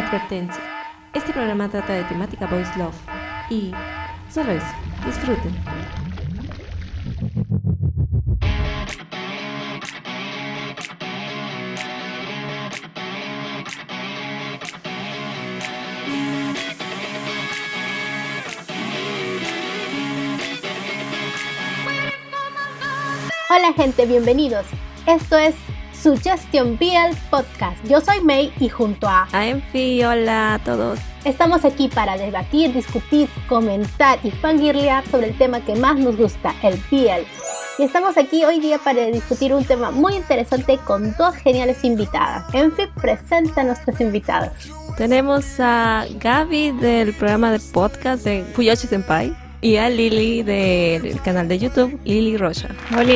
Advertencia. Este programa trata de temática Voice Love. Y solo eso, disfruten. Hola gente, bienvenidos. Esto es Suggestion BL Podcast. Yo soy May y junto a Enfi, hola a todos. estamos aquí para debatir, discutir, comentar y fangirlear sobre el tema que más nos gusta, el BL. Y estamos aquí hoy día para discutir un tema muy interesante con dos geniales invitadas. Enfi presenta a nuestras invitadas. Tenemos a Gaby del programa de podcast de Fuyoshi Senpai y a Lily del canal de YouTube Lily Rocha. Hola.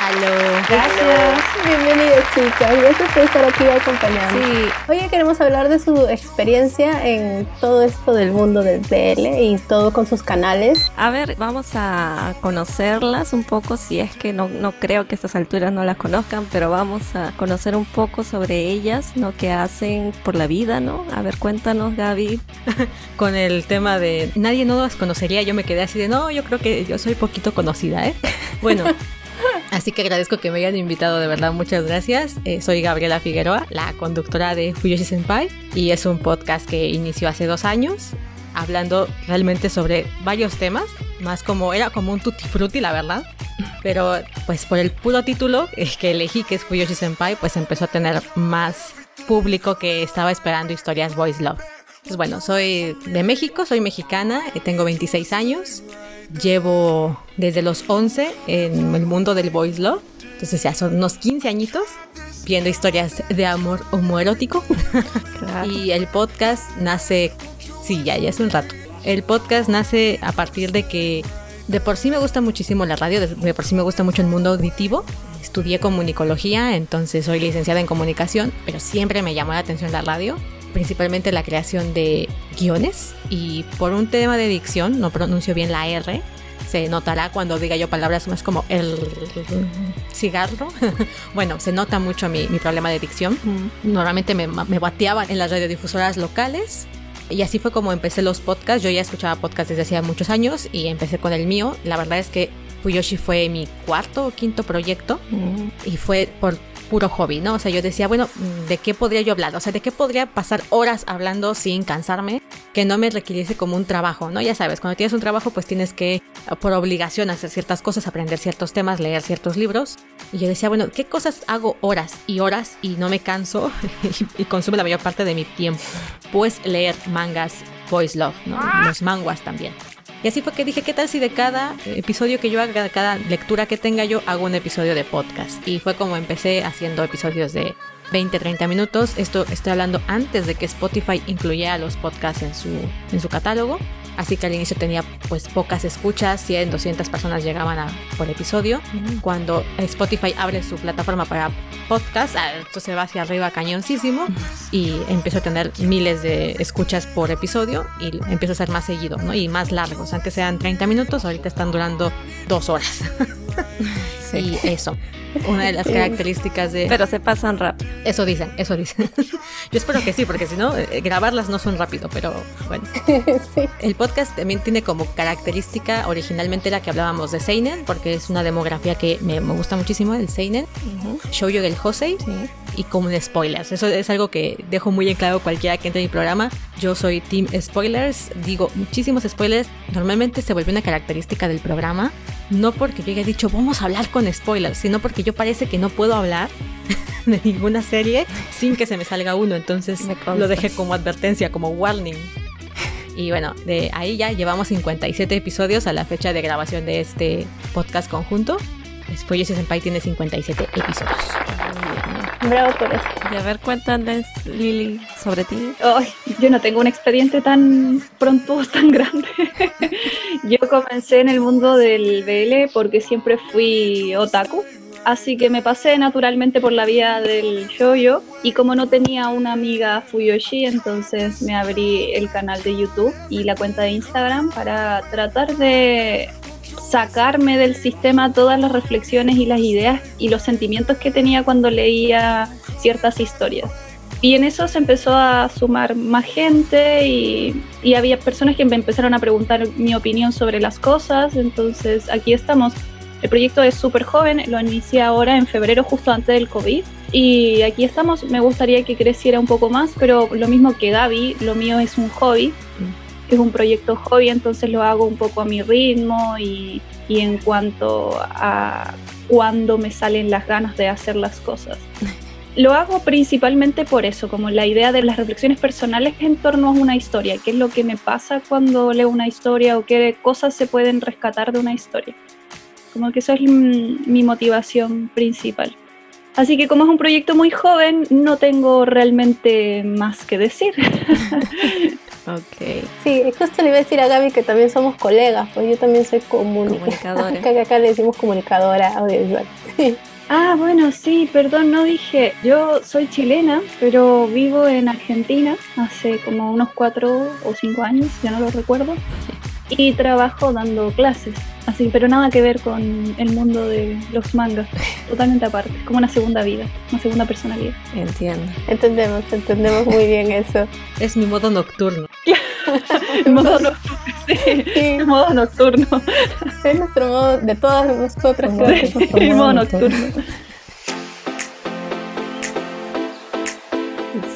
Aló. Gracias. Bienvenidos chicas. Gracias por estar aquí acompañando. Sí, Hoy queremos hablar de su experiencia en todo esto del mundo del BL y todo con sus canales. a ver, vamos a conocerlas un poco, si es que no, no creo que a estas alturas no las conozcan, pero vamos a conocer un poco sobre ellas, ¿no? ¿Qué hacen por la vida, ¿no? A ver, cuéntanos, Gaby. Con el tema de nadie no las conocería, yo me quedé así de no, yo creo que yo soy poquito conocida, ¿eh? Bueno, así que agradezco que me hayan invitado, de verdad, muchas gracias. Eh, soy Gabriela Figueroa, la conductora de Fuyoshi Senpai, y es un podcast que inició hace dos años, hablando realmente sobre varios temas, más como era como un tutti frutti, la verdad. Pero pues por el puro título eh, que elegí, que es Fuyoshi Senpai, pues empezó a tener más público que estaba esperando historias Voice Love. Pues bueno, soy de México, soy mexicana, eh, tengo 26 años, llevo desde los 11 en el mundo del voice love, entonces ya son unos 15 añitos viendo historias de amor homoerótico y el podcast nace, sí, ya, ya hace un rato. El podcast nace a partir de que de por sí me gusta muchísimo la radio, de de por sí me gusta mucho el mundo auditivo. Estudié comunicología, entonces soy licenciada en comunicación, pero siempre me llamó la atención la radio, principalmente la creación de guiones y por un tema de dicción, no pronuncio bien la R, se notará cuando diga yo palabras más como el cigarro. bueno, se nota mucho mi, mi problema de dicción. Normalmente me, me bateaba en las radiodifusoras locales. Y así fue como empecé los podcasts. Yo ya escuchaba podcasts desde hacía muchos años y empecé con el mío. La verdad es que Fuyoshi fue mi cuarto o quinto proyecto y fue por puro hobby, ¿no? O sea, yo decía, bueno, ¿de qué podría yo hablar? O sea, ¿de qué podría pasar horas hablando sin cansarme? Que no me requiriese como un trabajo, ¿no? Ya sabes, cuando tienes un trabajo, pues tienes que, por obligación, hacer ciertas cosas, aprender ciertos temas, leer ciertos libros. Y yo decía, bueno, ¿qué cosas hago horas y horas y no me canso y, y consume la mayor parte de mi tiempo? Pues leer mangas, voice love, ¿no? Los manguas también. Y así fue que dije, ¿qué tal si de cada episodio que yo haga, de cada lectura que tenga yo, hago un episodio de podcast? Y fue como empecé haciendo episodios de 20, 30 minutos. Esto estoy hablando antes de que Spotify incluyera los podcasts en su, en su catálogo. Así que al inicio tenía pues pocas escuchas, 100, 200 personas llegaban a, por episodio. Cuando Spotify abre su plataforma para podcast, ah, esto se va hacia arriba cañoncísimo y empiezo a tener miles de escuchas por episodio y empiezo a ser más seguido, ¿no? Y más largos. Antes eran 30 minutos, ahorita están durando dos horas. Y eso. Una de las características de... Pero se pasan rápido. Eso dicen, eso dicen. Yo espero que sí, porque si no, eh, grabarlas no son rápido, pero bueno. sí. El podcast también tiene como característica originalmente la que hablábamos de Seinen, porque es una demografía que me, me gusta muchísimo, el Seinen, Shoujo del Hosei, y como un spoilers. Eso es algo que dejo muy en claro cualquiera que entre en mi programa. Yo soy team spoilers, digo muchísimos spoilers. Normalmente se vuelve una característica del programa, no porque yo haya dicho vamos a hablar con spoilers, sino porque yo parece que no puedo hablar de ninguna serie sin que se me salga uno. Entonces lo dejé como advertencia, como warning. Y bueno, de ahí ya llevamos 57 episodios a la fecha de grabación de este podcast conjunto. Yoshi Senpai tiene 57 episodios. Bravo por eso. Y a ver, cuéntanos, Lily, sobre ti. Ay, yo no tengo un expediente tan pronto, tan grande. yo comencé en el mundo del BL porque siempre fui otaku. Así que me pasé naturalmente por la vía del shoujo y como no tenía una amiga Fuyoshi, entonces me abrí el canal de YouTube y la cuenta de Instagram para tratar de sacarme del sistema todas las reflexiones y las ideas y los sentimientos que tenía cuando leía ciertas historias. Y en eso se empezó a sumar más gente y, había personas que me empezaron a preguntar mi opinión sobre las cosas, entonces aquí estamos. El proyecto es súper joven, lo inicié ahora en febrero, justo antes del COVID. Y aquí estamos, me gustaría que creciera un poco más, pero lo mismo que Gaby, lo mío es un hobby, es un proyecto hobby, entonces lo hago un poco a mi ritmo y, y en cuanto a cuando me salen las ganas de hacer las cosas. Lo hago principalmente por eso, como la idea de las reflexiones personales en torno a una historia, qué es lo que me pasa cuando leo una historia o qué cosas se pueden rescatar de una historia. Como que eso es mi motivación principal. Así que como es un proyecto muy joven, no tengo realmente más que decir. ok. Sí, justo le iba a decir a Gaby que también somos colegas, pues yo también soy comunicadora. acá, acá le decimos comunicadora audiovisual. Sí. Ah, bueno, sí, perdón, no dije. Yo soy chilena, pero vivo en Argentina hace como unos cuatro o cinco años, ya no lo recuerdo. Y trabajo dando clases, así, pero nada que ver con el mundo de los mangas, totalmente aparte, como una segunda vida, una segunda personalidad. Entiendo. Entendemos, entendemos muy bien eso. Es mi modo nocturno. el modo nocturno, sí, el modo nocturno. Es nuestro modo, de todas nosotras. el modo nocturno.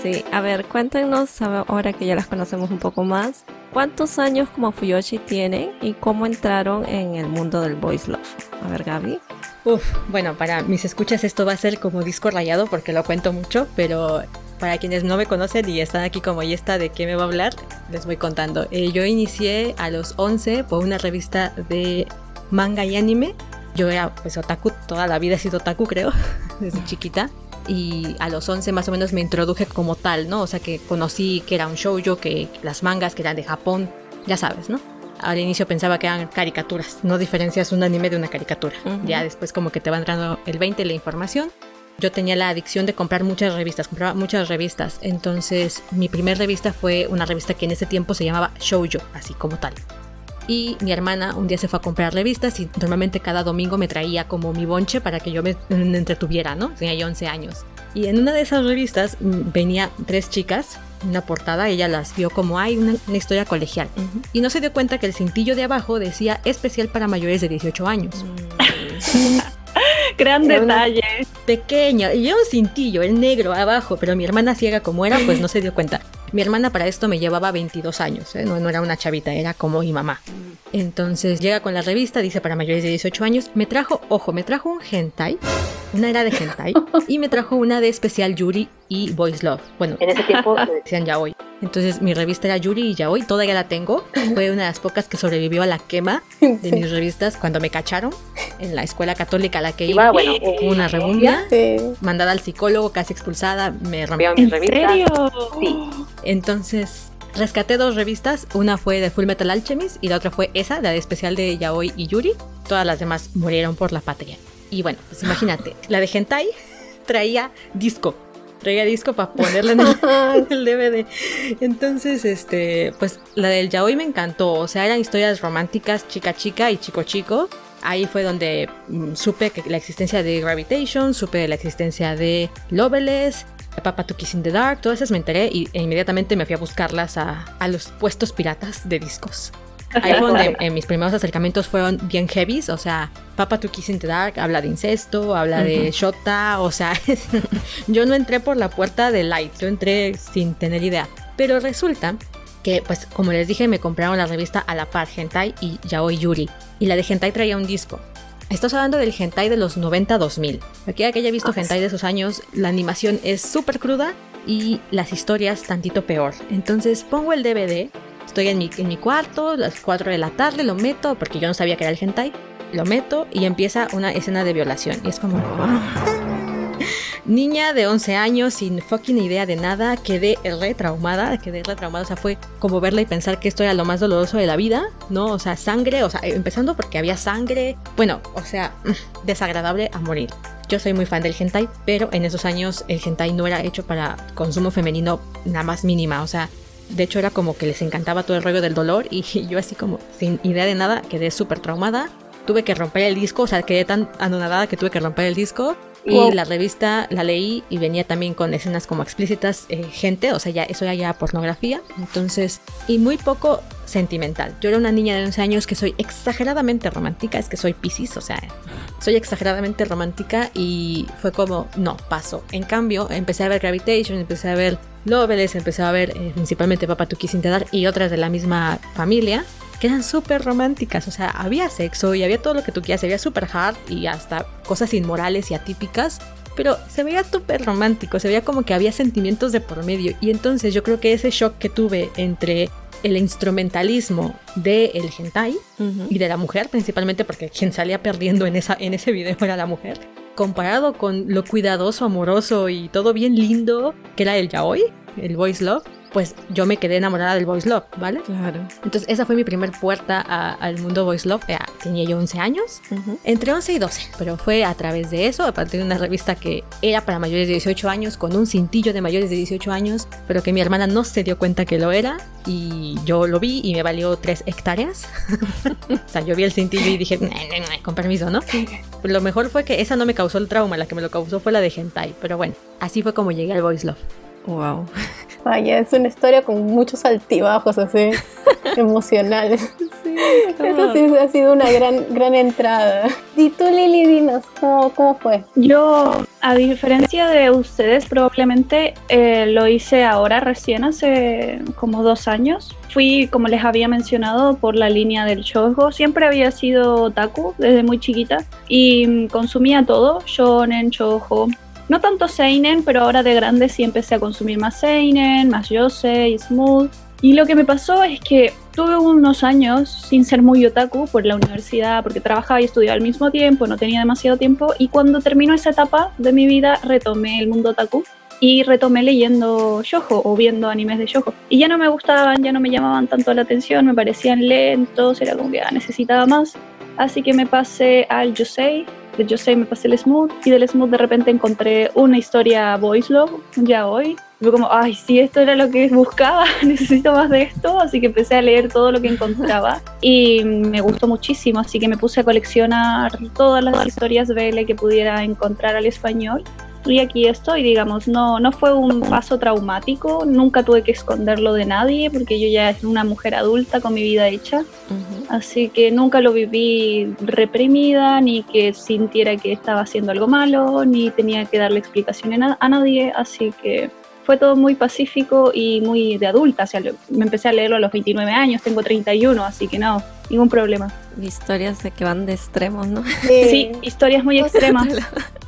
Sí, a ver, cuéntenos ahora que ya las conocemos un poco más, ¿cuántos años como Fuyoshi tienen y cómo entraron en el mundo del voice love? A ver, Gaby. Uf, bueno, para mis escuchas esto va a ser como disco rayado porque lo cuento mucho, pero para quienes no me conocen y están aquí como y está de qué me va a hablar, les voy contando. Eh, yo inicié a los 11 por una revista de manga y anime. Yo era pues otaku, toda la vida he sido otaku creo, desde chiquita y a los 11 más o menos me introduje como tal, ¿no? O sea que conocí que era un shoujo, que las mangas que eran de Japón, ya sabes, ¿no? Al inicio pensaba que eran caricaturas, no diferencias un anime de una caricatura. Ya después como que te va entrando el 20 la información. Yo tenía la adicción de comprar muchas revistas, compraba muchas revistas. Entonces mi primera revista fue una revista que en ese tiempo se llamaba Shoujo, así como tal y mi hermana un día se fue a comprar revistas y normalmente cada domingo me traía como mi bonche para que yo me, entretuviera, ¿no? Tenía yo 11 años. Y en una de esas revistas mm, venía tres chicas, una portada, ella las vio como hay una, historia colegial. Y no se dio cuenta que el cintillo de abajo decía especial para mayores de 18 años. Mm. Gran detalle. Pequeño, y yo un cintillo, el negro abajo, pero mi hermana ciega como era, pues no se dio cuenta. Mi hermana para esto me llevaba 22 años, ¿eh? no, no era una chavita, era como mi mamá. Entonces llega con la revista, dice para mayores de 18 años, me trajo, ojo, me trajo un hentai, una era de hentai, y me trajo una de especial Yuri y Boys Love. Bueno, en ese tiempo decían ya hoy. Entonces mi revista era Yuri y Yaoi, todavía la tengo. Fue una de las pocas que sobrevivió a la quema de mis revistas cuando me cacharon en la escuela católica a la que iba. Bueno, una rebunda, mandada al psicólogo, casi expulsada, me rompió mi revista. ¿En serio? Sí. Entonces rescaté dos revistas, una fue de Full Metal Alchemist y la otra fue esa, la de especial de Yaoi y Yuri. Todas las demás murieron por la patria. Y bueno, pues imagínate, la de Hentai traía disco traía disco para ponerle en el, DVD. Entonces, este, pues la del yaoi me encantó. O sea, eran historias románticas, chica chica y chico chico. Ahí fue donde mm, supe que la existencia de Gravitation, supe la existencia de Loveless, Papa to Kiss in the Dark, todas esas me enteré y, e inmediatamente me fui a buscarlas a, a los puestos piratas de discos. Ahí fue donde mis primeros acercamientos fueron bien heavies, o sea, Papa to Kiss in the Dark habla de incesto, habla de Shota, o sea, yo no entré por la puerta de Light, yo entré sin tener idea. Pero resulta que, pues, como les dije, me compraron la revista a la par Hentai y Yaoi Yuri. Y la de Hentai traía un disco. Estás hablando del hentai de los 90-2000. Aquí que haya visto hentai de esos años, la animación es súper cruda y las historias tantito peor. Entonces pongo el DVD Estoy en mi, en mi cuarto, las 4 de la tarde, lo meto, porque yo no sabía que era el hentai. Lo meto y empieza una escena de violación. Y es como... Niña de 11 años sin fucking idea de nada, quedé re traumada, quedé re traumada, o sea, fue como verla y pensar que esto era lo más doloroso de la vida, ¿no? O sea, sangre, o sea, empezando porque había sangre, bueno, o sea, desagradable a morir. Yo soy muy fan del hentai, pero en esos años el hentai no era hecho para consumo femenino nada más mínima, o sea, de hecho, era como que les encantaba todo el rollo del dolor y yo así como sin idea de nada quedé súper traumada. Tuve que romper el disco, o sea, quedé tan anonadada que tuve que romper el disco. Y la revista la leí y venía también con escenas como explícitas, eh, gente, o sea, ya eso era ya pornografía. Entonces, y muy poco sentimental. Yo era una niña de 11 años que soy exageradamente romántica, es que soy Pisces, o sea, soy exageradamente romántica y fue como, no, paso. En cambio, empecé a ver Gravitation, empecé a ver Loveless, empecé a ver eh, principalmente Papa Tu Kissing Dar y otras de la misma familia que eran súper románticas, o sea, había sexo y había todo lo que tú quieras, había súper hard y hasta cosas inmorales y atípicas, pero se veía súper romántico, se veía como que había sentimientos de por medio. Y entonces yo creo que ese shock que tuve entre el instrumentalismo del el hentai y de la mujer, principalmente porque quien salía perdiendo en, esa, en ese video era la mujer, comparado con lo cuidadoso, amoroso y todo bien lindo que era el yaoi, el voice love, pues yo me quedé enamorada del Voice Love, ¿vale? Claro. Entonces esa fue mi primer puerta al mundo Voice Love. tenía yo 11 años, entre 11 y 12, pero fue a través de eso, a partir de una revista que era para mayores de 18 años, con un cintillo de mayores de 18 años, pero que mi hermana no se dio cuenta que lo era y yo lo vi y me valió 3 hectáreas. o sea, yo vi el cintillo y dije, con permiso, ¿no? lo mejor fue que esa no me causó el trauma, la que me lo causó fue la de Hentai, pero bueno, así fue como llegué al Voice Love. Wow. Vaya, es una historia con muchos altibajos así, emocionales. Sí, Eso sí ha sido una gran, gran entrada. Y tú, Lili, dinos, ¿cómo, cómo fue? Yo, a diferencia de ustedes, probablemente eh, lo hice ahora, recién, hace como dos años. Fui, como les había mencionado, por la línea del shoujo. Siempre había sido otaku desde muy chiquita y consumía todo, shonen, shoujo, no tanto Seinen, pero ahora de grande sí empecé a consumir más Seinen, más Yosei, Smooth. Y lo que me pasó es que tuve unos años sin ser muy otaku por la universidad, porque trabajaba y estudiaba al mismo tiempo, no tenía demasiado tiempo. Y cuando terminó esa etapa de mi vida, retomé el mundo otaku y retomé leyendo shojo o viendo animes de shojo. Y ya no me gustaban, ya no me llamaban tanto la atención, me parecían lentos, era como que ah, necesitaba más. Así que me pasé al Yosei, de Yosei me pasé el Smooth y del Smooth de repente encontré una historia voice love, ya hoy. Y fue como, ay, sí, esto era lo que buscaba, necesito más de esto, así que empecé a leer todo lo que encontraba y me gustó muchísimo, así que me puse a coleccionar todas las historias BL que pudiera encontrar al español y aquí estoy, digamos, no, no fue un paso traumático, nunca tuve que esconderlo de nadie porque yo ya era una mujer adulta con mi vida hecha, así que nunca lo viví reprimida, ni que sintiera que estaba haciendo algo malo, ni tenía que darle explicación a, nadie, así que fue todo muy pacífico y muy de adulta, o sea, me empecé a leerlo a los 29 años, tengo 31, así que no, ningún problema. Historias de que van de extremos, ¿no? Sí, historias muy extremas.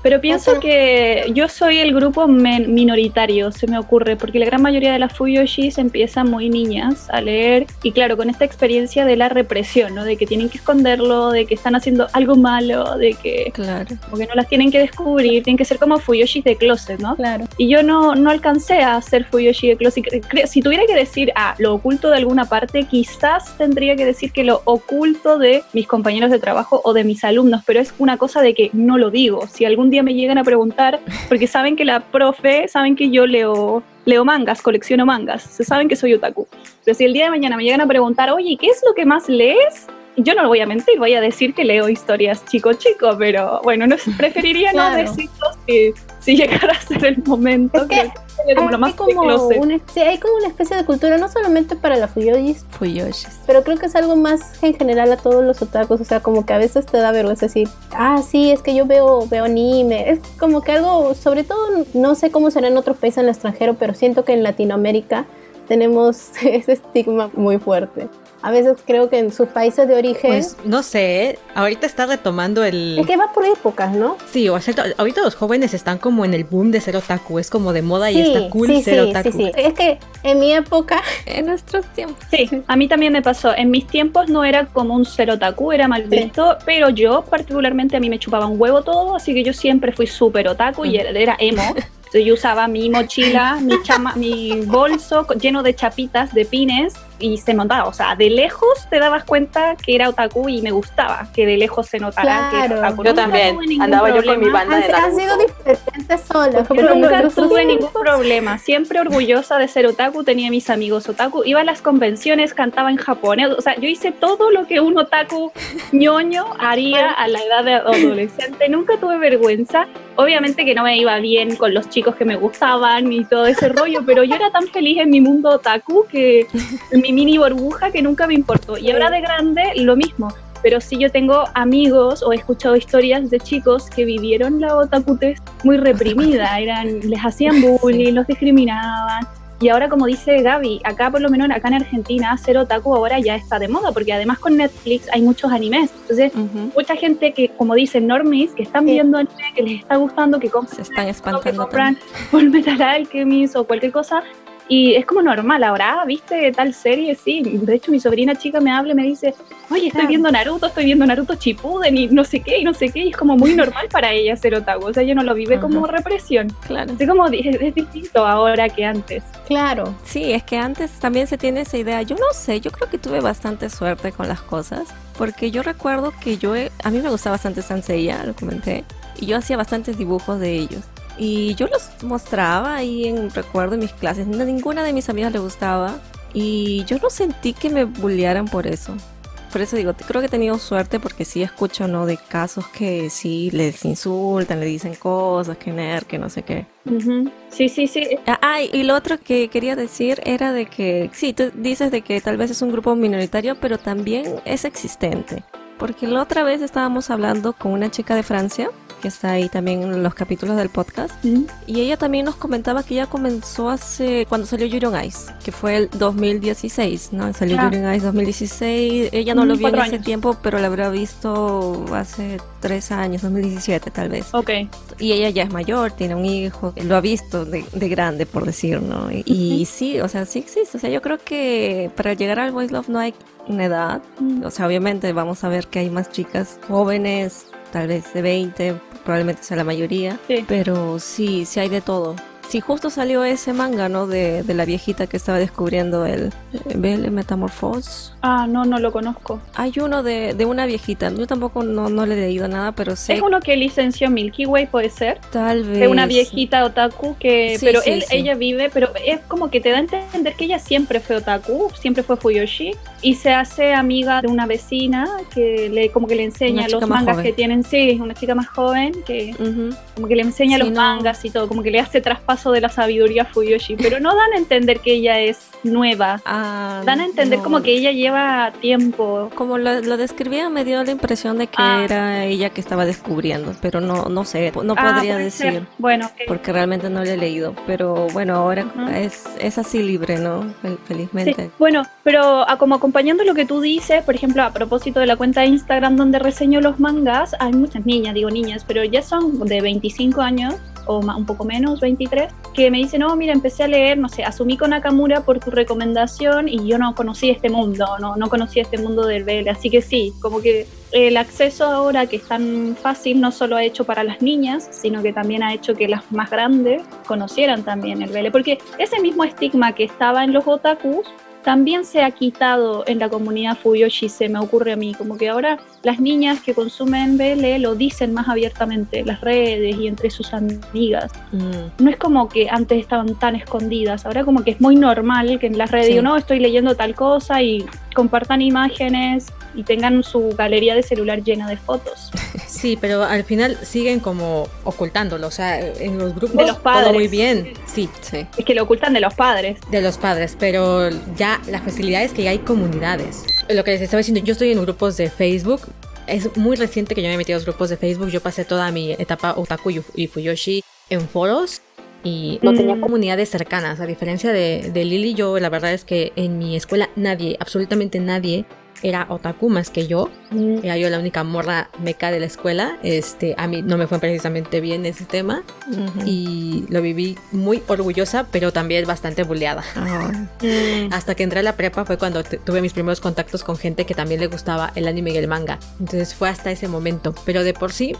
Pero pienso que yo soy el grupo minoritario, se me ocurre, porque la gran mayoría de las Fuyoshis empiezan muy niñas a leer y claro, con esta experiencia de la represión, ¿no? De que tienen que esconderlo, de que están haciendo algo malo, de que, claro. porque no las tienen que descubrir, tienen que ser como Fuyoshis de closet, ¿no? Claro. Y yo no, no alcancé a ser Fuyoshi de closet. Si tuviera que decir, ah, lo oculto de alguna parte, quizás tendría que decir que lo oculto de mis compañeros de trabajo o de mis alumnos, pero es una cosa de que no lo digo. Si algún día me llegan a preguntar, porque saben que la profe, saben que yo leo, leo mangas, colecciono mangas, se saben que soy otaku. Pero si el día de mañana me llegan a preguntar, oye, ¿qué es lo que más lees? Yo no lo voy a mentir, voy a decir que leo historias chico chico, pero bueno, no preferiría no decirlo si, si llegara a ser el momento. Es que como hay, como una, sí, hay como una especie de cultura, no solamente para la Fuyoshis, Fuyoshis, pero creo que es algo más en general a todos los otakus, o sea, como que a veces te da vergüenza decir, ah, sí, es que yo veo, veo anime, es como que algo, sobre todo, no sé cómo será en otros países en el extranjero, pero siento que en Latinoamérica tenemos ese estigma muy fuerte a veces creo que en sus países de origen. Pues no sé, ahorita está retomando el. Es que va por épocas, ¿no? Sí, o sea, ahorita los jóvenes están como en el boom de ser otaku, es como de moda y está cool sí, ser sí, otaku. Sí, sí, es que en mi época, en nuestros tiempos. Sí, a mí también me pasó. En mis tiempos no era como un ser otaku, era mal visto, pero yo particularmente a mí me chupaba un huevo todo, así que yo siempre fui súper otaku y era emo. yo usaba mi mochila, mi, chama, mi bolso lleno de chapitas, de pines, y se notaba, o sea, de lejos te dabas cuenta que era otaku y me gustaba que de lejos se notara que era otaku. Yo también, andaba yo con mi banda de Han sido diferentes solos. Pero nunca tuve ningún problema, siempre orgullosa de ser otaku, tenía mis amigos otaku, iba a las convenciones, cantaba en japonés, o sea, yo hice todo lo que un otaku ñoño haría a la edad de adolescente, nunca tuve vergüenza, obviamente que no me iba bien con los chicos que me gustaban y todo ese rollo, pero yo era tan feliz en mi mundo otaku que en mi mini burbuja que nunca me importó. Y ahora de grande lo mismo, pero sí yo tengo amigos o he escuchado historias de chicos que vivieron la otakutez muy reprimida, eran les hacían bullying, los discriminaban y ahora, como dice Gaby, acá por lo menos acá en Argentina, ser otaku ahora ya está de moda, porque además con Netflix hay muchos animes. Entonces, mucha gente que, como dicen normies, que están viendo anime, que les está gustando, que compran, Se están espantando compran Full Metal Alchemist o cualquier cosa, y es como normal, ahora, ¿viste tal serie? Sí, de hecho mi sobrina chica me habla y me dice, oye, estoy viendo Naruto, estoy viendo Naruto Chipuden y no sé qué, y no sé qué, y es como muy normal para ella ser otaku, o sea, ella no lo vive como represión. Claro. Así como es, es distinto ahora que antes. Claro. Sí, es que antes también se tiene esa idea. Yo no sé, yo creo que tuve bastante suerte con las cosas. Porque yo recuerdo que yo, a mí me gustaba bastante Sanseiya, lo comenté. Y yo hacía bastantes dibujos de ellos. Y yo los mostraba ahí en recuerdo en mis clases. Ninguna de mis amigas le gustaba. Y yo no sentí que me bullearan por eso. Por eso digo, creo que he tenido suerte porque sí escucho, ¿no? De casos que sí les insultan, le dicen cosas, que nerd, que no sé qué. Ujú. Sí, sí, sí. Ah, y lo otro que quería decir era de que, sí, tú dices de que tal vez es un grupo minoritario, pero también es existente. Porque la otra vez estábamos hablando con una chica de Francia, que está ahí también en los capítulos del podcast, y ella también nos comentaba que ella comenzó hace, cuando salió Yuri on Ice, que fue el 2016, ¿no? Salió Ah. Yuri on Ice 2016, ella no Mm, lo vio en ese años. tiempo, pero lo habrá visto hace tres años, 2017 tal vez. Ok. Y ella ya es mayor, tiene un hijo, lo ha visto de, de grande, por decir, ¿no? Y, y sí, o sea, sí existe. O sea, yo creo que para llegar al Voice Love no hay una edad. O sea, obviamente vamos a ver que hay más chicas jóvenes, tal vez de 20, probablemente sea la mayoría. Sí. Pero sí, sí hay de todo. Sí, justo salió ese manga, ¿no? De, de la viejita que estaba descubriendo el BL Metamorphose. Ah, no, no lo conozco. Hay uno de, de una viejita. Yo tampoco no, no le he leído nada, pero sé Es uno que licenció Milky Way, puede ser. tal vez. De una viejita otaku que. Sí, pero sí, él, sí. ella vive, pero es como que te da a entender que ella siempre fue otaku, siempre fue Fuyoshi. Y se hace amiga de una vecina que le como que le enseña los mangas que tienen. Sí, una chica más joven que Ujú. como que le enseña los no. mangas y todo, como que le hace traspaso de la sabiduría Fuyoshi. Pero no dan a entender que ella es nueva. Ah, Dan a entender no. como que ella lleva tiempo. Como lo, lo describía, me dio la impresión de que Ah. era ella que estaba descubriendo, pero no, no sé, no Ah, podría decir, ser. Bueno, ok. porque realmente no lo he leído. Pero bueno, ahora Ujú. es, es así libre, ¿no? Fel- Sí, felizmente. bueno, pero a- como acompañando lo que tú dices, por ejemplo, a propósito de la cuenta de Instagram donde reseño los mangas, hay muchas niñas, digo niñas, pero ya son de 25 años o ma- un poco menos, 23, que me dicen, no, mira, empecé a leer, no sé, Asumiko Nakamura por tu recomendación y yo no conocí este mundo, no, no conocía este mundo del BL, así que sí, como que el acceso ahora que es tan fácil no solo ha hecho para las niñas, sino que también ha hecho que las más grandes conocieran también el BL, porque ese mismo estigma que estaba en los otakus también se ha quitado en la comunidad Fuyoshi, se me ocurre a mí, como que ahora las niñas que consumen BL lo dicen más abiertamente en las redes y entre sus amigas. Mm, No es como que antes estaban tan escondidas, ahora como que es muy normal que en las redes Sí. digo, no, estoy leyendo tal cosa y compartan imágenes y tengan su galería de celular llena de fotos. Sí, pero al final siguen como ocultándolo. O sea, en los grupos De los padres. todo muy bien. Sí, sí. Es que lo ocultan de los padres. de los padres, pero ya la facilidad es que ya hay comunidades. Lo que les estaba diciendo, yo estoy en grupos de Facebook. Es muy reciente que yo me he metido a los grupos de Facebook. Yo pasé toda mi etapa otaku y, y fuyoshi en foros y no tenía Mm. comunidades cercanas. A diferencia de, de Lily, yo la verdad es que en mi escuela nadie, absolutamente nadie, era otaku más que yo. Era yo la única morra meca de la escuela. Este, a mí no me fue precisamente bien ese tema Ujú. y lo viví muy orgullosa, pero también bastante bulleada. Ah, Hasta que entré a la prepa fue cuando tuve mis primeros contactos con gente que también le gustaba el anime y el manga. Entonces fue hasta ese momento. Pero de por sí,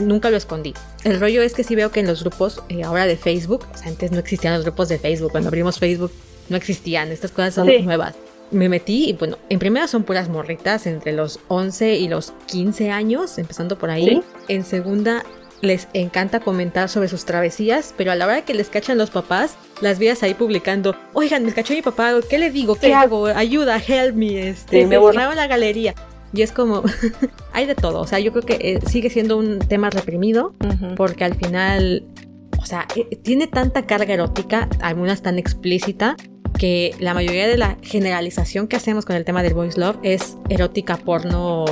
nunca lo escondí. El rollo es que sí veo que en los grupos eh, ahora de Facebook, o sea, antes no existían los grupos de Facebook. Cuando abrimos Facebook no existían. Estas cosas son Sí. nuevas. Me metí y bueno, en primera son puras morritas entre los 11 y los 15 años, empezando por ahí. En segunda les encanta comentar sobre sus travesías, pero a la hora que les cachan los papás, las vías ahí publicando, oigan, me cachó mi papá, ¿qué le digo? ¿Qué hago? Ayuda, help me, este, me borraron la galería. Y es como, hay de todo, o sea, yo creo que eh, sigue siendo un tema reprimido, porque al final, o sea, eh, tiene tanta carga erótica, algunas tan explícita, que la mayoría de la generalización que hacemos con el tema del voice love es erótica porno,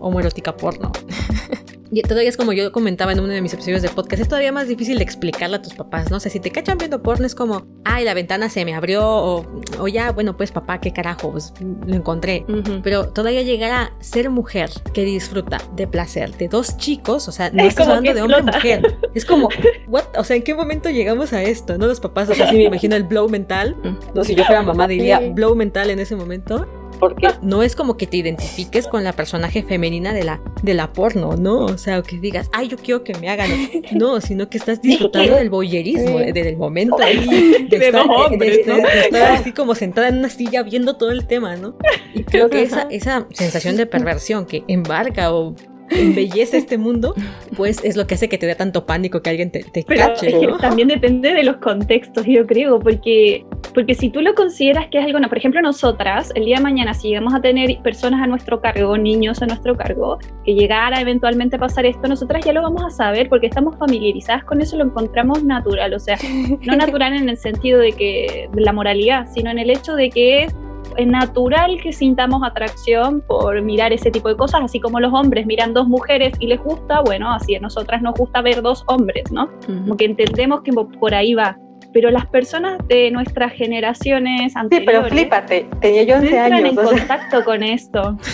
homoerótica porno. Y todavía es como yo comentaba en uno de mis episodios de podcast, es todavía más difícil de explicarle a tus papás, ¿no? O sea, si te cachan viendo porno es como, ay, la ventana se me abrió, o, ya, bueno, pues papá, qué carajo, pues, lo encontré. Pero todavía llegar a ser mujer que disfruta de placer de dos chicos, o sea, no estás hablando de hombre y mujer. Es como, what? O sea, ¿en qué momento llegamos a esto? ¿No? Los papás, o sea, sí me imagino el blow mental. No, si yo fuera mamá diría blow mental en ese momento porque no es como que te identifiques con la personaje femenina de la, de la porno, ¿no? O sea, que digas, ay, yo quiero que me hagan. No, sino que estás disfrutando del boyerismo, del momento ahí, de, estar, así como sentada en una silla viendo todo el tema, ¿no? Y creo que esa, esa sensación de perversión que embarca o embellece este mundo, pues es lo que hace que te dé tanto pánico que alguien te, te cache. también depende de los contextos, yo creo, porque, porque si tú lo consideras que es algo, no, por ejemplo, nosotras, el día de mañana, si llegamos a tener personas a nuestro cargo, niños a nuestro cargo, que llegara eventualmente a pasar esto, nosotras ya lo vamos a saber porque estamos familiarizadas con eso, lo encontramos natural, o sea, no natural en el sentido de que de la moralidad, sino en el hecho de que es es natural que sintamos atracción por mirar ese tipo de cosas, así como los hombres miran dos mujeres y les gusta, bueno, así a nosotras nos gusta ver dos hombres, ¿no? Como que entendemos que por ahí va. Pero las personas de nuestras generaciones anteriores... Sí, pero flípate, tenía yo 11 años. en contacto con esto.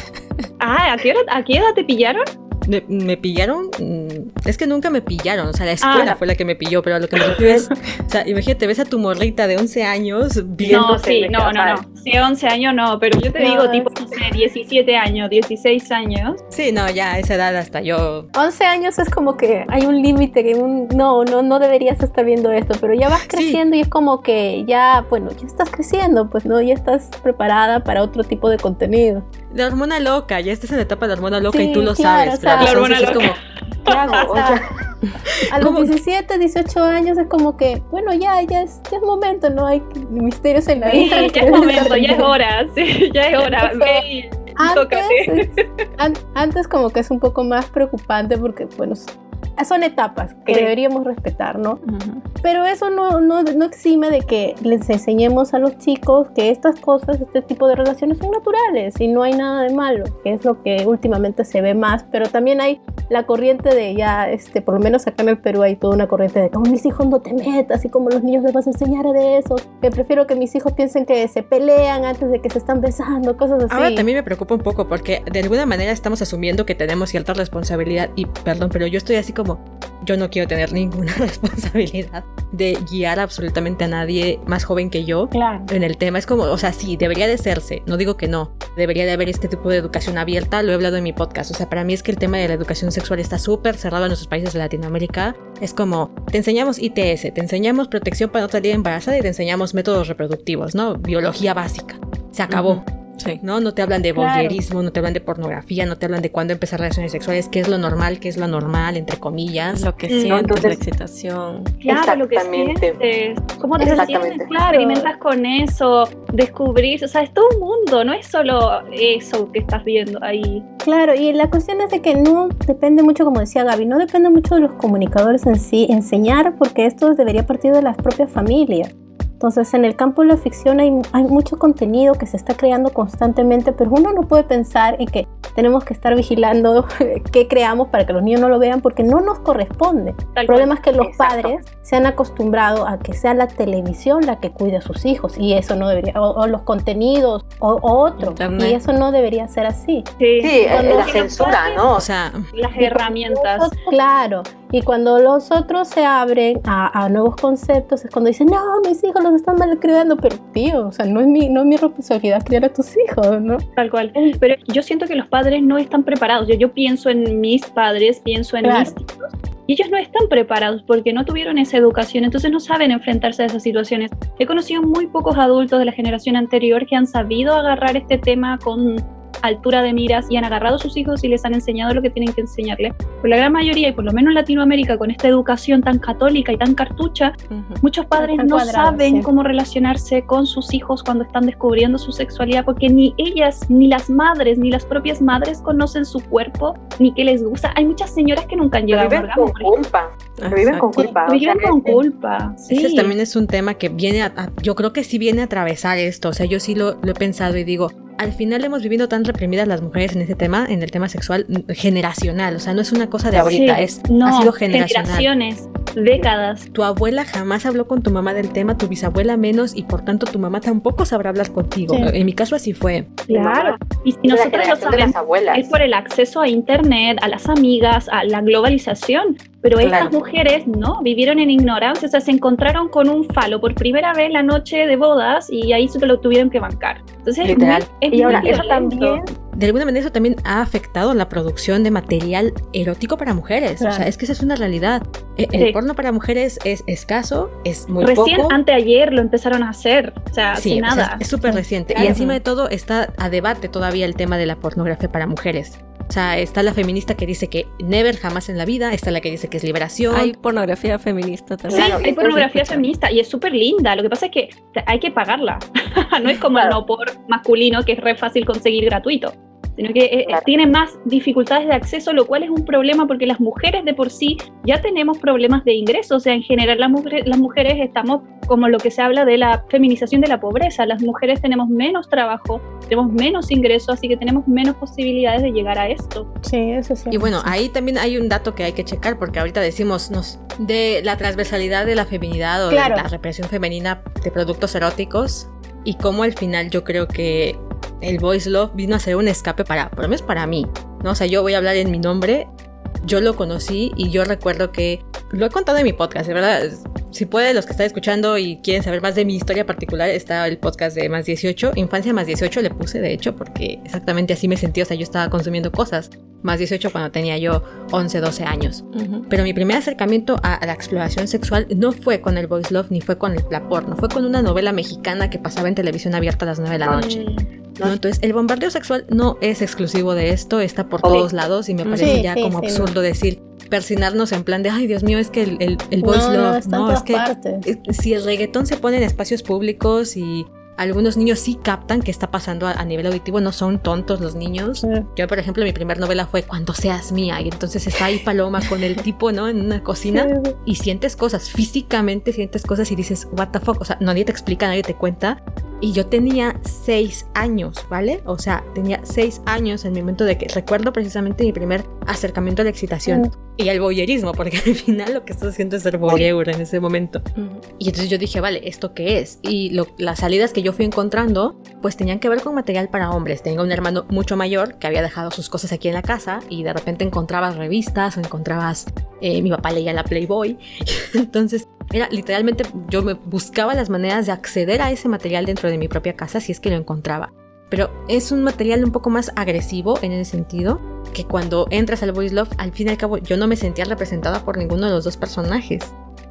Ah, ¿a qué, ¿a qué edad te pillaron? Me, pillaron, mm, es que nunca me pillaron, o sea, la escuela ah. fue la que me pilló, pero lo que me refiero es, o sea, imagínate, ves a tu morrita de 11 años viendo... No, sí, no, no, no, sí, 11 años no, pero yo te digo, tipo, no sé, 17 años, 16 años. Sí, no, ya a esa edad hasta yo... 11 años es como que hay un límite, que un, no, no, no deberías estar viendo esto, pero ya vas creciendo y es como que ya, bueno, ya estás creciendo, pues, ¿no? Ya estás preparada para otro tipo de contenido la hormona loca, ya estás en la etapa de hormona loca y tú lo sabes. la hormona loca. es como, ¿qué hago? a los 17, 18 años es como que, bueno, ya, ya es, ya es momento, no hay misterios en la vida. ya es momento, ya es hora, sí, ya es hora. antes, antes como que es un poco más preocupante porque, bueno, son etapas que deberíamos respetar, ¿no? Pero eso no, no, no, exime de que les enseñemos a los chicos que estas cosas, este tipo de relaciones son naturales y no hay nada de malo, que es lo que últimamente se ve más, pero también hay la corriente de ya, este, por lo menos acá en el Perú hay toda una corriente de como mis hijos no te metas y como los niños les vas a enseñar de eso, que prefiero que mis hijos piensen que se pelean antes de que se están besando, cosas así. Ahora también me preocupa un poco porque de alguna manera estamos asumiendo que tenemos cierta responsabilidad y perdón, pero yo estoy así como yo no quiero tener ninguna responsabilidad de guiar absolutamente a nadie más joven que yo en el tema. Es como, o sea, sí, debería de serse, no digo que no, debería de haber este tipo de educación abierta, lo he hablado en mi podcast, o sea, para mí es que el tema de la educación sexual está súper cerrado en nuestros países de Latinoamérica. Es como, te enseñamos ITS, te enseñamos protección para no salir embarazada y te enseñamos métodos reproductivos, ¿no? Biología básica. Se acabó. ¿No? No te hablan de voyerismo, no te hablan de pornografía, no te hablan de cuándo empezar relaciones sexuales, qué es lo normal, qué es lo normal, entre comillas. Lo que sientes, la excitación. Claro, lo que sientes. ¿Cómo te sientes? Claro. Experimentas con eso, descubrir, o sea, es todo un mundo, no es solo eso que estás viendo ahí. Claro, y la cuestión es de que no depende mucho, como decía Gaby, no depende mucho de los comunicadores en sí, enseñar, porque esto debería partir de las propias familias. Entonces, en el campo de la ficción hay, hay, mucho contenido que se está creando constantemente, pero uno no puede pensar en que tenemos que estar vigilando qué creamos para que los niños no lo vean, porque no nos corresponde. el problema es que los padres se han acostumbrado a que sea la televisión la que cuide a sus hijos, y eso no debería, o, los contenidos, o, otro, y eso no debería ser así. Sí, la censura, ¿no? O sea, las herramientas. Claro, y cuando los otros se abren a, nuevos conceptos, es cuando dicen, no, mis hijos los están mal criando, pero tío, o sea, no es mi, no es mi responsabilidad criar a tus hijos, ¿no? Tal cual. Pero yo siento que los padres no están preparados. Yo, yo pienso en mis padres, pienso en mis hijos, y ellos no están preparados porque no tuvieron esa educación, entonces no saben enfrentarse a esas situaciones. He conocido muy pocos adultos de la generación anterior que han sabido agarrar este tema con altura de miras y han agarrado a sus hijos y les han enseñado lo que tienen que enseñarles. Pero la gran mayoría, y por lo menos en Latinoamérica, con esta educación tan católica y tan cartucha, muchos padres no saben cómo relacionarse con sus hijos cuando están descubriendo su sexualidad, porque ni ellas, ni las madres, ni las propias madres conocen su cuerpo, ni qué les gusta. Hay muchas señoras que nunca han llegado viven con culpa. viven con culpa. Viven con culpa. Sí. Ese también es un tema que viene a, yo creo que sí viene a atravesar esto. O sea, yo sí lo, lo he pensado y digo, al final hemos vivido tan reprimidas las mujeres en ese tema, en el tema sexual, generacional. O sea, no es una cosa de ahorita, es, ha sido generacional. Generaciones, décadas. Tu abuela jamás habló con tu mamá del tema, tu bisabuela menos, y por tanto tu mamá tampoco sabrá hablar contigo. En mi caso así fue. Claro. Y si nosotros lo sabemos, es por el acceso a internet, a las amigas, a la globalización. Pero estas mujeres no, vivieron en ignorancia, o sea, se encontraron con un falo por primera vez la noche de bodas y ahí se lo tuvieron que bancar. Entonces, Literal. y ahora, eso también de alguna manera eso también ha afectado la producción de material erótico para mujeres. O sea, es que esa es una realidad. E, el porno para mujeres es escaso, es muy Recién anteayer lo empezaron a hacer, o sea, sin nada. es súper reciente. Y encima de todo está a debate todavía el tema de la pornografía para mujeres. O sea, está la feminista que dice que never, jamás en la vida. Está la que dice que es liberación. Hay pornografía feminista también. Sí, hay pornografía feminista y es súper linda. Lo que pasa es que hay que pagarla. no es como el no por masculino que es re fácil conseguir gratuito sino que eh, tiene más dificultades de acceso, lo cual es un problema porque las mujeres de por sí ya tenemos problemas de ingreso, o sea, en general las mujeres, las mujeres estamos como lo que se habla de la feminización de la pobreza, las mujeres tenemos menos trabajo, tenemos menos ingreso, así que tenemos menos posibilidades de llegar a esto. Sí, eso sí. Y bueno, ahí también hay un dato que hay que checar porque ahorita decimos nos, de la transversalidad de la feminidad o de la represión femenina de productos eróticos y cómo al final yo creo que el Voice Love vino a ser un escape para, por lo menos para mí, ¿no? O sea, yo voy a hablar en mi nombre, yo lo conocí y yo recuerdo que lo he contado en mi podcast, de verdad. Si puede, los que están escuchando y quieren saber más de mi historia particular, está el podcast de Más 18. Infancia Más 18 le puse, de hecho, porque exactamente así me sentí. O sea, yo estaba consumiendo cosas más 18 cuando tenía yo 11, 12 años. Pero mi primer acercamiento a, la exploración sexual no fue con el voice love ni fue con el, la porno, fue con una novela mexicana que pasaba en televisión abierta a las 9 de la noche. Entonces, el bombardeo sexual no es exclusivo de esto, está por todos lados y me parece ya como absurdo decir persinarnos en plan de, ay Dios mío, es que el, el, voice love, no, es que si el reggaetón se pone en espacios públicos y algunos niños sí captan qué está pasando a, nivel auditivo, no son tontos los niños. Yo, por ejemplo, mi primera novela fue Cuando seas mía, y entonces está ahí Paloma con el tipo, ¿no? En una cocina y sientes cosas, físicamente sientes cosas y dices, what the fuck, o sea, nadie te explica, nadie te cuenta. Y yo tenía seis años, ¿vale? O sea, tenía seis años en mi momento de que recuerdo precisamente mi primer acercamiento a la excitación y al boyerismo, porque al final lo que estás haciendo es ser voyeur en ese momento. Y entonces yo dije, vale, ¿esto qué es? Y las salidas que yo fui encontrando, pues tenían que ver con material para hombres. Tenía un hermano mucho mayor que había dejado sus cosas aquí en la casa y de repente encontrabas revistas o encontrabas, eh, mi papá leía la Playboy. entonces era literalmente, yo me buscaba las maneras de acceder a ese material dentro de mi propia casa si es que lo encontraba. Pero es un material un poco más agresivo en ese sentido, que cuando entras al Voice Love, al fin y al cabo yo no me sentía representada por ninguno de los dos personajes.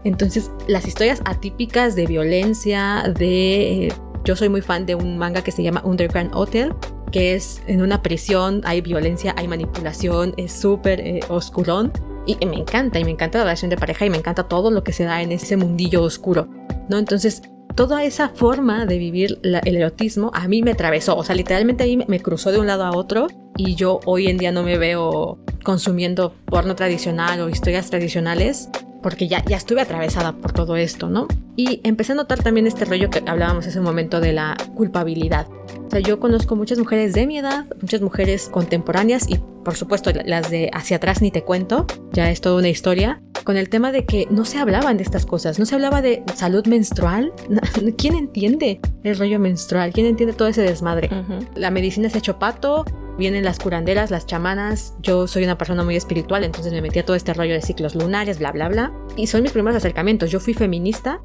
Entonces, las historias atípicas de violencia, de... yo soy muy fan de un manga que se llama Underground Hotel, que es en una prisión, hay violencia, hay manipulación, es súper eh, oscurón. Y me encanta, y me encanta la relación de pareja, y me encanta todo lo que se da en ese mundillo oscuro, ¿no? Entonces, toda esa forma de vivir el erotismo a mí me atravesó, o sea, literalmente ahí me cruzó de un lado a otro y yo hoy en día no me veo consumiendo porno tradicional o historias tradicionales porque ya, ya estuve atravesada por todo esto, ¿no? Y empecé a notar también este rollo que hablábamos hace un momento de la culpabilidad. Sea, yo conozco muchas mujeres de mi edad, muchas mujeres contemporáneas y por supuesto las de hacia atrás ni te cuento, ya es toda una historia, con el tema de que no se hablaban de estas cosas, no se hablaba de salud menstrual. ¿Quién entiende el rollo menstrual? ¿Quién entiende todo ese desmadre? La medicina se ha hecho pato, vienen las curanderas, las chamanas. Yo soy una persona muy espiritual, entonces me metí a todo este rollo de ciclos lunares, bla, bla, bla. Y son mis primeros acercamientos. Yo fui feminista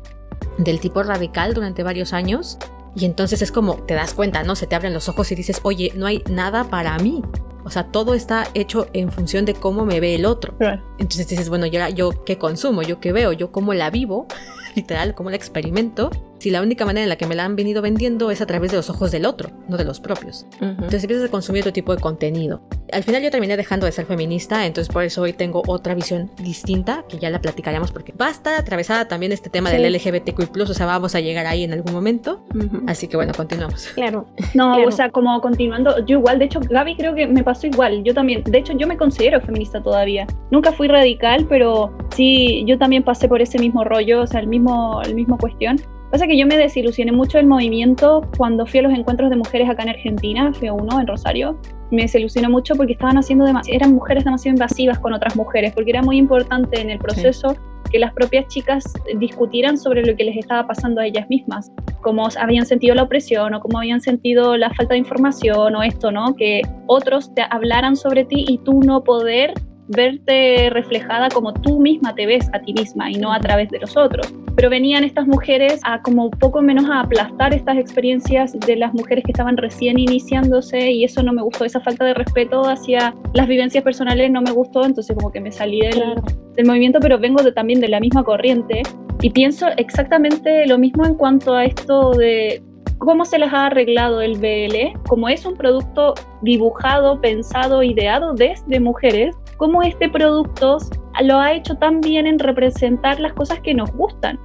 del tipo radical durante varios años. Y entonces es como te das cuenta, ¿no? Se te abren los ojos y dices, oye, no hay nada para mí. O sea, todo está hecho en función de cómo me ve el otro. Entonces dices, bueno, yo, yo qué consumo, yo qué veo, yo cómo la vivo, literal, cómo la experimento si la única manera en la que me la han venido vendiendo es a través de los ojos del otro, no de los propios. Entonces empiezas a consumir otro tipo de contenido. Al final yo terminé dejando de ser feminista, entonces por eso hoy tengo otra visión distinta, que ya la platicaremos porque va a estar atravesada también este tema del LGBTQ+, o sea, vamos a llegar ahí en algún momento. Así que bueno, continuamos. Claro. No, o sea, como continuando, yo igual, de hecho, Gaby creo que me pasó igual, yo también, de hecho yo me considero feminista todavía. Nunca fui radical, pero sí, yo también pasé por ese mismo rollo, o sea, el mismo, el mismo cuestión. Pasa que yo me desilusioné mucho del movimiento cuando fui a los encuentros de mujeres acá en Argentina, fui a uno en Rosario. Me desilusionó mucho porque estaban haciendo eran mujeres demasiado invasivas con otras mujeres, porque era muy importante en el proceso que las propias chicas discutieran sobre lo que les estaba pasando a ellas mismas, cómo habían sentido la opresión o cómo habían sentido la falta de información o esto, ¿no? Que otros te hablaran sobre ti y tú no poder verte reflejada como tú misma te ves a ti misma y no a través de los otros. Pero venían estas mujeres a como poco menos a aplastar estas experiencias de las mujeres que estaban recién iniciándose y eso no me gustó, esa falta de respeto hacia las vivencias personales no me gustó, entonces como que me salí del, del movimiento, pero vengo de, también de la misma corriente y pienso exactamente lo mismo en cuanto a esto de cómo se les ha arreglado el BL, como es un producto dibujado, pensado, ideado desde mujeres, cómo este producto lo ha hecho tan bien en representar las cosas que nos gustan,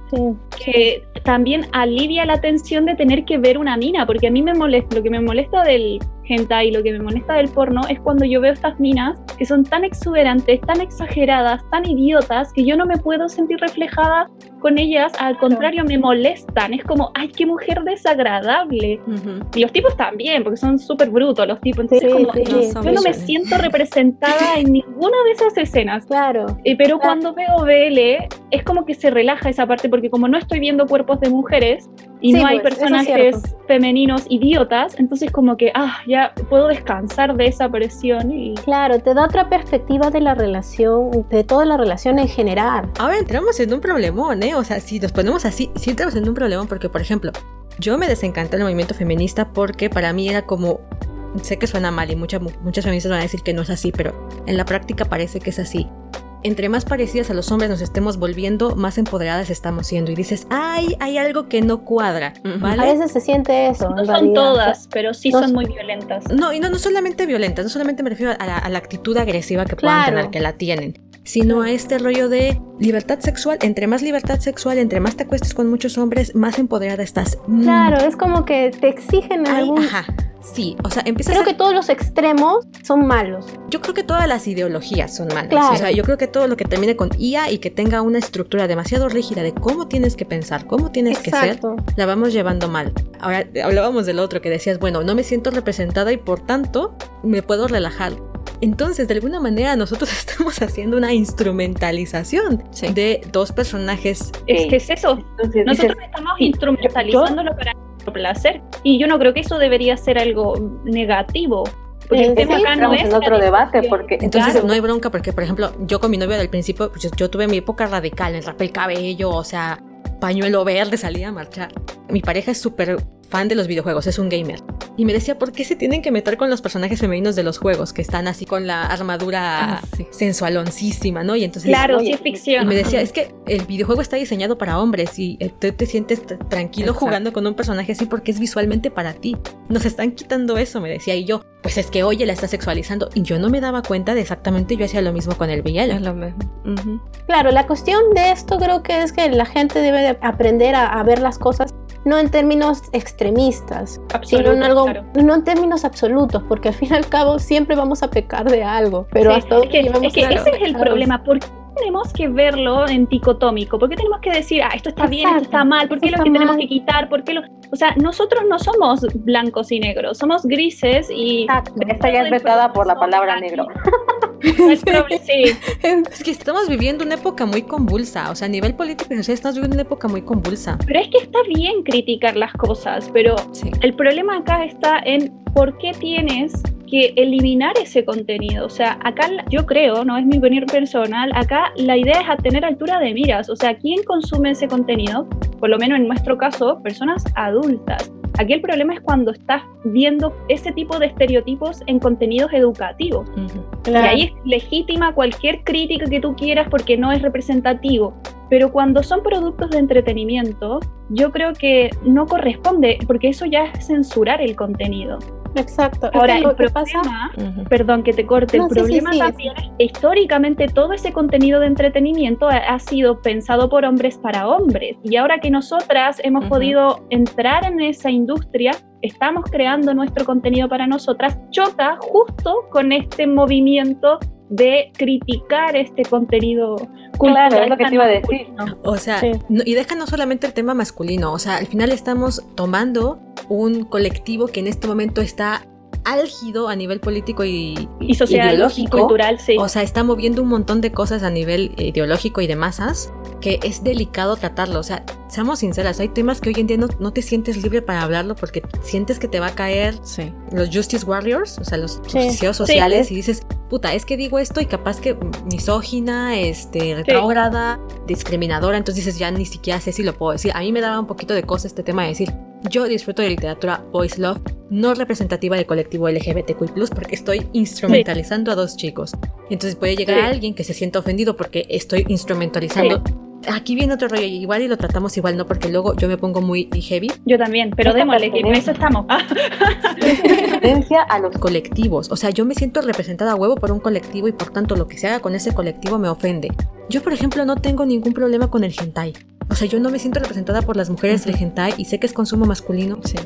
que también alivia la tensión de tener que ver una mina, porque a mí me molesta, lo que me molesta del hentai, lo que me molesta del porno es cuando yo veo estas minas que son tan exuberantes, tan exageradas, tan idiotas, que yo no me puedo sentir reflejada con ellas, al contrario, me molestan, es como, ay, qué mujer desagradable. Y los tipos también, porque son súper brutos los tipos, entonces como, yo no me siento representada en ninguna de esas escenas. Claro. Eh, pero cuando veo BL, es como que se relaja esa parte, porque como no estoy viendo cuerpos de mujeres y no hay pues, personajes femeninos idiotas, entonces como que, ah, ya puedo descansar de esa presión. Y... Claro, te da otra perspectiva de la relación, de toda la relación en general. Ahora entramos en un problemón, ¿eh? O sea, si nos ponemos así, sí entramos en un problemón, porque por ejemplo, yo me desencanté del movimiento feminista porque para mí era como sé que suena mal y muchas, muchas feministas van a decir que no es así, pero en la práctica parece que es así entre más parecidas a los hombres nos estemos volviendo, más empoderadas estamos siendo. Y dices, ay, hay algo que no cuadra. ¿vale? A veces se siente eso. No son todas, pero sí son muy violentas. No, y no, no solamente violentas, no solamente me refiero a la, actitud agresiva que puedan tener, que la tienen sino a este rollo de libertad sexual. Entre más libertad sexual, entre más te acuestes con muchos hombres, más empoderada estás. Mm. Claro, es como que te exigen algo. Ajá. Sí, o sea, empiezas Creo que todos los extremos son malos. Yo creo que todas las ideologías son malas. O sea, yo creo que todo lo que termine con IA y que tenga una estructura demasiado rígida de cómo tienes que pensar, cómo tienes que ser, la vamos llevando mal. Ahora, hablábamos del otro que decías, bueno, no me siento representada y por tanto me puedo relajar. Entonces, de alguna manera, nosotros estamos haciendo una instrumentalización de dos personajes. Es que es eso. nosotros estamos instrumentalizándolo para placer. Y yo no creo que eso debería ser algo negativo. Porque el tema acá no es en otro debate porque entonces no hay bronca porque por ejemplo yo con mi novio del principio pues, yo, tuve mi época radical el rap el cabello o sea pañuelo verde salía a marchar mi pareja es súper fan de los videojuegos, es un gamer. Y me decía, ¿por qué se tienen que meter con los personajes femeninos de los juegos? Que están así con la armadura ah, sensualoncísima, ¿no? Y entonces... Claro, sí es ficción. Y me decía, es que el videojuego está diseñado para hombres y eh, tú te sientes tranquilo jugando con un personaje así porque es visualmente para ti. Nos están quitando eso, me decía. Y yo, pues es que oye, la está sexualizando. Y yo no me daba cuenta de exactamente, yo hacía lo mismo con el VL. Es lo mismo. Claro, la cuestión de esto creo que es que la gente debe aprender a ver las cosas no en términos extremistas, sino en algo, no en términos absolutos, porque al fin y al cabo siempre vamos a pecar de algo. Pero hasta es que, es que ese es el problema. ¿Por qué tenemos que verlo en ticotómico? ¿Por qué tenemos que decir, ah, esto está bien, esto está mal? ¿Por qué lo que tenemos que quitar? ¿Por qué lo... O sea, nosotros no somos blancos y negros, somos grises y... Esta ya es vetada por la palabra negro. Es que estamos viviendo una época muy convulsa, o sea, a nivel político estamos viviendo una época muy convulsa. Pero es que está bien criticar las cosas, pero el problema acá está en por qué tienes que eliminar ese contenido. O sea, acá yo creo, no es mi opinión personal, acá la idea es a tener altura de miras. O sea, ¿quién consume ese contenido? Por lo menos en nuestro caso, personas adultas. Aquí el problema es cuando estás viendo ese tipo de estereotipos en contenidos educativos. Y ahí es legítima cualquier crítica que tú quieras porque no es representativo. Pero cuando son productos de entretenimiento, yo creo que no corresponde, porque eso ya es censurar el contenido. Exacto. Ahora, el problema, perdón que te corte, el problema también es que históricamente todo ese contenido de entretenimiento ha, sido pensado por hombres para hombres. Y ahora que nosotras hemos podido entrar en esa industria, estamos creando nuestro contenido para nosotras, choca justo con este movimiento de criticar este contenido cultural. Claro, es lo que te iba a decir. O sea, y deja no solamente el tema masculino, o sea, al final estamos tomando un colectivo que en este momento está álgido a nivel político y, social, ideológico, cultural, sí. O sea, está moviendo un montón de cosas a nivel ideológico y de masas que es delicado tratarlo. O sea, seamos sinceras, hay temas que hoy en día no, te sientes libre para hablarlo porque sientes que te va a caer los Justice Warriors, o sea, los justicios sociales, y dices, puta, es que digo esto y capaz que misógina, este, retrógrada, discriminadora, entonces dices, ya ni siquiera sé si lo puedo decir. A mí me daba un poquito de cosa este tema de decir, yo disfruto de literatura voice love no representativa del colectivo LGBTQ+, porque estoy instrumentalizando a dos chicos. Entonces puede llegar a alguien que se sienta ofendido porque estoy instrumentalizando aquí viene otro rollo, igual y lo tratamos igual, ¿no? Porque luego yo me pongo muy heavy. Yo también, pero démosle, que en eso estamos. A los colectivos. O sea, yo me siento representada a huevo por un colectivo y por tanto lo que se haga con ese colectivo me ofende. Yo, por ejemplo, no tengo ningún problema con el hentai. O sea, yo no me siento representada por las mujeres del hentai y sé que es consumo masculino. Sí.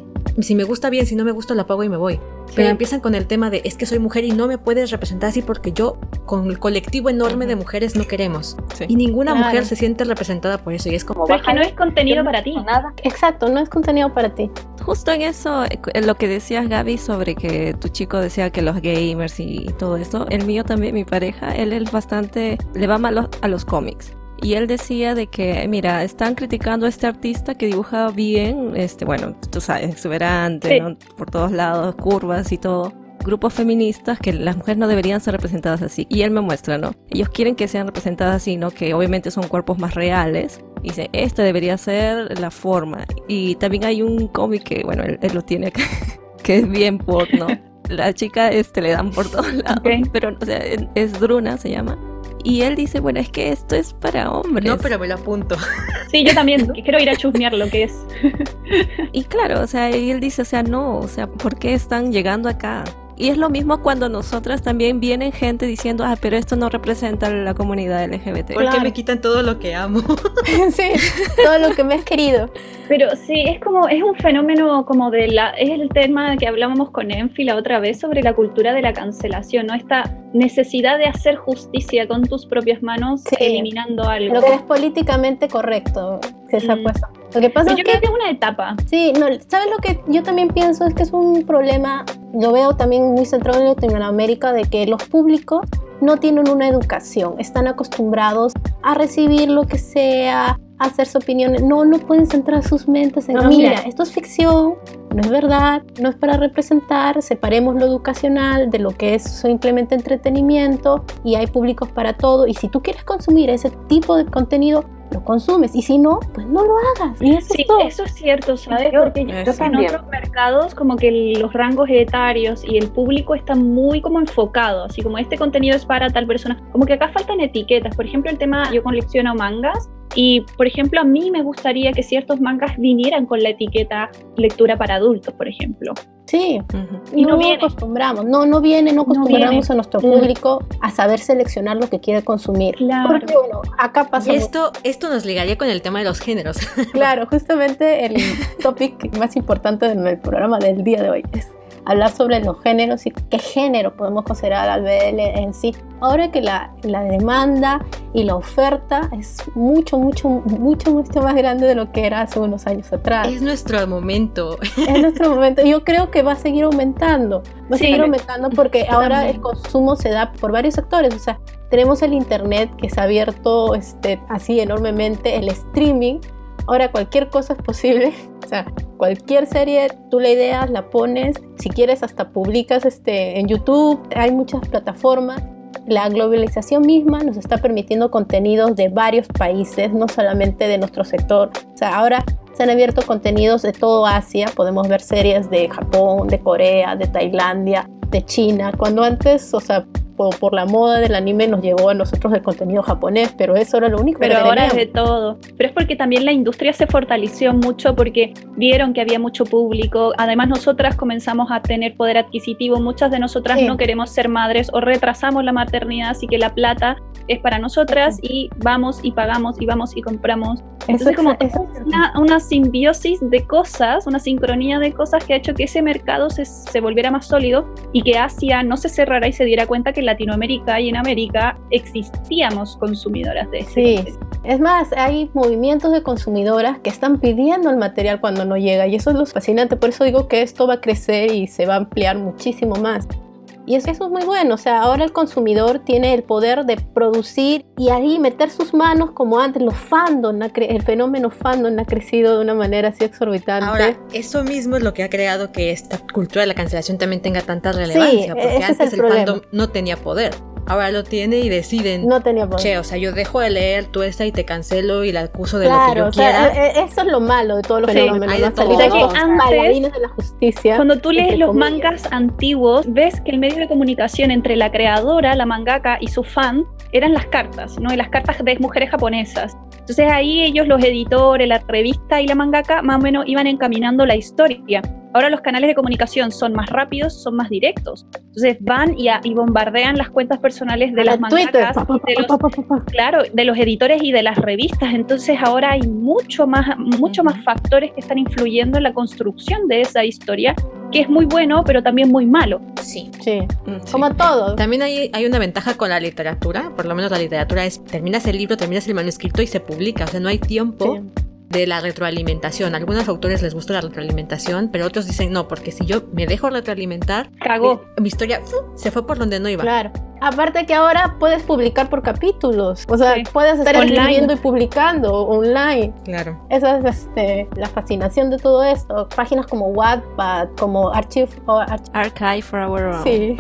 Si me gusta bien, si no me gusta lo apago y me voy. Pero empiezan con el tema de es que soy mujer y no me puedes representar así porque yo con el colectivo enorme de mujeres no queremos. Y ninguna mujer se siente representada por eso y es como... Pero es que no es contenido para ti. Nada. Exacto, no es contenido para ti. Justo en eso, en lo que decías Gaby sobre que tu chico decía que los gamers y todo eso, el mío también, mi pareja, él es bastante, le va mal a los cómics y él decía de que, mira, están criticando a este artista que dibuja bien, este, bueno, tú sabes, exuberante, por todos lados, curvas y todo. Grupos feministas que las mujeres no deberían ser representadas así. Y él me muestra, ¿no? Ellos quieren que sean representadas así, ¿no? Que obviamente son cuerpos más reales. Y dice, esta debería ser la forma. Y también hay un cómic que, bueno, él, lo tiene acá, que es bien por, ¿no? La chica este, le dan por todos lados. Pero, o sea, es Druna, se llama y él dice, bueno, es que esto es para hombres. No, pero me lo apunto. Sí, yo también, quiero ir a chusmear lo que es. y claro, o sea, y él dice, o sea, no, o sea, ¿por qué están llegando acá? Y es lo mismo cuando nosotras también vienen gente diciendo, ah, pero esto no representa la comunidad LGBT. Porque me quitan todo lo que amo. sí, todo lo que me has querido. Pero sí, es como, es un fenómeno como de la, es el tema que hablábamos con Enfi la otra vez sobre la cultura de la cancelación, ¿no? Esta necesidad de hacer justicia con tus propias manos eliminando algo. Lo que es políticamente correcto, se mm. Lo que pasa es que, es una etapa. Sí, no, ¿sabes lo que yo también pienso? Es que es un problema, lo veo también muy centrado en Latinoamérica, de que los públicos no tienen una educación, están acostumbrados a recibir lo que sea, hacer su opinión, no, no pueden centrar sus mentes en, no, mira, esto es ficción, no es verdad, no es para representar, separemos lo educacional de lo que es simplemente entretenimiento y hay públicos para todo. Y si tú quieres consumir ese tipo de contenido, lo consumes. Y si no, pues no lo hagas. Y eso sí, es eso es cierto, ¿sabes? Porque yo, en otros mercados como que los rangos etarios y el público está muy como enfocado, así como este contenido es para tal persona, como que acá faltan etiquetas, por ejemplo el tema, yo colecciono mangas y, por ejemplo, a mí me gustaría que ciertos mangas vinieran con la etiqueta lectura para adultos, por ejemplo. Sí, y no, acostumbramos, no, no viene, no acostumbramos a nuestro público a saber seleccionar lo que quiere consumir. Claro. Porque, bueno, acá pasa. Y esto, esto nos ligaría con el tema de los géneros. Claro, justamente el topic más importante del programa del día de hoy es hablar sobre los géneros y qué género podemos considerar al BL en sí. Ahora que la, la, demanda y la oferta es mucho, mucho, mucho, mucho más grande de lo que era hace unos años atrás. Es nuestro momento. Es nuestro momento. Yo creo que va a seguir aumentando. Va a seguir aumentando porque ahora el consumo se da por varios sectores. O sea, tenemos el Internet que se ha abierto este, así enormemente, el streaming Ahora cualquier cosa es posible, o sea, cualquier serie tú la ideas, la pones, si quieres hasta publicas este, en YouTube, hay muchas plataformas. La globalización misma nos está permitiendo contenidos de varios países, no solamente de nuestro sector. O sea, ahora se han abierto contenidos de todo Asia, podemos ver series de Japón, de Corea, de Tailandia, de China, cuando antes, o sea, por, la moda del anime nos llegó a nosotros el contenido japonés, pero eso era lo único pero que ahora es de todo. Pero es porque también la industria se fortaleció mucho porque vieron que había mucho público. Además, nosotras comenzamos a tener poder adquisitivo. Muchas de nosotras no queremos ser madres o retrasamos la maternidad, así que la plata es para nosotras y vamos y pagamos y vamos y compramos. Entonces, como una, una, simbiosis de cosas, una sincronía de cosas que ha hecho que ese mercado se, se volviera más sólido y que Asia no se cerrara y se diera cuenta que la Latinoamérica y en América existíamos consumidoras de ese Sí, es más, hay movimientos de consumidoras que están pidiendo el material cuando no llega y eso es lo fascinante, por eso digo que esto va a crecer y se va a ampliar muchísimo más. Y eso, es muy bueno, o sea, ahora el consumidor tiene el poder de producir y ahí meter sus manos como antes, los fandom, el fenómeno fandom ha crecido de una manera así exorbitante. Ahora, eso mismo es lo que ha creado que esta cultura de la cancelación también tenga tanta relevancia, porque antes el, el fandom no tenía poder ahora lo tiene y deciden. No tenía poder. Che, o sea, yo dejo de leer tú esta y te cancelo y la acuso de lo que yo o sea, e, e, Eso es lo malo de todos los fenómenos. Hay de todo. que antes, de la justicia. Cuando tú lees los mangas antiguos, ves que el medio de comunicación entre la creadora, la mangaka y su fan eran las cartas, ¿no? Y las cartas de mujeres japonesas. Entonces ahí ellos, los editores, la revista y la mangaka, más o menos iban encaminando la historia. Ahora los canales de comunicación son más rápidos, son más directos. Entonces van y, bombardean las cuentas personales de las mangakas, de los, claro, de los editores y de las revistas. Entonces ahora hay mucho más, mucho más factores que están influyendo en la construcción de esa historia, que es muy bueno, pero también muy malo. Sí, sí. Mm, Como todo. También hay, hay una ventaja con la literatura, por lo menos la literatura es, terminas el libro, terminas el manuscrito y se publica, o sea, no hay tiempo de la retroalimentación. A algunos autores les gusta la retroalimentación, pero otros dicen no, porque si yo me dejo retroalimentar, cagó. mi historia se fue por donde no iba. Claro. Aparte que ahora puedes publicar por capítulos, o sea, puedes estar escribiendo y publicando online. Claro. Esa es este, la fascinación de todo esto. Páginas como Wattpad, como Archive Archive for Our Own. Sí.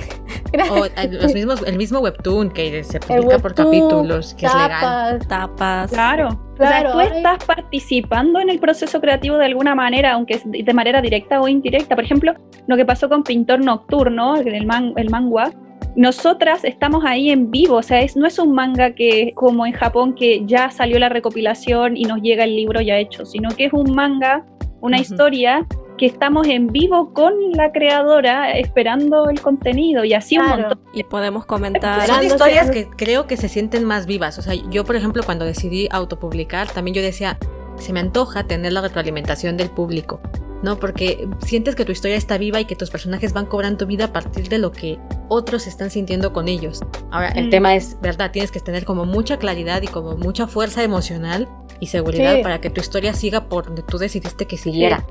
o los mismos, el mismo webtoon que se publica por capítulos, que es legal. Tapas. Claro. Claro, tú estás participando en el proceso creativo de alguna manera, aunque de manera directa o indirecta. Por ejemplo, lo que pasó con Pintor Nocturno, el, man, el manga, nosotras estamos ahí en vivo, o sea, es, no es un manga que como en Japón que ya salió la recopilación y nos llega el libro ya hecho, sino que es un manga, una historia que estamos en vivo con la creadora esperando el contenido y así un montón. Y podemos comentar. Son historias que creo que se sienten más vivas. O sea, yo, por ejemplo, cuando decidí autopublicar, también yo decía, se me antoja tener la retroalimentación del público. ¿No? Porque sientes que tu historia está viva y que tus personajes van cobrando vida a partir de lo que otros están sintiendo con ellos. Ahora, el mm. tema es, ¿verdad? Tienes que tener como mucha claridad y como mucha fuerza emocional y seguridad para que tu historia siga por donde tú decidiste que siguiera.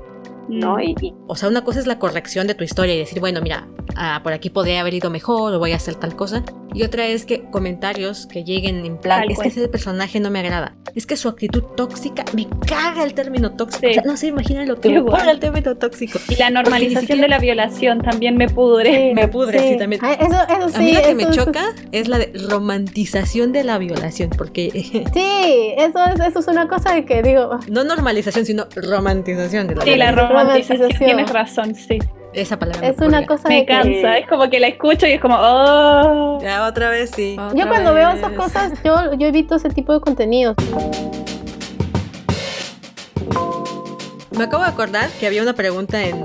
¿No? Mm. Y, o sea, una cosa es la corrección de tu historia y decir, bueno, mira, ah, por aquí podría haber ido mejor o voy a hacer tal cosa. Y otra es que comentarios que lleguen en plan, es que ese personaje no me agrada. Es que su actitud tóxica, me caga el término tóxico. O sea, no se imagina lo que me el término tóxico. Y la normalización de la violación también me pudre. me pudre, sí, también. Ah, eso, eso sí, A mí lo que me choca es la de romantización de la violación, porque... sí, eso es, eso es una cosa de que digo... No normalización, sino romantización de la sí, violación. la romantización. Tienes razón, sí. Esa palabra. Es una cosa me cansa, es como que la escucho y es como, oh. Ya otra vez sí. yo cuando veo esas cosas, yo, yo evito ese tipo de contenidos. Me acabo de acordar que había una pregunta en,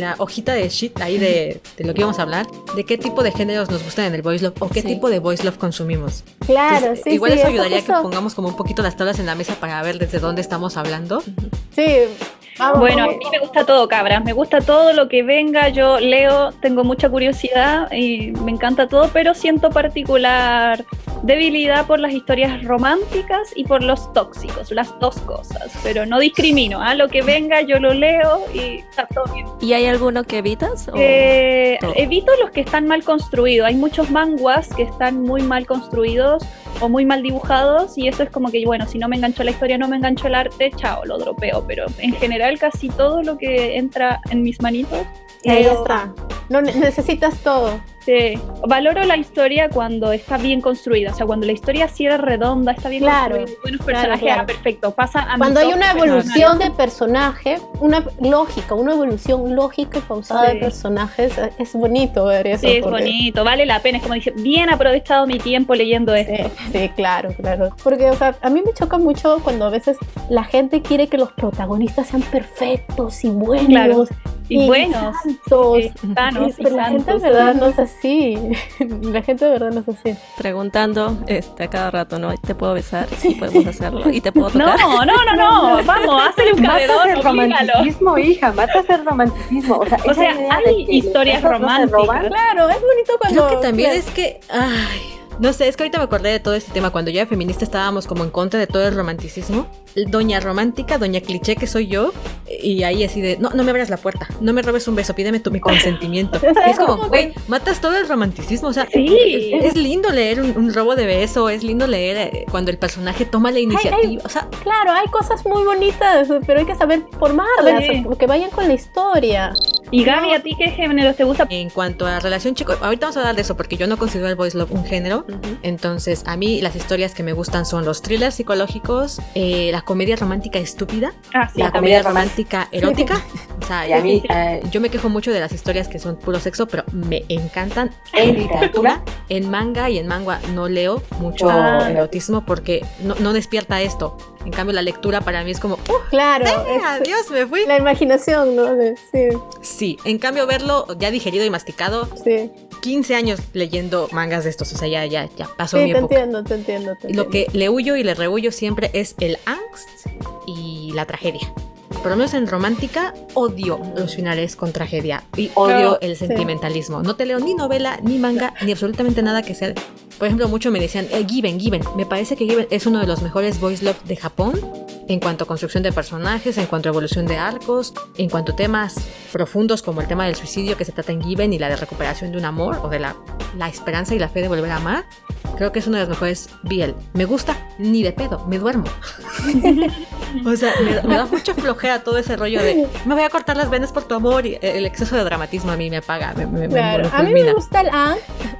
la hojita de shit ahí de, lo que íbamos a hablar, de qué tipo de géneros nos gustan en el voice love o qué tipo de voice love consumimos. Claro, sí. Igual eso ayudaría a que pongamos como un poquito las tablas en la mesa para ver desde dónde estamos hablando. Sí, bueno, a mí me gusta todo, cabra. Me gusta todo lo que venga. Yo leo, tengo mucha curiosidad y me encanta todo, pero siento particular debilidad por las historias románticas y por los tóxicos, las dos cosas. Pero no discrimino. a ¿ah? Lo que venga, yo lo leo y está todo bien. ¿Y hay alguno que evitas? Eh, evito los que están mal construidos. Hay muchos manguas que están muy mal construidos o muy mal dibujados y eso es como que, bueno, si no me enganchó la historia, no me enganchó el arte, chao, lo dropeo. Pero en general casi todo lo que entra en mis manitos. Ahí está. No necesitas todo. Sí. Valoro la historia cuando está bien construida, o sea, cuando la historia sí es redonda, está bien Claro, construida, buenos personajes, claro. perfecto. Pasa a Cuando hay una evolución de personaje, una lógica, una evolución lógica y pausada Sí. de personajes, es bonito ver eso. Sí, es porque- bonito, vale la pena. Es como dice, bien aprovechado mi tiempo leyendo esto. sí, claro, claro. Porque, o sea, a mí me choca mucho cuando a veces la gente quiere que los protagonistas sean perfectos y buenos. Claro. Y, buenos, santos. eh, sanos y Pero la gente de santos. verdad no es así. La gente de verdad no es así. Preguntando este, a cada rato, ¿no? ¿Te puedo besar? Sí, podemos hacerlo. ¿Y te puedo No, tocar? no, no, no, vamos, hazle un cabedón, el romanticismo, hija, matas el romanticismo. O sea, O sea, hay historias no se románticas. roban, Claro, es bonito cuando. Creo que también claro, es que. Ay. No sé, es que ahorita me acordé de todo este tema. Cuando yo era feminista estábamos como en contra de todo el romanticismo. Doña romántica, doña cliché que soy yo. Y ahí así de, no, no me abras la puerta, no me robes un beso, pídeme tu mi consentimiento. Y es como, güey, matas todo el romanticismo. O sea, Sí. es lindo leer un, un robo de beso, es lindo leer eh, cuando el personaje toma la iniciativa. O sea, Claro, hay cosas muy bonitas, pero hay que saber formarlas, Sí. que vayan con la historia. Y Gaby, ¿a ti qué géneros te gusta? En cuanto a relación chico, ahorita vamos a hablar de eso porque yo no considero el voice love un género. Entonces, a mí las historias que me gustan son los thrillers psicológicos, eh, la comedia romántica estúpida, Ah, sí, la comedia romántica erótica. O sea, Y a mí, yo- eh, yo me quejo mucho de las historias que son puro sexo, pero me encantan. en literatura, En manga y en manga no leo mucho Ah. erotismo porque no, no despierta esto. En cambio, la lectura para mí es como, ¡uh! Claro, es adiós, me fui! la imaginación, ¿no? Sí, Sí, en cambio, verlo ya digerido y masticado, sí. 15 años leyendo mangas de estos, o sea, ya, ya, ya pasó Sí, mi te época. entiendo, te entiendo. te Y Lo entiendo. que le huyo y le rehuyo siempre es el angst y la tragedia. Por lo menos en romántica, odio los finales con tragedia y odio el sentimentalismo. No te leo ni novela, ni manga, ni absolutamente nada que sea. Por ejemplo, muchos me decían, eh, Given, Given. Me parece que Given es uno de los mejores voice love de Japón en cuanto a construcción de personajes, en cuanto a evolución de arcos, en cuanto a temas profundos como el tema del suicidio que se trata en Given y la de recuperación de un amor o de la, la esperanza y la fe de volver a amar. Creo que es uno de los mejores BL. Me gusta ni de pedo, me duermo. o sea, me, me da mucha flojera todo ese rollo de me voy a cortar las venas por tu amor y el exceso de dramatismo a mí me apaga, me, me, Claro, me a mí me gusta el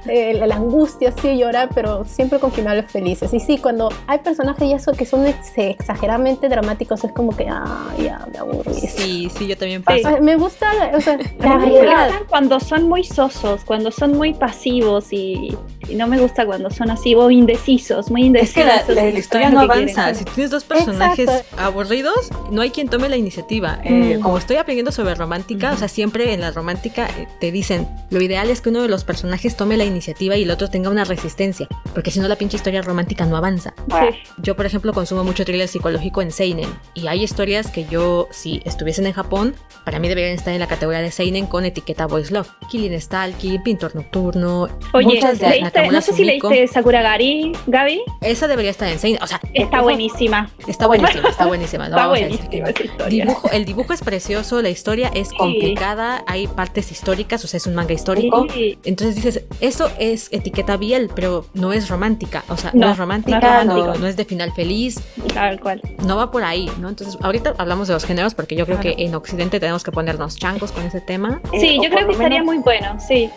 eh, la angustia, sí, llorar, pero siempre con finales felices. Y sí, cuando hay personajes y eso que son ex- exageradamente dramáticos, es como que, ah, ya, me aburrí. Sí, sí, yo también Sí. paso. Ah, Me gusta, o sea, la gustan cuando son muy sosos, cuando son muy pasivos y, y no me gusta cuando son así o indecisos, muy Es indecisos. que la, la no historia no avanza. quieren. Si tienes dos personajes Exacto. aburridos, no hay quien tome la iniciativa. Eh, Mm. Como estoy aprendiendo sobre romántica, o sea, siempre en la romántica eh, te dicen, lo ideal es que uno de los personajes tome la iniciativa y el otro tenga una resistencia, porque si no la pinche historia romántica no avanza. Sí. Yo, por ejemplo, consumo mucho thriller psicológico en Seinen. Y hay historias que yo, si estuviesen en Japón, para mí deberían estar en la categoría de Seinen con etiqueta Voice Love. Killing Stalky, Pintor Nocturno. Oye, muchas de ¿leíste- no sé si leíste Sakuragari, Gaby. Esa debería estar en Seinen. O sea, Está buenísima. está buenísima, está buenísima. no Está vamos a decir que buenísima. Dibujo, el dibujo es precioso, la historia es Sí. complicada, hay partes históricas, o sea, es un manga histórico. Sí. Entonces dices, eso es etiqueta biel, pero no es romántica. O sea, no, No, es romántica, no es no, romántico. no es de final feliz, Tal cual. no va por ahí, ¿no? Entonces, ahorita hablamos de los géneros porque yo creo Claro. que en Occidente tenemos que ponernos changos con ese tema. Sí, o yo creo que estaría menos- muy bueno, sí.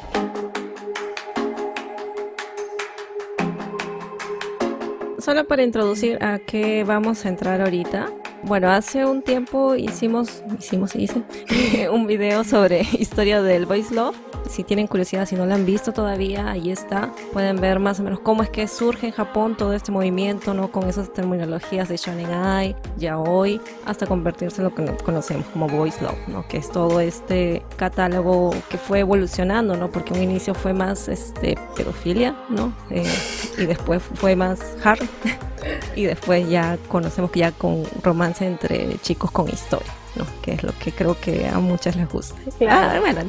Solo para introducir a qué vamos a entrar ahorita. Bueno, hace un tiempo hicimos, hicimos, hice un video sobre historia del Voice Love. Si tienen curiosidad, si no lo han visto todavía, ahí está. Pueden ver más o menos cómo es que surge en Japón todo este movimiento, ¿no? Con esas terminologías de Shonen Ai, Yaoi, hasta convertirse en lo que no- conocemos como Voice Love, ¿no? Que es todo este catálogo que fue evolucionando, ¿no? Porque un inicio fue más, este, pedofilia, ¿no? Eh, y después fue más hard y después ya conocemos que ya con romance entre chicos con historia, ¿no? Que es lo que creo que a muchas les gusta. Claro. Ah, bueno,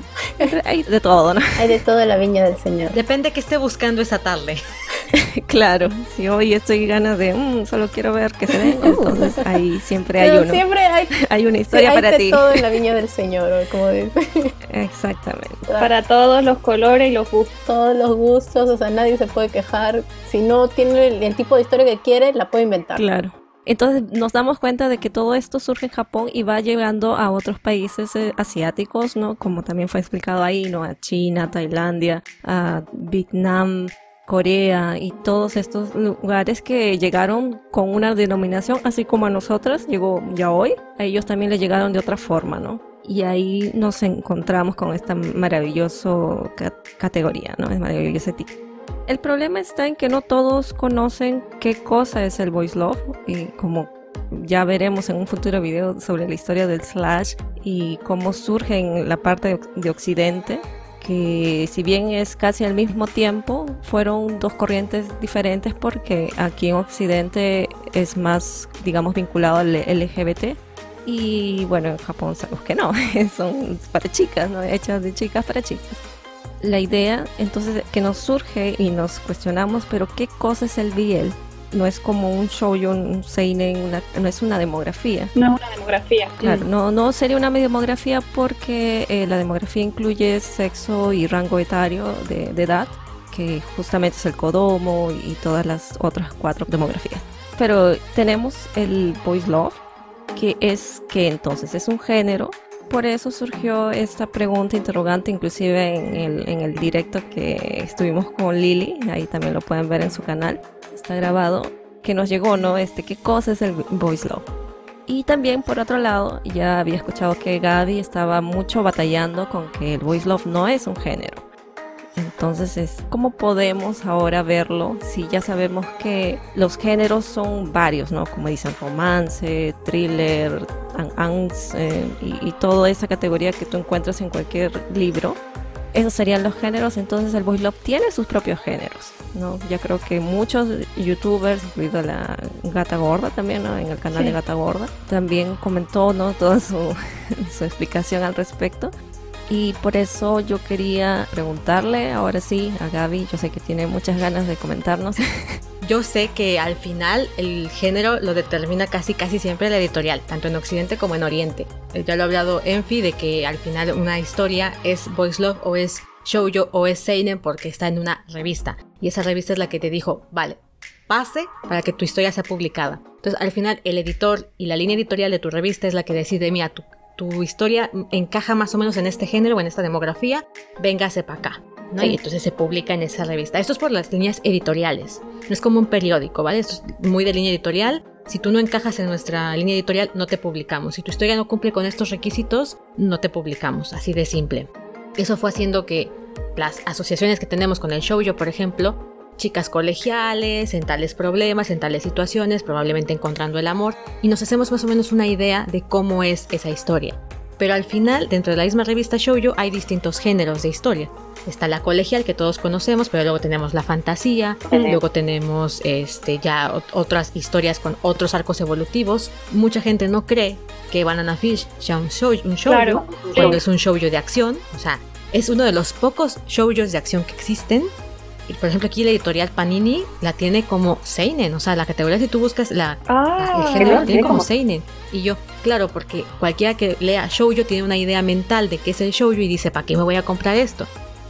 hay de todo, ¿no? Hay de todo en la viña del Señor. Depende que esté buscando esa tarde. claro, si hoy estoy ganas de, "Mm, solo quiero ver que se den, entonces ahí siempre hay uno, siempre hay, hay una sí, historia hay para de ti. todo en la viña del Señor, como dice. Exactamente. Para todos los colores y los gustos. Todos los gustos, o sea, nadie se puede quejar. Si no tiene el, el tipo de historia que quiere, la puede inventar. Claro. Entonces nos damos cuenta de que todo esto surge en Japón y va llegando a otros países eh, asiáticos, ¿no? Como también fue explicado ahí, ¿no? A China, Tailandia, a Vietnam, Corea y todos estos lugares que llegaron con una denominación, así como a nosotras llegó ya hoy, a ellos también les llegaron de otra forma, ¿no? Y ahí nos encontramos con esta maravillosa categoría, ¿no? Es maravilloso tipo. El problema está en que no todos conocen qué cosa es el voice love y como ya veremos en un futuro video sobre la historia del slash y cómo surge en la parte de Occidente, que si bien es casi al mismo tiempo, fueron dos corrientes diferentes porque aquí en Occidente es más, digamos, vinculado al LGBT y bueno, en Japón sabemos que no, son para chicas, ¿no? Hechas de chicas para chicas la idea entonces que nos surge y nos cuestionamos, pero ¿qué cosa es el BL? No es como un show, un seinen, no es una demografía. No es una demografía. Claro, no, no sería una demografía porque eh, la demografía incluye sexo y rango etario de, de edad, que justamente es el Kodomo y todas las otras cuatro demografías. Pero tenemos el Boys Love, que es que entonces es un género por eso surgió esta pregunta interrogante, inclusive en el, directo que estuvimos con Lili, ahí también lo pueden ver en su canal, está grabado, que nos llegó, ¿no? Este, ¿qué cosa es el voice love? Y también por otro lado, ya había escuchado que Gaby estaba mucho batallando con que el voice love no es un género. Entonces es cómo podemos ahora verlo si ya sabemos que los géneros son varios, ¿no? Como dicen romance, thriller, angst eh, y, toda esa categoría que tú encuentras en cualquier libro. Esos serían los géneros, entonces el voice love tiene sus propios géneros, ¿no? Ya creo que muchos youtubers, incluido la Gata Gorda también, ¿no? En el canal de Gata Gorda, también comentó, ¿no? Toda su, su explicación al respecto. Y por eso yo quería preguntarle ahora sí a Gaby, yo sé que tiene muchas ganas de comentarnos. Yo sé que al final el género lo determina casi casi siempre la editorial, tanto en Occidente como en Oriente. Eh, ya lo ha hablado Enfi de que al final una historia es Boys Love o es Shoujo o es Seinen porque está en una revista. Y esa revista es la que te dijo, vale, pase para que tu historia sea publicada. Entonces, al final, el editor y la línea editorial de tu revista es la que decide, mira, tu tu historia encaja más o menos en este género o en esta demografía, véngase para acá. ¿no? Y entonces se publica en esa revista. Esto es por las líneas editoriales. No es como un periódico, ¿vale? Esto es muy de línea editorial. Si tú no encajas en nuestra línea editorial, no te publicamos. Si tu historia no cumple con estos requisitos, no te publicamos. Así de simple. Eso fue haciendo que las asociaciones que tenemos con el show, yo por ejemplo, chicas colegiales, en tales problemas, en tales situaciones, probablemente encontrando el amor, y nos hacemos más o menos una idea de cómo es esa historia. Pero al final, dentro de la misma revista Shoujo hay distintos géneros de historia. Está la colegial que todos conocemos, pero luego tenemos la fantasía, luego tenemos este, ya otras historias con otros arcos evolutivos. Mucha gente no cree que Banana Fish sea un, show, un shoujo, cuando es un shoujo de acción. O sea, es uno de los pocos shoujos de acción que existen por ejemplo, aquí la editorial Panini la tiene como Seinen, o sea, la categoría si tú buscas la, ah, el género tiene como Seinen. Y yo, claro, porque cualquiera que lea Shoujo tiene una idea mental de qué es el Shoujo y dice, ¿para qué me voy a comprar esto?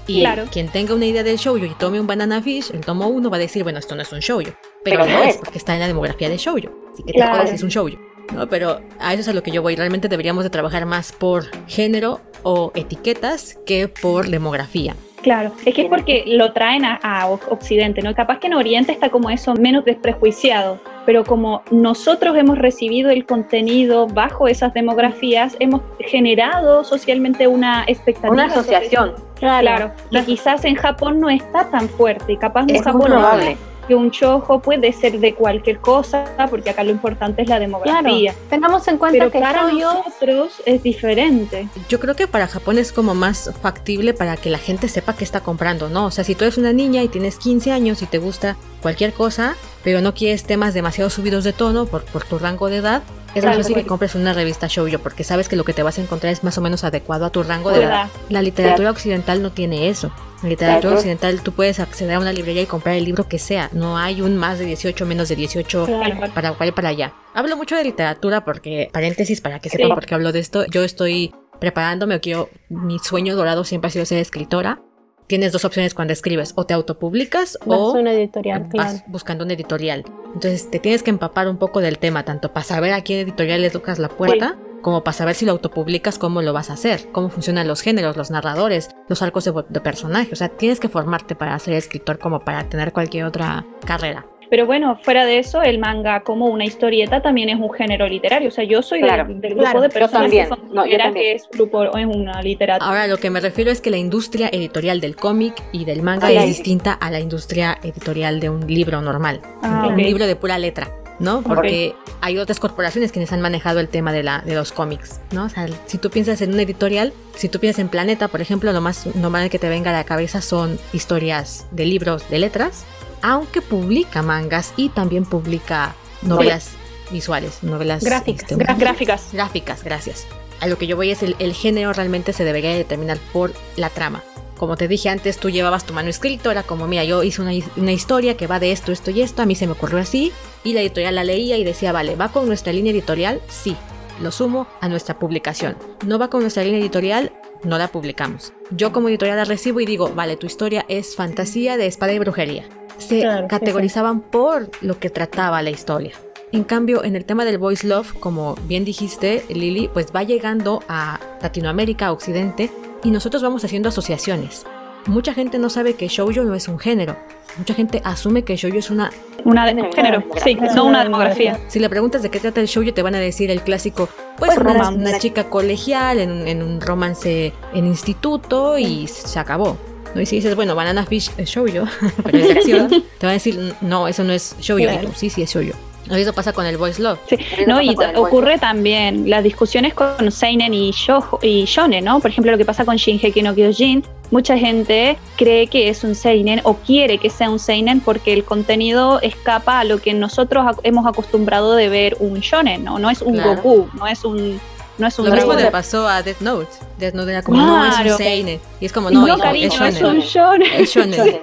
Y quien tenga una idea del shoujo y tome un Banana Fish, el tomo uno va a decir, bueno, esto no es un shoujo. Pero, no es, porque está en la demografía de shoujo. Así que claro. te es un shoujo. ¿no? Pero a eso es a lo que yo voy. Realmente deberíamos de trabajar más por género o etiquetas que por demografía. Claro, es que es porque lo traen a, Occidente, ¿no? Capaz que en Oriente está como eso menos desprejuiciado, pero como nosotros hemos recibido el contenido bajo esas demografías, hemos generado socialmente una expectativa. Una asociación. Claro, y quizás en Japón no está tan fuerte, capaz en Japón probable que un chojo puede ser de cualquier cosa, porque acá lo importante es la demografía. Tengamos en cuenta que para nosotros es diferente. Yo creo que para Japón es como más factible para que la gente sepa qué está comprando, ¿no? O sea, si tú eres una niña y tienes 15 años y te gusta cualquier cosa, pero no quieres temas demasiado subidos de tono por, por tu rango de edad, es más fácil que compres una revista shoujo porque sabes que lo que te vas a encontrar es más o menos adecuado a tu rango de edad. La literatura occidental no tiene eso. Literatura occidental tú puedes acceder a una librería y comprar el libro que sea. No hay un más de 18, menos de 18 para para, para allá. Hablo mucho de literatura porque, paréntesis, para que sepan por qué hablo de esto, yo estoy preparándome, quiero, mi sueño dorado siempre ha sido ser escritora tienes dos opciones cuando escribes, o te autopublicas Vas o una editorial, vas claro. buscando un editorial. Entonces te tienes que empapar un poco del tema, tanto para saber a qué editorial le tocas la puerta, como para saber si lo autopublicas, cómo lo vas a hacer, cómo funcionan los géneros, los narradores, los arcos de, de personaje. O sea, tienes que formarte para ser escritor como para tener cualquier otra carrera. Pero bueno, fuera de eso, el manga como una historieta también es un género literario. O sea, yo soy del- Claro, del, grupo claro, de yo personas también. que No, yo que es grupo o es una literatura. Ahora, lo que me refiero es que la industria editorial del cómic y del manga Sí. es distinta a la industria editorial de un libro normal, Ah, un ok. libro de pura letra. ¿No? Porque hay otras corporaciones quienes han manejado el tema de, la, de los cómics, ¿no? O sea, si tú piensas en una editorial, si tú piensas en Planeta, por ejemplo, lo más normal que te venga a la cabeza son historias de libros de letras, aunque publica mangas y también publica novelas visuales, novelas Gráficas, este, gráficas. Gráficas, gracias. A lo que yo voy es el, el género realmente se debería determinar por la trama. Como te dije antes, tú llevabas tu manuscrito, era como, mira, yo hice una, una historia que va de esto, esto y esto, a mí se me ocurrió así, y la editorial la leía y decía, vale, ¿va con nuestra línea editorial? Sí, lo sumo a nuestra publicación. ¿No va con nuestra línea editorial? No la publicamos. Yo como editorial la recibo y digo, vale, tu historia es fantasía de espada y brujería. Se Claro, sí, categorizaban por lo que trataba la historia. En cambio, en el tema del voice love, como bien dijiste, Lili, pues va llegando a Latinoamérica, a Occidente, y nosotros vamos haciendo asociaciones. Mucha gente no sabe que shoujo no es un género. Mucha gente asume que shoujo es una... Una de Género, género, sí, no una demografía. Si le preguntas de qué trata el shoujo, te van a decir el clásico, pues, Pues una, chica colegial en, un- en un romance en instituto y se acabó. ¿no? Y si dices, bueno, Banana Fish es shoujo, pero es acción, te van a decir, no, eso no es shoujo. Claro. Y tú, sí, sí es shoujo. Eso pasa con el voice love. Sí, No, y ocurre también las discusiones con Seinen y, shoujo- y Shonen, ¿no? Por ejemplo, lo que pasa con Shingeki no Kyojin. Mucha gente cree que es un Seinen o quiere que sea un Seinen porque el contenido escapa a lo que nosotros ac- hemos acostumbrado de ver un Shonen, ¿no? No es un Claro. Goku, no es un, no es un Lo mismo le pasó a Death Note. Death Note era como, no, es un seinen. Y es como, No, no, hijo, cariño, es un Shonen. Es shonen. Shonen.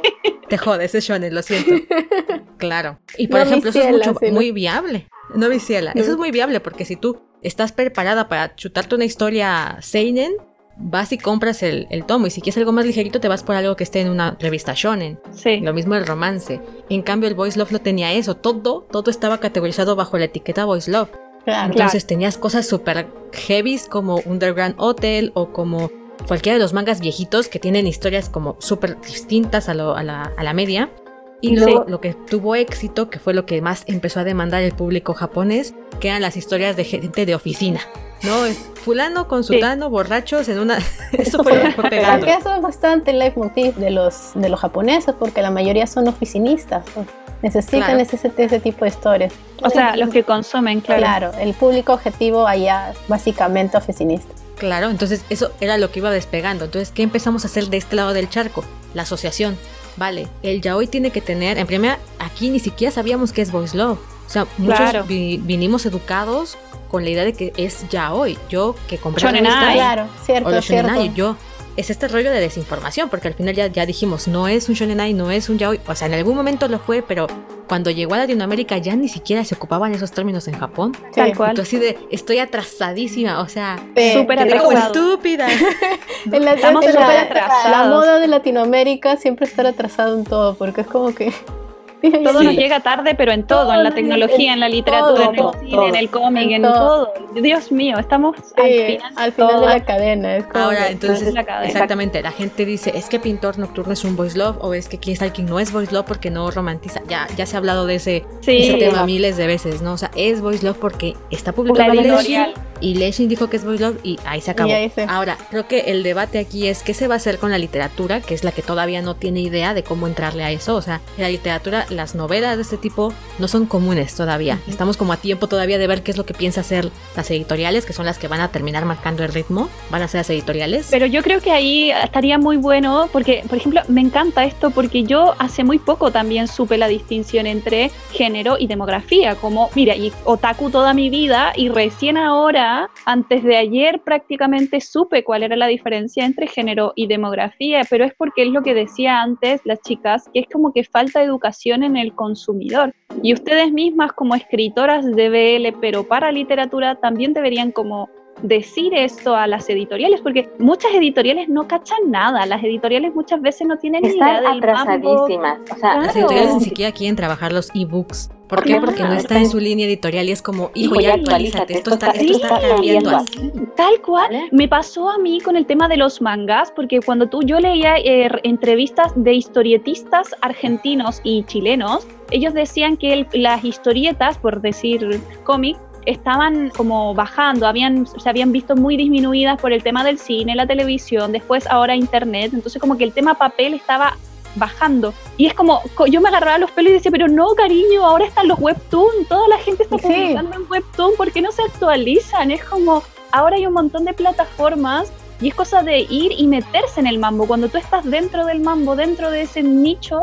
Te jodes, es shonen, lo siento. Claro. Y por No ejemplo, eso es mucho, muy viable. No viciela. Eso No. es muy viable porque si tú estás preparada para chutarte una historia seinen, vas y compras el, el tomo. Y si quieres algo más ligerito, te vas por algo que esté en una revista shonen. Sí. Lo mismo el romance. En cambio, el Voice Love no tenía eso. Todo, todo estaba categorizado bajo la etiqueta Voice Love. Claro. Entonces tenías cosas súper heavies como Underground Hotel o como cualquiera de los mangas viejitos que tienen historias como súper distintas a, lo- a la, a la media. Y luego- lo que tuvo éxito, que fue lo que más empezó a demandar el público japonés, que eran las historias de gente de oficina. ¿No? Es Fulano con Sí. sutano, borrachos en una... Eso fue lo que fue pegando. Porque eso es bastante el leitmotiv de los, de los japoneses, porque la mayoría son oficinistas. Necesitan Claro. ese, ese tipo de historias. O sea, los que consumen, claro. Claro, el público objetivo allá básicamente oficinista. Claro, entonces eso era lo que iba despegando. Entonces, ¿qué empezamos a hacer de este lado del charco? La asociación. Vale, el yaoi tiene que tener, en primera, aquí ni siquiera sabíamos qué es voice love. O sea, muchos Claro. vi- vinimos educados con la idea de que es yaoi. Yo que compré la Shonen revista Ai. Claro, cierto, o los cierto. shonenai, yo es este rollo de desinformación, porque al final ya, ya dijimos, no es un shonenai, no es un yaoi. O sea, en algún momento lo fue, pero cuando llegó a Latinoamérica ya ni siquiera se ocupaban esos términos en Japón. Sí. Tal cual. Así de, estoy atrasadísima, o sea, Súper estúpida. En la, Estamos en la- moda de Latinoamérica siempre estar atrasado en todo, porque es como que... Todo Sí. nos llega tarde, pero en todo, Todo, en la en- tecnología, en la literatura, en todo, el cine, todo. en el cómic, En en todo. Dios mío, estamos Sí, al final, al final de la cadena. Es como Ahora, entonces, la cadena. exactamente, la gente dice, es que Pintor Nocturno es un voice love, o es que King Stalking no es voice love porque no romantiza. Ya, ya se ha hablado de ese, Sí, ese tema no. miles de veces, ¿no? O sea, es voice love porque está la publicado en Lenshin, editorial. y Lenshin dijo que es voice love y ahí se acabó. Y ahí se- Ahora, creo que el debate aquí es qué se va a hacer con la literatura, que es la que todavía no tiene idea de cómo entrarle a eso. O sea, en la literatura, las novelas de este tipo no son comunes todavía. Estamos como a tiempo todavía de ver qué es lo que piensa hacer las editoriales, que son las que van a terminar marcando el ritmo. Van a ser las editoriales. Pero yo creo que ahí estaría muy bueno, porque, por ejemplo, me encanta esto porque yo hace muy poco también supe la distinción entre género y demografía, como, mira, y otaku toda mi vida y recién ahora, antes de ayer prácticamente supe cuál era la diferencia entre género y demografía, pero es porque es lo que decía antes las chicas, que es como que falta educación en el consumidor. Y ustedes mismas como escritoras de BL, pero para literatura, también deberían como decir esto a las editoriales, porque muchas editoriales no cachan nada, las editoriales muchas veces no tienen ni idea Están del atrasadísimas. O sea, Las Claro. editoriales ni siquiera quieren trabajar los ebooks. ¿Por qué? Porque no está en su línea editorial y es como, hijo, ya actualízate, esto está, esto está cambiando así. Tal cual. Me pasó a mí con el tema de los mangas, porque cuando tú yo leía eh, entrevistas de historietistas argentinos y chilenos, ellos decían que el- las historietas, por decir cómic, estaban como bajando, habían, se habían visto muy disminuidas por el tema del cine, la televisión, después ahora internet, entonces como que el tema papel estaba bajando. Y es como, co- yo me agarraba los pelos y decía, pero no, cariño, ahora están los webtoon, toda la gente está Sí. publicando en webtoon, ¿por qué no se actualizan? Es como, ahora hay un montón de plataformas y es cosa de ir y meterse en el mambo. Cuando tú estás dentro del mambo, dentro de ese nicho,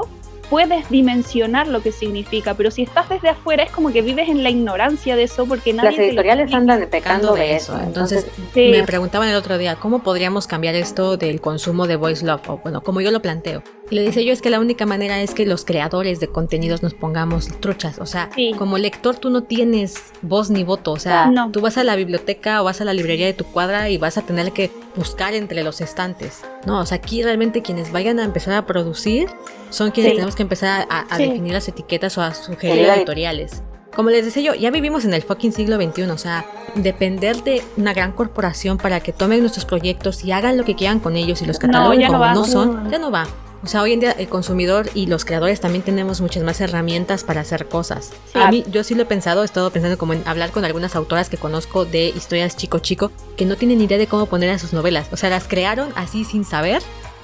puedes dimensionar lo que significa, pero si estás desde afuera es como que vives en la ignorancia de eso porque nadie las te lo editoriales andan Pecando pecando de eso. Entonces, Sí. me preguntaban el otro día, ¿cómo podríamos cambiar esto del consumo de voice love? O bueno, como yo lo planteo. Y le dice yo, es que la única manera es que los creadores de contenidos nos pongamos truchas. O sea, Sí. como lector tú no tienes voz ni voto. O sea, No. tú vas a la biblioteca o vas a la librería de tu cuadra y vas a tener que buscar entre los estantes. No, o sea, aquí realmente quienes vayan a empezar a producir son quienes Sí. tenemos que empezar a, a Sí. definir las etiquetas o a sugerir Sí. editoriales. Como les decía yo, ya vivimos en el fucking siglo XXI, o sea, depender de una gran corporación para que tomen nuestros proyectos y hagan lo que quieran con ellos y los No, cataloguen no como va. no son, No. ya no va. O sea, hoy en día el consumidor y los creadores también tenemos muchas más herramientas para hacer cosas. Sí. A mí, yo sí lo he pensado, he estado pensando como en hablar con algunas autoras que conozco de historias chico chico que no tienen idea de cómo poner a sus novelas. O sea, las crearon así sin saber,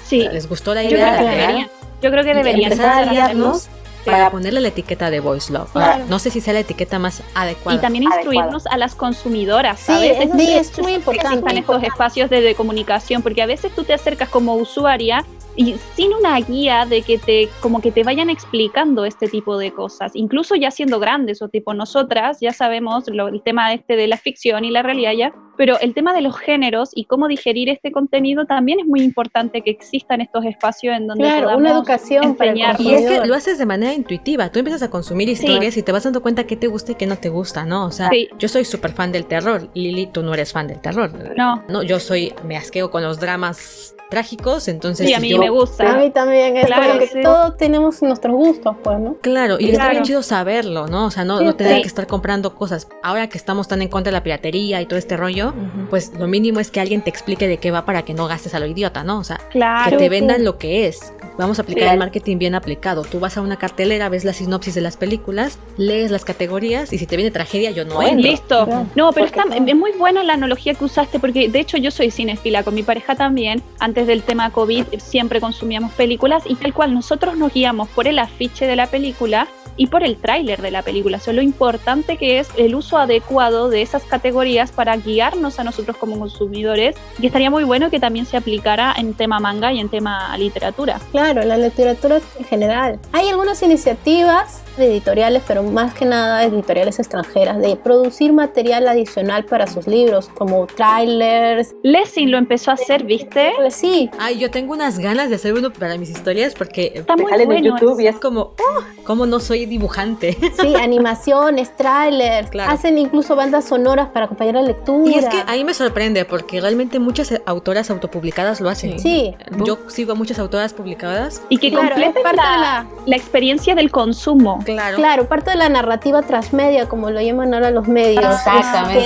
Sí, les gustó la yo idea, creo que deberían. Yo creo que deberían empezar a empezar a hacerlo. guiarnos para ponerle la etiqueta de voice love. Claro. no sé si sea la etiqueta más adecuada. Y también Adecuado. instruirnos a las consumidoras, Sí, ¿sabes? es- Eso sí, es- es muy que importante. existan estos espacios de, de comunicación, porque a veces tú te acercas como usuaria y sin una guía de que te como que te vayan explicando este tipo de cosas, incluso ya siendo grandes o tipo nosotras ya sabemos lo- el tema este de la ficción y la realidad ya, pero el tema de los géneros y cómo digerir este contenido también es muy importante que existan estos espacios en donde Claro, podamos una educación enseñar. Y es que lo haces de manera intuitiva. Tú empiezas a consumir historias y te vas dando cuenta qué te gusta y qué no te gusta, ¿no? O sea, Sí. yo soy súper fan del terror. Lili, tú no eres fan del terror. No, No, yo soy, me asqueo con los dramas trágicos, entonces sí, a mí yo- me gusta. A mí también, es Claro, como que sí. todos tenemos nuestros gustos, pues, ¿no? Claro, y está Claro. bien chido saberlo, ¿no? O sea, no, Sí, no tener sí. que estar comprando cosas. Ahora que estamos tan en contra de la piratería y todo este rollo, pues lo mínimo es que alguien te explique de qué va para que no gastes a lo idiota, ¿no? O sea, que te sí. vendan lo que es. Vamos a aplicar Sí. el marketing bien aplicado. Tú vas a una cartelera, ves la sinopsis de las películas, lees las categorías y si te viene tragedia, yo no Bueno, entro. Listo. No, pero está, es muy buena la analogía que usaste porque de hecho yo soy cinefila con mi pareja también. Antes del tema COVID siempre consumíamos películas y tal cual nosotros nos guiamos por el afiche de la película y por el tráiler de la película. Eso es lo importante que es el uso adecuado de esas categorías para guiarnos a nosotros como consumidores. Y estaría muy bueno que también se aplicara en tema manga y en tema literatura. Claro, la literatura en general. Hay algunas iniciativas de editoriales, pero más que nada editoriales extranjeras, de producir material adicional para sus libros, como trailers. Lessing lo empezó a hacer, ¿viste? Pues sí, Ay, yo tengo unas ganas de hacer uno para mis historias porque Está muy salen en bueno. YouTube y es como, oh, ¿cómo no soy dibujante? sí, animaciones, trailers. Claro. Hacen incluso bandas sonoras para acompañar la lectura. Y es que ahí me sorprende porque realmente muchas autoras autopublicadas lo hacen. Sí. Yo sigo a muchas autoras publicadas. Y que Claro, es completen parte la, de la la experiencia del consumo. Claro. Claro, parte de la narrativa transmedia, como lo llaman ahora los medios. Exactamente.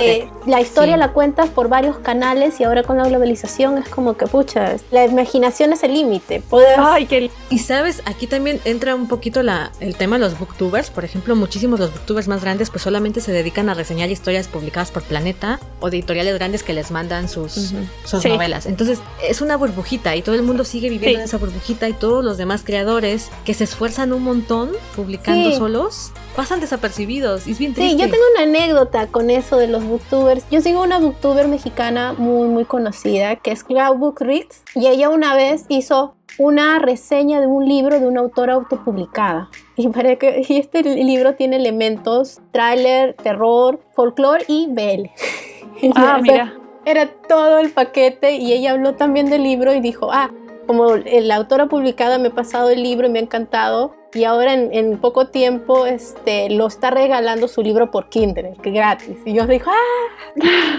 Que la historia Sí. la cuentas por varios canales y ahora con la globalización es como que, pucha, la imaginación es el límite. Puedes... Ay, que Y sabes, aquí también entra un poquito la, el tema de los booktubers. Por ejemplo, muchísimos de los booktubers más grandes pues solamente se dedican a reseñar historias publicadas por Planeta o de editoriales grandes que les mandan sus, Ujú. sus Sí. novelas. Entonces es una burbujita y todo el mundo sigue viviendo Sí. en esa burbujita y todos los demás creadores que se esfuerzan un montón publicando Sí. solos pasan desapercibidos. Es bien Sí, triste. yo tengo una anécdota con eso de los booktubers. Yo sigo una booktuber mexicana muy, muy conocida que es Clau Book Reads y ella una vez hizo una reseña de un libro de una autora autopublicada. Y, para que, y este libro tiene elementos, tráiler, terror, folclore y BL. Ah, O sea, mira. Era todo el paquete y ella habló también del libro y dijo, ah, como la autora publicada me ha pasado el libro y me ha encantado, y ahora en, en poco tiempo este, lo está regalando su libro por Kindle, que gratis. Y yo digo, ¡ah!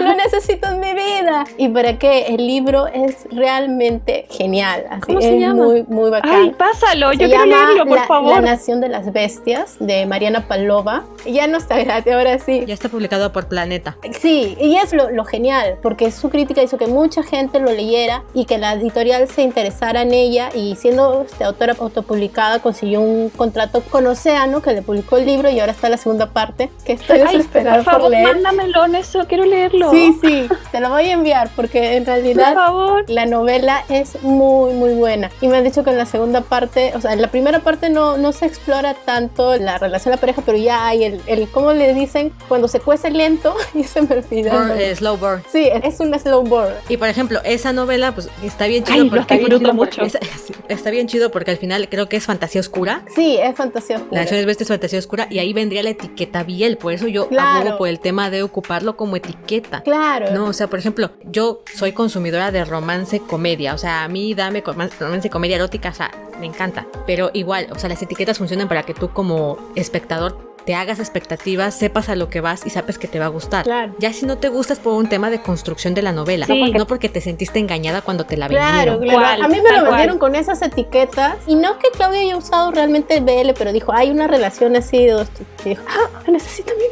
Lo necesito en mi vida. ¿Y para qué? El libro es realmente genial. Así, ¿Cómo se es llama? Muy, muy bacán. Ay, pásalo, Se yo quiero llama leerlo, por la, favor. La Nación de las Bestias de Mariana Palova. Ya no está gratis, ahora sí. Ya está publicado por Planeta. Sí, y es lo, lo genial, porque su crítica hizo que mucha gente lo leyera y que la editorial se interesara en ella y siendo este, autora autopublicada consiguió un contrato con Océano que le publicó el libro y ahora está la segunda parte que estoy Ay, desesperada por por, favor, leer. mándamelo eso, quiero leerlo. Sí, sí, te lo voy a enviar porque en por realidad favor. la novela es muy, muy buena. Y me han dicho que en la segunda parte, o sea, en la primera parte no, no se explora tanto la relación de la pareja, pero ya hay el, el ¿cómo le dicen? Cuando se cuece lento y se me olvida. Burn, eh, slow Burn. Sí, es un slow burn. Y por ejemplo, esa novela, pues está bien chido Ay, lo porque. disfruto bien, mucho. Está, está bien chido porque al final creo que es fantasía oscura. Sí, es fantasía La oscura. Nación de las Bestias es fantasía oscura y ahí vendría la etiqueta Biel. Por eso yo Claro. abogo por el tema de ocuparlo como etiqueta. Claro. No, o sea, por ejemplo, yo soy consumidora de romance comedia, o sea, a mí dame romance comedia erótica, o sea, me encanta. Pero igual, o sea, las etiquetas funcionan para que tú como espectador te hagas expectativas, sepas a lo que vas y sabes que te va a gustar. Claro. Ya si no te gusta es por un tema de construcción de la novela, Sí. no porque te sentiste engañada cuando te la Claro, vendieron. claro. Cual, a mí me lo vendieron con esas etiquetas. Y no que Claudia haya usado realmente el BL, pero dijo, hay una relación así de dos. Y dijo, ah, necesito mi.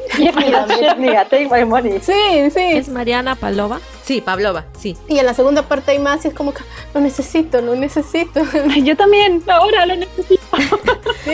Sí, sí. Es Mariana Palova. Sí, Pavlova, sí. Y en la segunda parte hay más y es como que lo necesito, lo necesito. Ay, yo también, ahora lo necesito.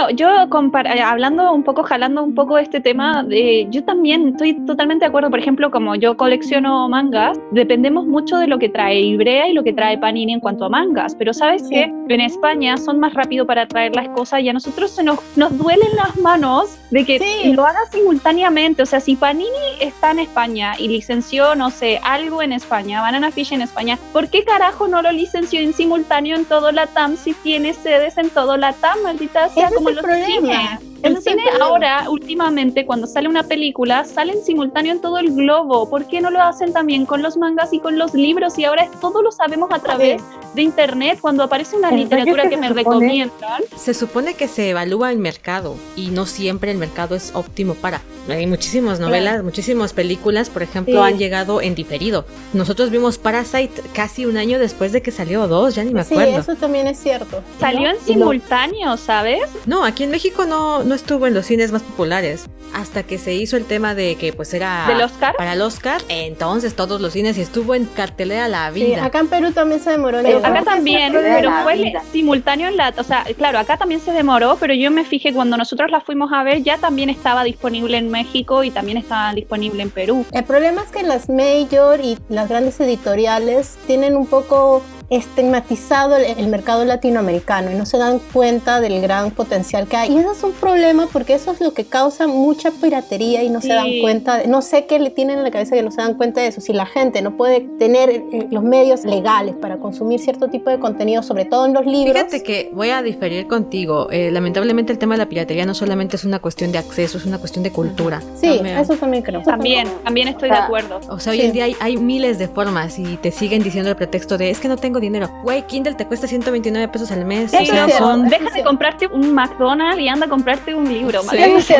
Bueno, yo eh, hablando un poco, jalando un poco este tema, de, yo también estoy totalmente de acuerdo. Por ejemplo, como yo colecciono mangas, dependemos mucho de lo que trae Ibrea y lo que trae Panini en cuanto a mangas. Pero sabes Sí. que en España son más rápido para traer las cosas y a nosotros se nos, nos duelen las manos de que Sí. lo haga simultáneamente. O sea, si Panini está en España y licenció, no sé, algo en España, Banana Fish en España, ¿por qué carajo no lo licenció en simultáneo en todo la TAM si tiene sedes en todo la TAM, maldita sea, como es el problema. El cine ahora, últimamente, cuando sale una película, sale en simultáneo en todo el globo. ¿Por qué no lo hacen también con los mangas y con los libros? Y ahora todo lo sabemos a través de internet. Cuando aparece una ¿En serio literatura que que me supone? recomiendan, Se supone que se evalúa el mercado y no siempre el mercado es óptimo para. Hay muchísimas novelas, muchísimas películas, por ejemplo, Sí. han llegado en diferido. Nosotros vimos Parasite casi un año después de que salió dos, ya ni me Sí, acuerdo. eso también es cierto. salió en simultáneo, ¿sabes? No, aquí en México no, no estuvo en los cines más populares hasta que se hizo el tema de que pues era ¿Del Oscar? para el Oscar. Entonces todos los cines y estuvo en cartelera la Sí, vida. acá en Perú también se demoró en Pero llegar. Acá también, pero la fue vida. simultáneo en la, o sea, claro, acá también se demoró, pero yo me fijé cuando nosotros la fuimos a ver, ya también estaba disponible en México y también estaba disponible en Perú. El problema es que las major y las grandes editoriales tienen un poco estigmatizado el, el mercado latinoamericano y no se dan cuenta del gran potencial que hay. Y eso es un problema porque eso es lo que causa mucha piratería y no se dan cuenta. de- no sé qué le tienen en la cabeza que no se dan cuenta de eso. Si la gente no puede tener eh, los medios legales para consumir cierto tipo de contenido, sobre todo en los libros. Fíjate que voy a diferir contigo. Eh, lamentablemente el tema de la piratería no solamente es una cuestión de acceso, es una cuestión de cultura. Sí, También. eso también creo. También, también estoy de acuerdo. O sea, hoy Sí. en día hay, hay miles de formas y te siguen diciendo el pretexto de es que no tengo dinero. Güey, Kindle te cuesta 129 pesos al mes. Eso o sea, es cierto. son Deja de comprarte un McDonald's y anda a comprarte un libro. Sí.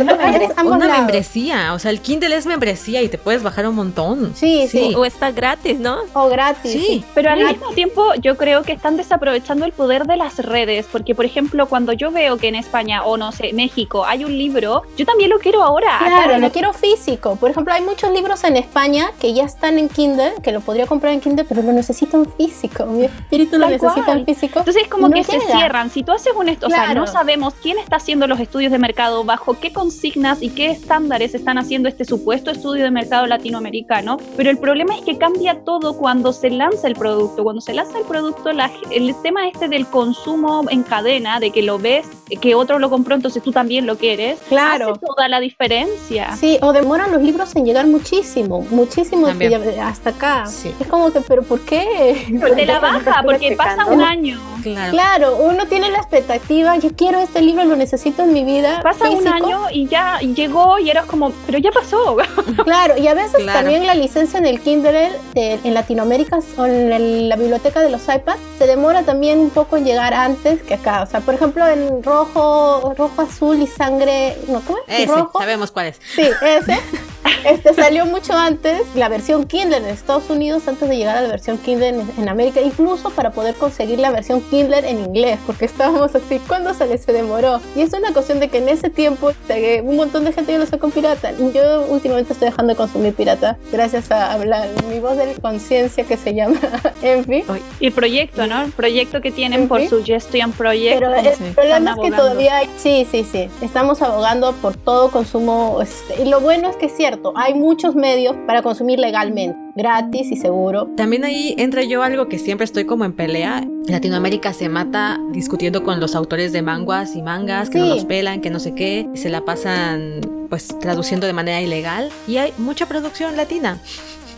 una membresía. O sea, el Kindle es membresía y te puedes bajar un montón. Sí, sí. O está gratis, ¿no? O gratis. Sí. Pero al mismo tiempo yo creo que están desaprovechando el poder de las redes, porque por ejemplo cuando yo veo que en España o no sé, México hay un libro, yo también lo quiero ahora. Claro, lo quiero físico. Por ejemplo, hay muchos libros en España que ya están en Kindle, que lo podría comprar en Kindle, pero lo necesito en físico. Mi espíritu lo necesita en físico. Entonces es como No que se llega. cierran. Si tú haces un esto, o sea, Claro. no sabemos quién está haciendo los estudios de mercado, bajo qué consignas y qué estándares están haciendo este supuesto estudio de mercado latinoamericano. Pero el problema es que cambia todo cuando se lanza el producto. Cuando se lanza el producto, la- el tema este del consumo en cadena, de que lo ves, que otro lo compró, entonces tú también lo quieres, Claro. hace toda la diferencia. Sí, o demoran los libros en llegar muchísimo, muchísimo hasta acá. Sí. Es como que, pero ¿por qué? Pero te la Déjame baja porque pasa un año. Claro. Claro, uno tiene la expectativa, yo quiero este libro, lo necesito en mi vida. Pasa un físico. año y ya llegó y eras como, pero ya pasó. Claro, y a veces Claro. también la licencia en el Kindle de- en Latinoamérica o en el- la biblioteca de los iPads se demora también un poco en llegar antes que acá. O sea, por ejemplo, en rojo, rojo, azul y sangre, ¿no? ¿Cómo es? Ese, rojo. sabemos cuál es. Sí, ese. Este salió mucho antes, la versión Kindle en Estados Unidos, antes de llegar a la versión Kindle en, en América, incluso para poder conseguir la versión Kindle en inglés, porque estábamos así, ¿cuándo sale? Se demoró. Y es una cuestión de que en ese tiempo un montón de gente ya lo sacó en pirata. Yo últimamente estoy dejando de consumir pirata gracias a hablar mi voz de conciencia que se llama Envy. Y proyecto, ¿no? El proyecto que tienen por Ujú. Suggestion Project. Pero el sí. problema es que todavía hay, sí, sí, sí, estamos abogando por todo consumo. este, y lo bueno es que es cierto, hay muchos medios para consumir legalmente, gratis y seguro. También ahí entra yo algo que siempre estoy como en pelea. Latinoamérica se mata discutiendo con los autores de manguas y mangas, que no Sí. los pelan, que no sé qué, se la pasan pues traduciendo de manera ilegal. Y hay mucha producción latina.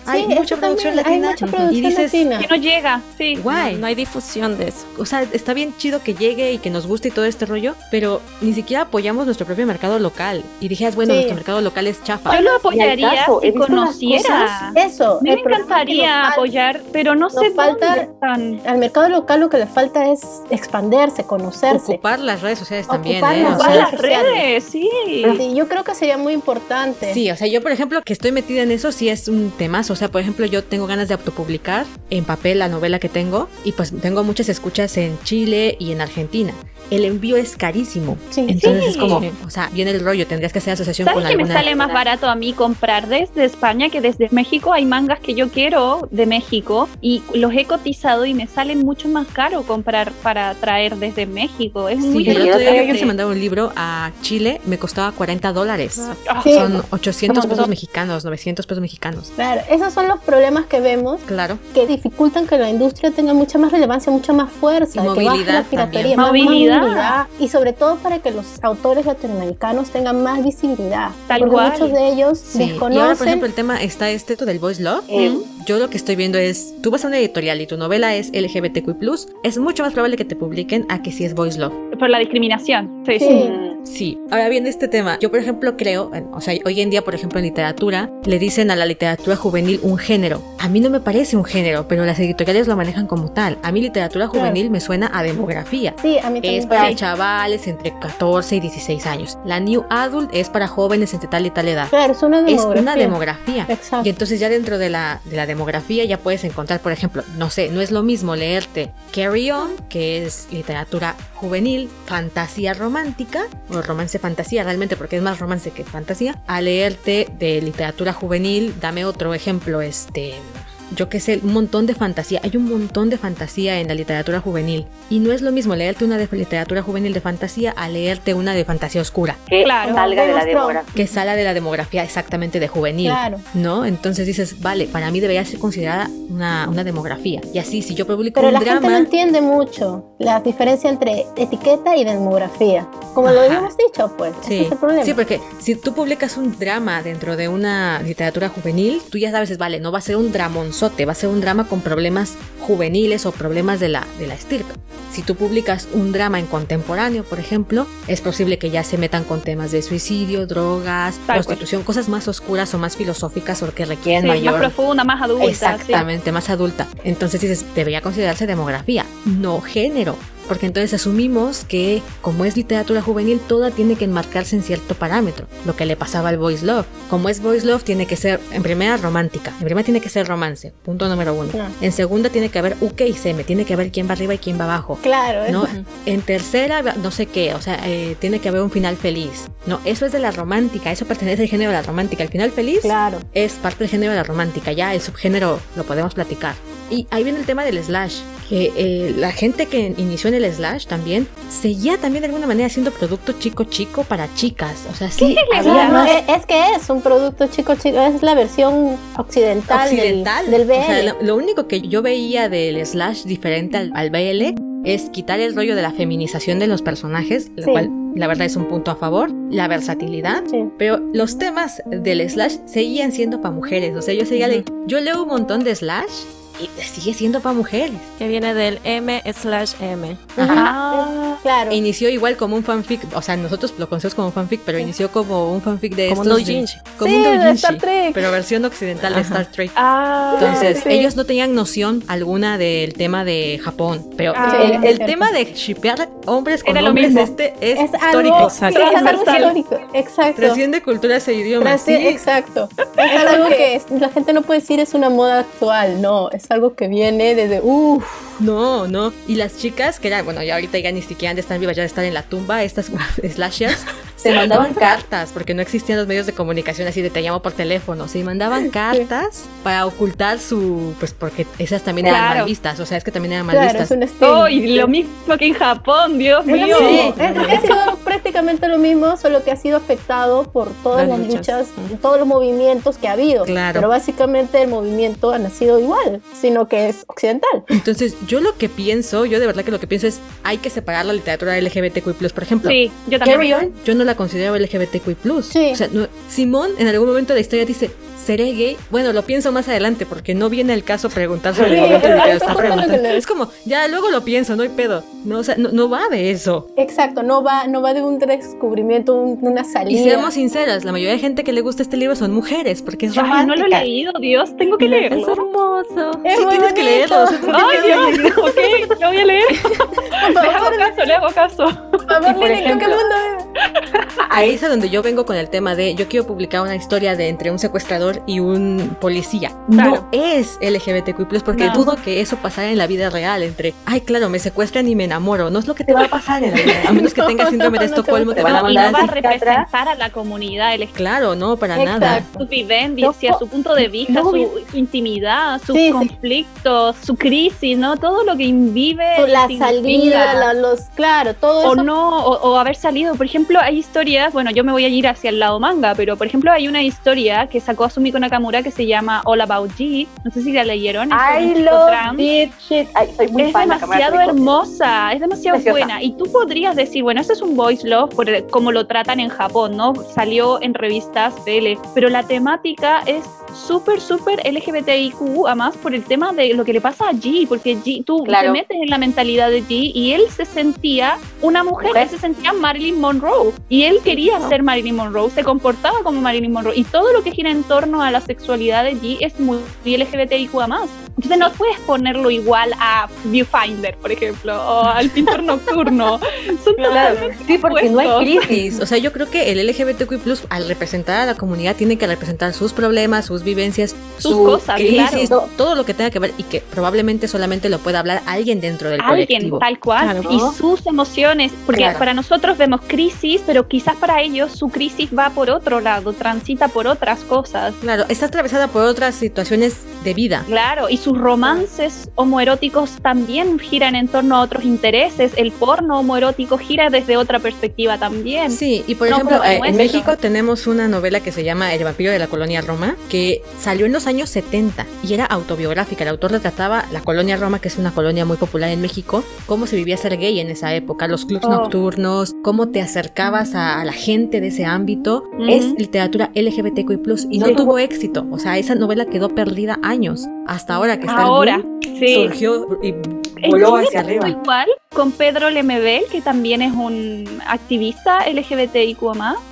Hay Sí, mucha producción también, latina. Hay mucha y producción dices, latina. Que no llega, sí. guay. No hay difusión de eso. O sea, está bien chido que llegue y que nos guste y todo este rollo, pero ni siquiera apoyamos nuestro propio mercado local. Y dijeras, bueno, Sí. nuestro mercado local es chafa. Yo lo apoyaría si conociera. Eso. Me que encantaría apoyar, pero no nos sé falta- dónde están. Al mercado local lo que le falta es expandirse, conocerse. Ocupar las redes sociales también, Ocupar ¿eh? las O Ocupar sea, las redes, sí. Sí, yo creo que sería muy importante. Sí, o sea, yo por ejemplo que estoy metida en eso sí es un temazo. O sea, por ejemplo, yo tengo ganas de autopublicar en papel la novela que tengo y pues tengo muchas escuchas en Chile y en Argentina. El envío es carísimo. Sí. Entonces Sí. es como, o sea, viene el rollo, tendrías que hacer asociación ¿Sabes con que me sale más barato a mí comprar desde España que desde México? Hay mangas que yo quiero de México y los he cotizado y me sale mucho más caro comprar para traer desde México. Es muy Sí, el yo otro día quise mandar un libro a Chile, me costaba 40 dólares. Ah. Son 800 pesos mexicanos, 900 pesos mexicanos. Claro, esos son los problemas que vemos Claro. que dificultan que la industria tenga mucha más relevancia, mucha más fuerza, Y que baje movilidad la piratería, también. más Movilidad. Movilidad, y sobre todo para que los autores latinoamericanos tengan más visibilidad, Tal porque cual. muchos de ellos Sí. Y ahora, por desconocen. ejemplo, el tema está este del voice love. Eh, Yo lo que estoy viendo es, tú vas a una editorial y tu novela es LGBTQ+, es mucho más probable que te publiquen a que si es voice love. por la discriminación. Sí, Sí. sí. Sí. Ahora bien, este tema, yo por ejemplo creo, o sea, hoy en día, por ejemplo, en literatura, le dicen a la literatura juvenil un género. A mí no me parece un género, pero las editoriales lo manejan como tal. A mí literatura Claro. juvenil me suena a demografía. Sí, a mí también. Es para Sí. chavales entre 14 y 16 años. La New Adult es para jóvenes entre tal y tal edad. Claro, es una Es demografía. una demografía. Exacto. Y entonces ya dentro de la, de la demografía ya puedes encontrar, por ejemplo, no sé, no es lo mismo leerte Carry On, que es literatura juvenil, fantasía romántica, o romance fantasía realmente, porque es más romance que fantasía, a leerte de literatura juvenil, dame otro ejemplo, este... Yo qué sé, un montón de fantasía. Hay un montón de fantasía en la literatura juvenil. Y no es lo mismo leerte una de literatura juvenil de fantasía a leerte una de fantasía oscura, que Claro. salga de la demografía. que sale de la demografía exactamente de juvenil. Claro. ¿no? Entonces dices, vale, para mí debería ser considerada una, una demografía. Y así, si yo publico Pero un la drama, gente no entiende mucho la diferencia entre etiqueta y demografía. Como lo Ajá. habíamos dicho, pues, ese Sí, es el problema. sí, porque si tú publicas un drama dentro de una literatura juvenil, tú ya sabes, vale, no va a ser un dramonzote, va a ser un drama con problemas juveniles o problemas de la, de la estirpe. Si tú publicas un drama en contemporáneo, por ejemplo, es posible que ya se metan con temas de suicidio, drogas, cual. prostitución, cosas más oscuras o más filosóficas o que requieren Sí, mayor más profunda, más adulta. sí. Exactamente, más adulta. Entonces dices, debería considerarse demografía, no género. Porque entonces asumimos que como es literatura juvenil, toda tiene que enmarcarse en cierto parámetro. Lo que le pasaba al Boys Love. Como es Boys Love, tiene que ser, en primera, romántica. En primera tiene que ser romance. Punto número uno. No. En segunda tiene que haber UK y seme. Tiene que haber quién va arriba y quién va abajo. Claro, ¿no? es- En tercera, no sé qué, o sea, eh, tiene que haber un final feliz. No, eso es de la romántica, eso pertenece al género de la romántica. El final feliz claro. es parte del género de la romántica, ya el subgénero lo podemos platicar. Y ahí viene el tema del slash, que eh, la gente que inició en el slash también seguía también de alguna manera haciendo producto chico chico para chicas. O sea, sí, es había más es, es que es un producto chico chico, es la versión occidental, del- occidental. del, BL. O sea, lo, lo único que yo veía del slash diferente al, al BL es quitar el rollo de la feminización de los personajes, lo Sí. cual la verdad es un punto a favor, la versatilidad Sí. Pero los temas del slash seguían siendo para mujeres. O sea, yo seguía le- yo leo un montón de slash sigue siendo para mujeres. Que viene del M slash M. Ah, claro. E inició igual como un fanfic, o sea, nosotros lo conocemos como fanfic, pero inició como un fanfic de Como estos un de- como Sí, un de doujinshi, Star Trek. pero versión occidental de Ajá. Star Trek. Ah, Entonces, sí. ellos no tenían noción alguna del tema de Japón, pero Ah, el, sí, el tema de shipear hombres con Era lo hombres mismo. este es, Es histórico. algo, Exacto. sí, es algo histórico. Exacto. Trasciende culturas e idiomas. Trasci- sí. Exacto. Es algo que la gente no puede decir es una moda actual, no, es algo que viene desde, uff, No, no. Y las chicas, que eran, bueno, ya ahorita ya ni siquiera estar vivas, ya estar en la tumba, estas slashers, se mandaban cartas, porque no existían los medios de comunicación así de te llamo por teléfono. Se mandaban cartas para ocultar su. Pues porque esas también eran Claro. mal vistas, o sea, es que también eran mal claro, es vistas. un estilo. Oh, y lo mismo que en Japón, Dios Es lo mío. mismo, es- ha sido prácticamente lo mismo, solo que ha sido afectado por todas Las las luchas. luchas, todos los movimientos que ha habido. Claro. Pero básicamente el movimiento ha nacido igual, sino que es occidental. Entonces, yo lo que pienso, yo de verdad que lo que pienso es, hay que separar la literatura LGBTQI+, por ejemplo. Sí, yo también. Carry on. Yo no la considero LGBTQI+. Sí. O sea, no- Simón en algún momento de la historia dice, seré gay. Bueno, lo pienso más adelante porque no viene el caso preguntar sobre Sí, el que está preguntando. Es como, ya luego lo pienso, no hay pedo. No, o sea, no, no va de eso. Exacto, no va, no va de un descubrimiento, un- una Y salida. seamos sinceras, la mayoría de gente que le gusta este libro son mujeres porque es Ay, no lo he romántica. leído, Dios, tengo que Es leerlo. hermoso. Es Sí, muy tienes que leerlo. o sea, Ay, Dios, ok, lo voy a leer. Le hago caso, le hago caso. Por favor, Y por Lili, ¿tú qué ejemplo- mundo es? Ahí es a donde yo vengo con el tema de yo quiero publicar una historia de entre un secuestrador y un policía. Claro. No es LGBTQ+, porque No. dudo que eso pasara en la vida real entre, ay, claro, me secuestran y me enamoro. No es lo que te va a pasar en la vida. A menos que No, tengas síndrome de Estocolmo, va- te van a van a y no mandar va a representar a la comunidad LGBT. Claro, no, para nada. Exacto. Su vivencia, su punto de vista, no, su, su intimidad, sus Sí, sí. conflictos, su crisis, ¿no? Todo lo que invive. La significa. salida, la- los, claro, todo o eso. no, o, o haber salido. Por ejemplo, hay historias, bueno, yo me voy a ir hacia el lado manga, pero por ejemplo hay una historia que sacó Asumiko Nakamura que se llama All About G. No sé si la leyeron. I love this shit. Ay, soy muy Es fan demasiado hermosa, es demasiado Preciosa. buena. Y tú podrías decir, bueno, este es un voice love por como lo tratan en Japón, ¿no? Salió en revistas tele, pero la temática es súper, súper LGBTIQ, además por el tema de lo que le pasa a G, porque G, tú Claro. te metes en la mentalidad de G y él se sentía una mujer, Mujer. él se sentía Marilyn Monroe y él quería ser Marilyn Monroe, se comportaba como Marilyn Monroe y todo lo que gira en torno a la sexualidad de G es muy LGBTIQ más. Entonces no puedes ponerlo igual a Viewfinder, por ejemplo, o al pintor nocturno. Son Claro, sí, porque no hay crisis. O sea, yo creo que el LGBTQ+, al representar a la comunidad, tiene que representar sus problemas, sus vivencias, Sus su cosas, crisis, claro. todo lo que tenga que ver y que probablemente solamente lo pueda hablar alguien dentro del Alguien colectivo. tal cual Claro. y sus emociones porque para nosotros vemos crisis pero quizás para ellos su crisis va por otro lado transita por otras cosas Claro, está atravesada por otras situaciones de vida. Claro, y sus romances homoeróticos también giran en torno a otros intereses. El porno homoerótico gira desde otra perspectiva también. Sí, y por No, ejemplo, pero eh, en México tenemos una novela que se llama El vampiro de la colonia Roma, que salió en los años 70 y era autobiográfica. El autor retrataba la colonia Roma, que es una colonia muy popular en México, cómo se vivía ser gay en esa época, los clubs Oh. nocturnos, cómo te acercabas a, a la gente de ese ámbito. Ujú. Es literatura LGBTQI+, y no Sí. tuvo éxito. O sea, esa novela quedó perdida años. Hasta ahora que está el Ahora, boom, sí. surgió y voló hacia arriba. Igual con Pedro Lemebel, que también es un activista LGBTIQ+,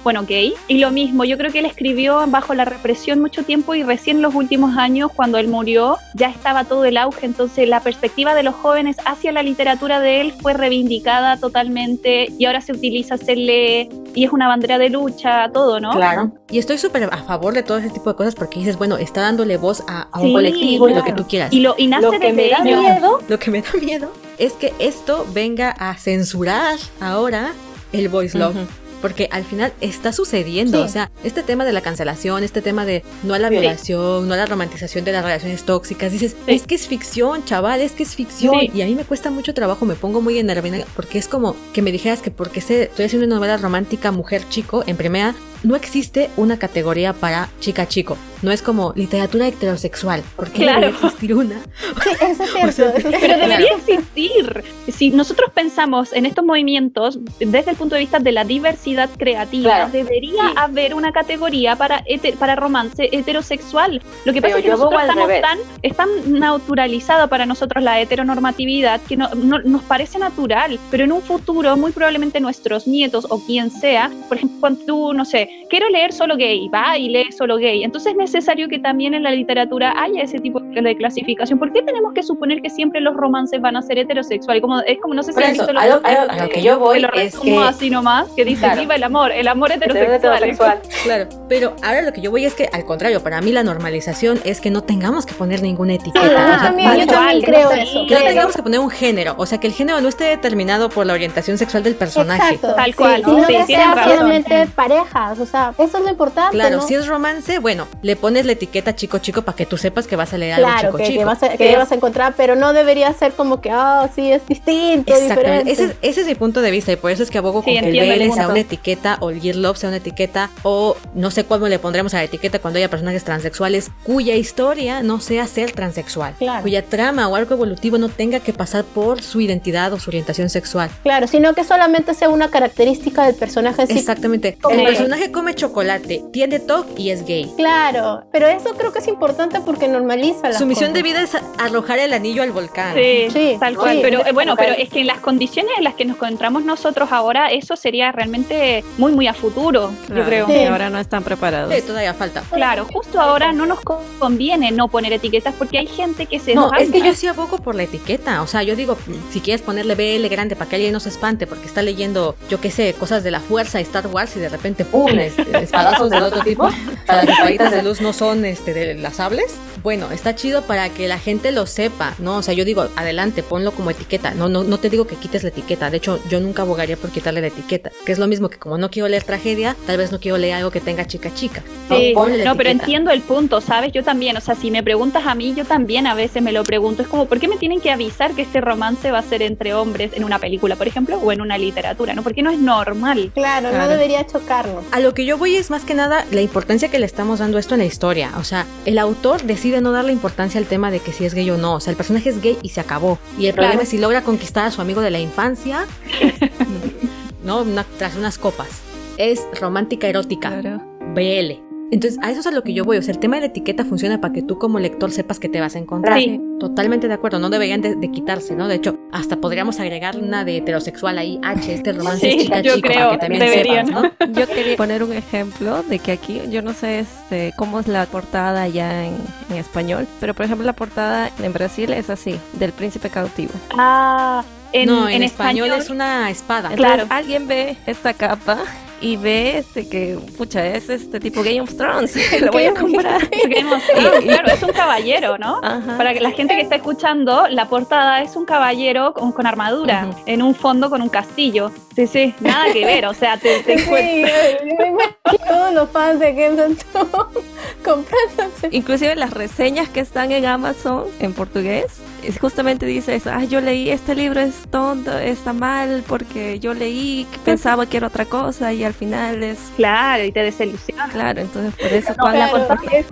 bueno, gay. Y lo mismo, yo creo que él escribió bajo la represión mucho tiempo y recién en los últimos años, cuando él murió, ya estaba todo el auge. Entonces la perspectiva de los jóvenes hacia la literatura de él fue reivindicada totalmente y ahora se utiliza, lee y es una bandera de lucha, todo, ¿no? Claro. Y estoy súper a favor de todo ese tipo de cosas porque dices, bueno, está dándole voz a, a un Sí, colectivo y lo que claro. tú quieras. Y, lo, y nace Lo que desde me da ello. miedo, Lo que me da miedo es que esto venga a censurar ahora el voice love. Ujú. Porque al final está sucediendo, Sí. o sea, este tema de la cancelación, este tema de no a la Sí. violación, no a la romantización de las relaciones tóxicas, dices, Sí. es que es ficción, chaval, es que es ficción. Y a mí me cuesta mucho trabajo, me pongo muy enervada porque es como que me dijeras que porque sé- estoy haciendo una novela romántica mujer-chico en primera, no existe una categoría para chica chico. No es como literatura heterosexual. ¿Por qué Claro. debería existir una? Sí, eso es cierto. O sea, eso es Pero debería existir. Si nosotros pensamos en estos movimientos desde el punto de vista de la diversidad creativa, Claro. debería Sí. haber una categoría para, para romance heterosexual. Lo que pasa Pero es que nosotros estamos revés. tan, es tan naturalizado para nosotros la heteronormatividad que no, no- nos parece natural, pero en un futuro muy probablemente nuestros nietos o quien sea, por ejemplo, cuando tú, no sé, quiero leer solo gay, va y lee solo gay. Entonces es necesario que también en la literatura haya ese tipo de clasificación. ¿Por qué tenemos que suponer que siempre los romances van a ser heterosexuales? Como, es como, no sé si eso, visto a lo, a lo- a lo que yo voy que lo es que así nomás, que dice Claro. viva el amor, el amor heterosexual. heterosexual. Claro, pero ahora lo que yo voy es que al contrario, para mí la normalización es que no tengamos que poner ninguna etiqueta. Sí, o sea, yo también, yo también creo no eso. que no tengamos que poner un género, o sea, que el género no esté determinado por la orientación sexual del personaje. Exacto. Tal sí, cual, Sino sí, que tienen sea solamente parejas. O sea, eso es lo importante. Claro, ¿no? si es romance, bueno, le pones la etiqueta chico chico para que tú sepas que vas a leer algo Claro, chico que, chico. que vas a, que vas a encontrar, pero no debería ser como que, ah, sí, es distinto, Exactamente, ese es, ese es mi punto de vista y por eso es que abogo Sí, con que el BL sea una etiqueta o el Gear Love sea una etiqueta o no sé cómo le pondremos a la etiqueta cuando haya personajes transexuales cuya historia no sea ser transexual, Claro. cuya trama o arco evolutivo no tenga que pasar por su identidad o su orientación sexual. Claro, sino que solamente sea una característica del personaje sí. Exactamente. El que- come chocolate, tiene TOC y es gay. Claro, pero eso creo que es importante porque normaliza las Su misión de vida es arrojar el anillo al volcán. Sí, Sí, tal sí. cual. Pero eh, bueno, Total. pero es que en las condiciones en las que nos encontramos nosotros ahora, eso sería realmente muy, muy a futuro, yo creo. Sí. que ahora no están preparados. Sí, todavía falta. Claro, justo ahora no nos co- conviene no poner etiquetas porque hay gente que se No, es que yo sí abogo por la etiqueta. O sea, yo digo, si quieres ponerle BL grande para que alguien no se espante porque está leyendo, yo qué sé, cosas de la fuerza, Star Wars y de repente, ¡pum! Este, espadazos del otro tipo. Las espaditas de luz no son este, de las sables. Bueno, está chido para que la gente lo sepa, ¿no? O sea, yo digo, adelante, ponlo como etiqueta. No, no, no te digo que quites la etiqueta. De hecho, yo nunca abogaría por quitarle la etiqueta. Que es lo mismo que como no quiero leer tragedia, tal vez no quiero leer algo que tenga chica chica. No, Sí, ponle la no, pero entiendo el punto, ¿sabes? Yo también, o sea, si me preguntas a mí, yo también a veces me lo pregunto. Es como, ¿por qué me tienen que avisar que este romance va a ser entre hombres en una película, por ejemplo, o en una literatura, ¿no? Porque no es normal. Claro, no Claro. debería chocarnos. A lo que yo voy es más que nada la importancia que le estamos dando esto en la historia. O sea, el autor decide no darle importancia al tema de que si es gay o no. O sea, el personaje es gay y se acabó. Y el Claro. problema es si logra conquistar a su amigo de la infancia, ¿no? Una- tras unas copas. Es romántica erótica. Claro. BL. Entonces, a eso es a lo que yo voy. O sea, el tema de la etiqueta funciona para que tú como lector sepas que te vas a encontrar. Sí. Totalmente de acuerdo, no deberían de, de quitarse, ¿no? De hecho, hasta podríamos agregar una de heterosexual ahí, H, este romance Sí, es chica yo chico, creo, para que también deberían. sepas, ¿no? Yo quería poner un ejemplo de que aquí, yo no sé este, cómo es la portada ya en, en español, pero por ejemplo la portada en Brasil es así, del príncipe cautivo. Ah, en, no, en, en español, es una espada. Entonces, Claro. alguien ve esta capa y ve este que, pucha, es este tipo Game of Thrones, lo voy a comprar. Game of Thrones, claro, es un caballero, ¿no? Ajá. Para que la gente que está escuchando, la portada es un caballero con, con armadura, en un fondo con un castillo. Sí, sí, nada que ver, o sea, te, te Sí, todos los fans de Game of Thrones comprándose. Inclusive las reseñas que están en Amazon en portugués, justamente dice eso, ah, yo leí este libro es tonto, está mal porque yo leí, pensaba que era otra cosa y al final es Claro, y te desilusiona. claro, entonces por eso No, cuando la Claro, portada es-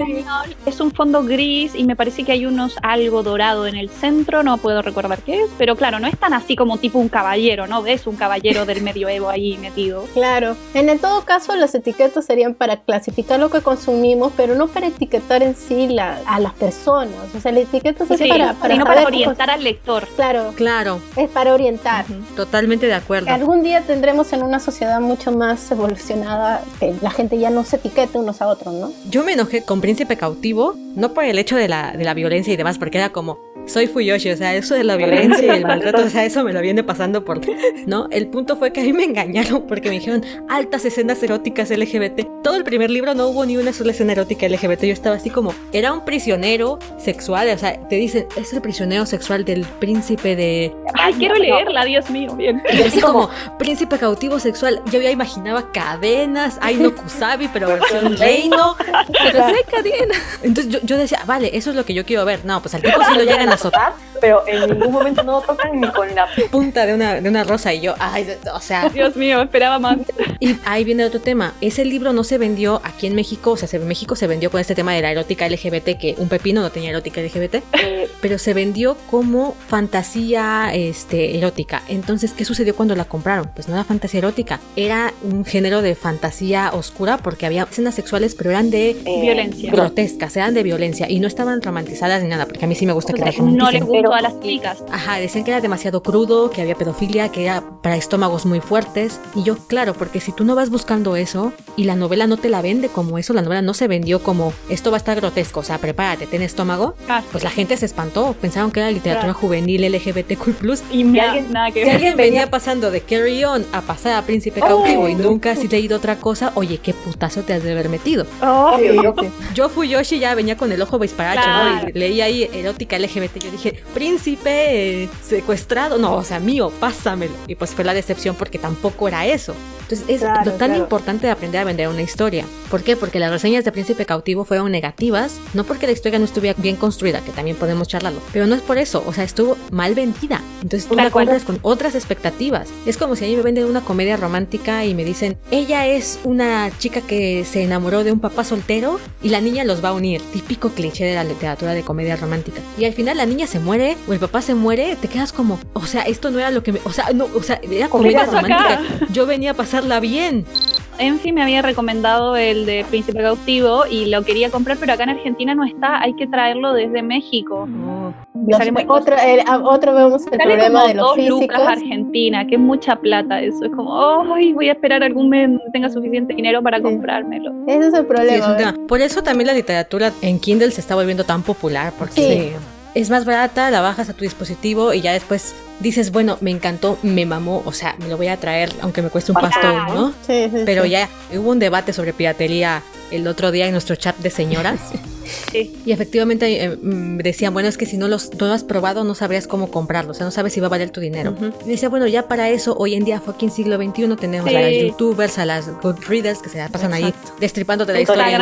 es un fondo gris y me parece que hay unos algo dorado en el centro, no puedo recordar qué es, pero claro, no es tan así como tipo un caballero, ¿no? Ves un caballero del medioevo ahí metido. Claro, en el todo caso las etiquetas serían para clasificar lo que consumimos, pero no para etiquetar en sí la- a las personas. O sea, la etiqueta es Sí, para, para sino saber para orientar al lector. Claro, Claro, es para orientar. totalmente de acuerdo. Algún día tendremos en una sociedad mucho más evolucionada que la gente ya no se etiquete unos a otros, ¿no? Yo me enojé con Príncipe Cautivo, no por el hecho de la, de la violencia y demás, porque era como, soy Fuyoshi, o sea, eso de la violencia y el maltrato, o sea, eso me lo viene pasando por, ¿no? El punto fue que a mí me engañaron porque me dijeron altas escenas eróticas LGBT. Todo el primer libro no hubo ni una sola escena erótica LGBT, yo estaba así como, era un prisionero sexual, o sea, te dicen, es el prisionero sexual del príncipe de... Ay, quiero leerla, Dios mío, bien. Y así como, príncipe cautivo sexual, yo ya imaginaba cadenas, ay no Kusabi, pero versión reino. pero sé cadena. Entonces yo, yo decía, vale, eso es lo que yo quiero ver. No, pues al tipo sí lo llegan a pero en ningún momento no tocan ni con la punta de una, de una rosa y yo, ay, o sea, Dios mío, esperaba más. y ahí viene otro tema. Ese libro no se vendió aquí en México, o sea, se- en México se vendió con este tema de la erótica LGBT, que un pepino no tenía erótica LGBT, eh, pero se vendió como fantasía este, erótica. Entonces, ¿qué sucedió cuando la compraron? Pues no era fantasía erótica, era un género de fantasía oscura porque había escenas sexuales, pero eran de eh, Violencia. grotescas, eran de violencia y no estaban romantizadas ni nada, porque a mí sí me gusta que las No les gustó a las chicas. Ajá, decían que era demasiado crudo, que había pedofilia, que era para estómagos muy fuertes. Y yo, claro, porque si tú no vas buscando eso y la novela no te la vende como eso, la novela no se vendió como esto va a estar grotesco, o sea, prepárate, ten estómago, Ah, pues la gente se espantó, pensaron que era literatura Claro. juvenil LGBTQ+. y me alguien- nada que Si ver. alguien venía pasando de Carry On a pasar a Príncipe Cautivo y nunca has leído otra cosa, oye, qué putazo te has de haber metido. obvio, yo- Yo fui Yoshi, ya venía con el ojo disparacho, Claro. ¿no? Y leí ahí erótica LGBT. Yo dije, príncipe eh, secuestrado. No, o sea, mío, pásamelo. Y pues fue la decepción porque tampoco era eso. Entonces es Claro, lo tan claro. importante de aprender a vender una historia. ¿Por qué? Porque las reseñas de Príncipe Cautivo fueron negativas, no porque la historia no estuviera bien construida, que también podemos charlarlo, pero no es por eso, o sea, estuvo mal vendida. Entonces tú la compras con otras expectativas. Es como si a mí me venden una comedia romántica y me dicen, ella es una chica que se enamoró de un papá soltero y la niña los va a unir. Típico cliché de la literatura de comedia romántica. Y al final la niña se muere o el papá se muere, te quedas como, o sea, esto no era lo que me, o sea, no, o sea, era comedia pasó acá? romántica. Yo venía a pasarla bien. Enfi me había recomendado el de Príncipe Cautivo y lo quería comprar, pero acá en Argentina no está, hay que traerlo desde México. Mío, otro, el- a- otro vemos el Sale problema como de los dos físicos. lucas Argentina, que es mucha plata eso. Es como, ay, voy a esperar algún mes donde tenga suficiente dinero para Sí. comprármelo. Ese es el Sí, es problema. un ¿verdad? tema. Por eso también la literatura en Kindle se está volviendo tan popular, porque es más barata, la bajas a tu dispositivo y ya después dices, bueno, me encantó, me mamó, o sea, me lo voy a traer aunque me cueste un pastón, ¿no? Sí, sí, Pero sí. ya hubo un debate sobre piratería el otro día en nuestro chat de señoras. Sí. Y efectivamente eh, mm, decían, bueno, es que si no los no lo has probado no sabrías cómo comprarlo, o sea, no sabes si va a valer tu dinero. Ujú. Y decía, bueno, ya para eso, hoy en día, fucking siglo XXI, tenemos Sí. a las youtubers, a las goodreaders que se la pasan ahí Exacto. destripándote la historia.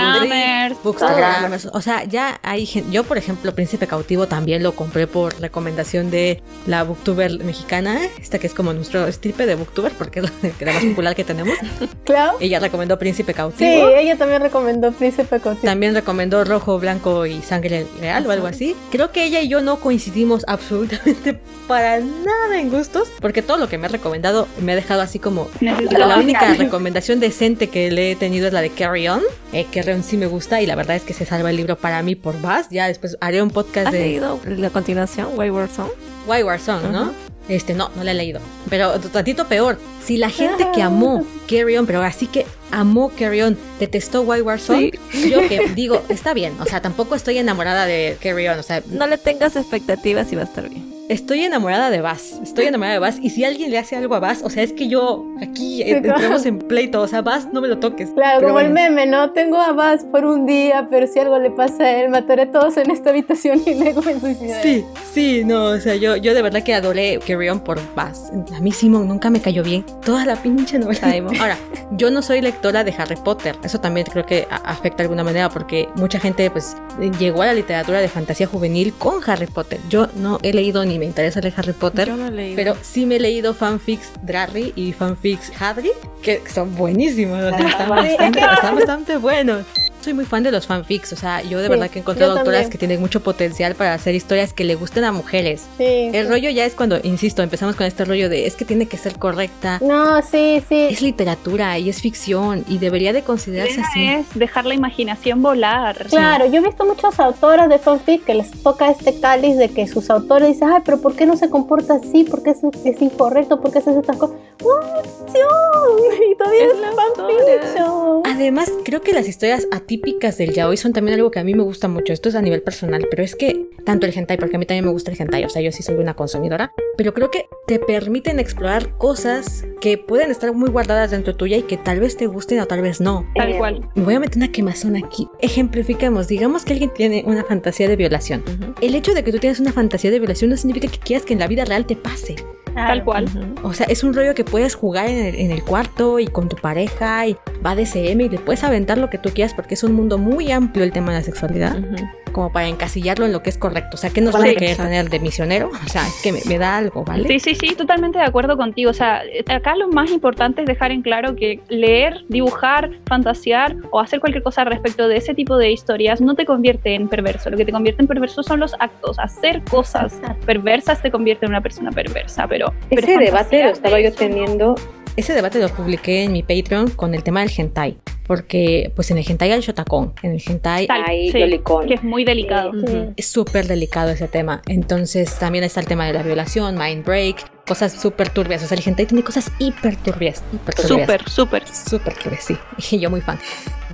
Bookstagramers. O sea, ya hay gente. Yo, por ejemplo, Príncipe Cautivo también lo compré por recomendación de la booktuber mexicana, esta que es como nuestro estirpe de booktuber, porque es la, la más popular que tenemos. ¿Clau? Ella recomendó Príncipe Sí, Cautivo. ella también recomendó Príncipe. También recomendó Rojo, Blanco y Sangre Real o algo así. Creo que ella y yo no coincidimos absolutamente para nada en gustos, porque todo lo que me ha recomendado me ha dejado así como Necesito la más. única recomendación decente que le he tenido es la de Carry On. Eh, Carry On sí me gusta y la verdad es que se salva el libro para mí por Bass. Ya después haré un podcast ¿Has de leído la continuación, Wayward Song? Wayward Song, ¿no? Este, no, no la he leído. Pero tantito peor. Si la gente que amó Carry On, pero así que amó Carry On, detestó Wayward Song, yo que digo, está bien. O sea, tampoco estoy enamorada de Carry On. O sea, No le tengas expectativas y va a estar bien. Estoy enamorada de Bass. Estoy enamorada de Bass. Y si alguien le hace algo a Bass, o sea, es que yo aquí entremos en pleito. O sea, Bass, no me lo toques. Claro, como el bueno. meme, ¿no? Tengo a Baz por un día, pero si algo le pasa a él, mataré a todos en esta habitación y luego me suicidaré. Sí, sí, no, o sea, yo, yo de verdad que adoré Carry On por Bass. A mí Simon nunca me cayó bien. Toda la pinche novela. Simon. Ahora, yo no soy lectora de Harry Potter. Eso también creo que afecta de alguna manera porque mucha gente pues llegó a la literatura de fantasía juvenil con Harry Potter. Yo no he leído ni me interesa leer Harry Potter. Yo no he leído. Pero sí me he leído fanfics Drarry y fanfics Hadri, que son buenísimos, o sea, están bastante, están bastante buenos. Soy muy fan de los fanfics, o sea, yo de Sí, verdad que he encontrado autoras también. que tienen mucho potencial para hacer historias que le gusten a mujeres. Sí. El rollo ya es cuando, insisto, empezamos con este rollo de es que tiene que ser correcta. No, sí, sí. Es literatura y es ficción y debería de considerarse así. es dejar la imaginación volar. Claro, yo he visto muchas autoras de fanfic que les toca este cáliz de que sus autores dicen, ay, pero ¿por qué no se comporta así? ¿Por qué es, es incorrecto? ¿Por qué haces estas cosas? ¡No, es ficción! Y todavía Además, creo que las historias atípicas del yaoi son también algo que a mí me gusta mucho. Esto es a nivel personal, pero es que tanto el hentai, porque a mí también me gusta el hentai, o sea, yo sí soy una consumidora, pero creo que te permiten explorar cosas que pueden estar muy guardadas dentro tuya y que tal vez te gusten o tal vez no. Tal cual. Me voy a meter una quemazón aquí. Ejemplifiquemos, digamos que alguien tiene una fantasía de violación. Ujú. El hecho de que tú tienes una fantasía de violación no significa que quieras que en la vida real te pase. Tal cual. Ujú. O sea, es un rollo que puedes jugar en el, en el cuarto y con tu pareja y va de CM y le puedes aventar lo que tú quieras porque es un mundo muy amplio el tema de la sexualidad. Como para encasillarlo en lo que es correcto. O sea, ¿qué nos van a querer tener de misionero? O sea, es que me, me da algo, ¿vale? Sí, sí, sí, totalmente de acuerdo contigo. O sea, acá lo más importante es dejar en claro que leer, dibujar, fantasear o hacer cualquier cosa respecto de ese tipo de historias no te convierte en perverso. Lo que te convierte en perverso son los actos. Hacer cosas perversas te convierte en una persona perversa. Pero, pero Ese debate lo estaba de yo teniendo. Ese debate lo publiqué en mi Patreon con el tema del hentai. Porque, pues en el hentai hay shotacón. En el hentai Tal, Ay, sí, lolicón. que es muy delicado. Ujú. es súper delicado ese tema. Entonces también está el tema de la violación, mind break, cosas súper turbias. O sea, el hentai tiene cosas hiper turbias, hiper turbias. Súper, súper. Súper turbias, sí. Y yo muy fan.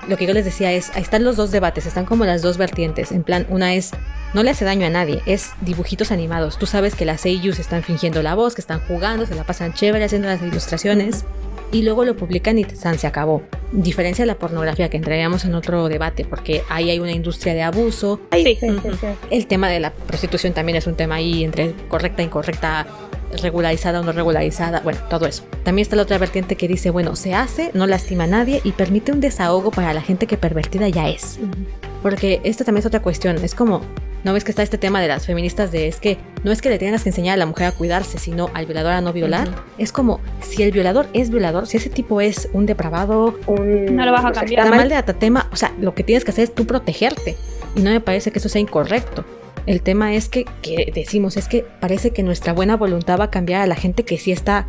Lo que yo les decía es, ahí están los dos debates, están como las dos vertientes. En plan, una es, no le hace daño a nadie, es dibujitos animados. Tú sabes que las seiyus están fingiendo la voz, que están jugando, se la pasan chévere haciendo las ilustraciones. Y luego lo publican y san, se acabó. Diferencia de la pornografía, que entraríamos en otro debate, porque ahí hay una industria de abuso, Sí. Sí, sí, sí. el tema de la prostitución también es un tema ahí entre correcta, incorrecta, regularizada o no regularizada, bueno, todo eso. También está la otra vertiente que dice, bueno, se hace, no lastima a nadie y permite un desahogo para la gente que pervertida ya es. Porque esta también es otra cuestión, es como, ¿no ves que está este tema de las feministas de es que no es que le tengas que enseñar a la mujer a cuidarse, sino al violador a no violar? Es como, si el violador es violador, si ese tipo es un depravado, Un, No lo vas a sea, cambiar. está mal. de atatema, o sea, lo que tienes que hacer es tú protegerte. Y no me parece que eso sea incorrecto. El tema es que, que decimos, es que parece que nuestra buena voluntad va a cambiar a la gente que sí está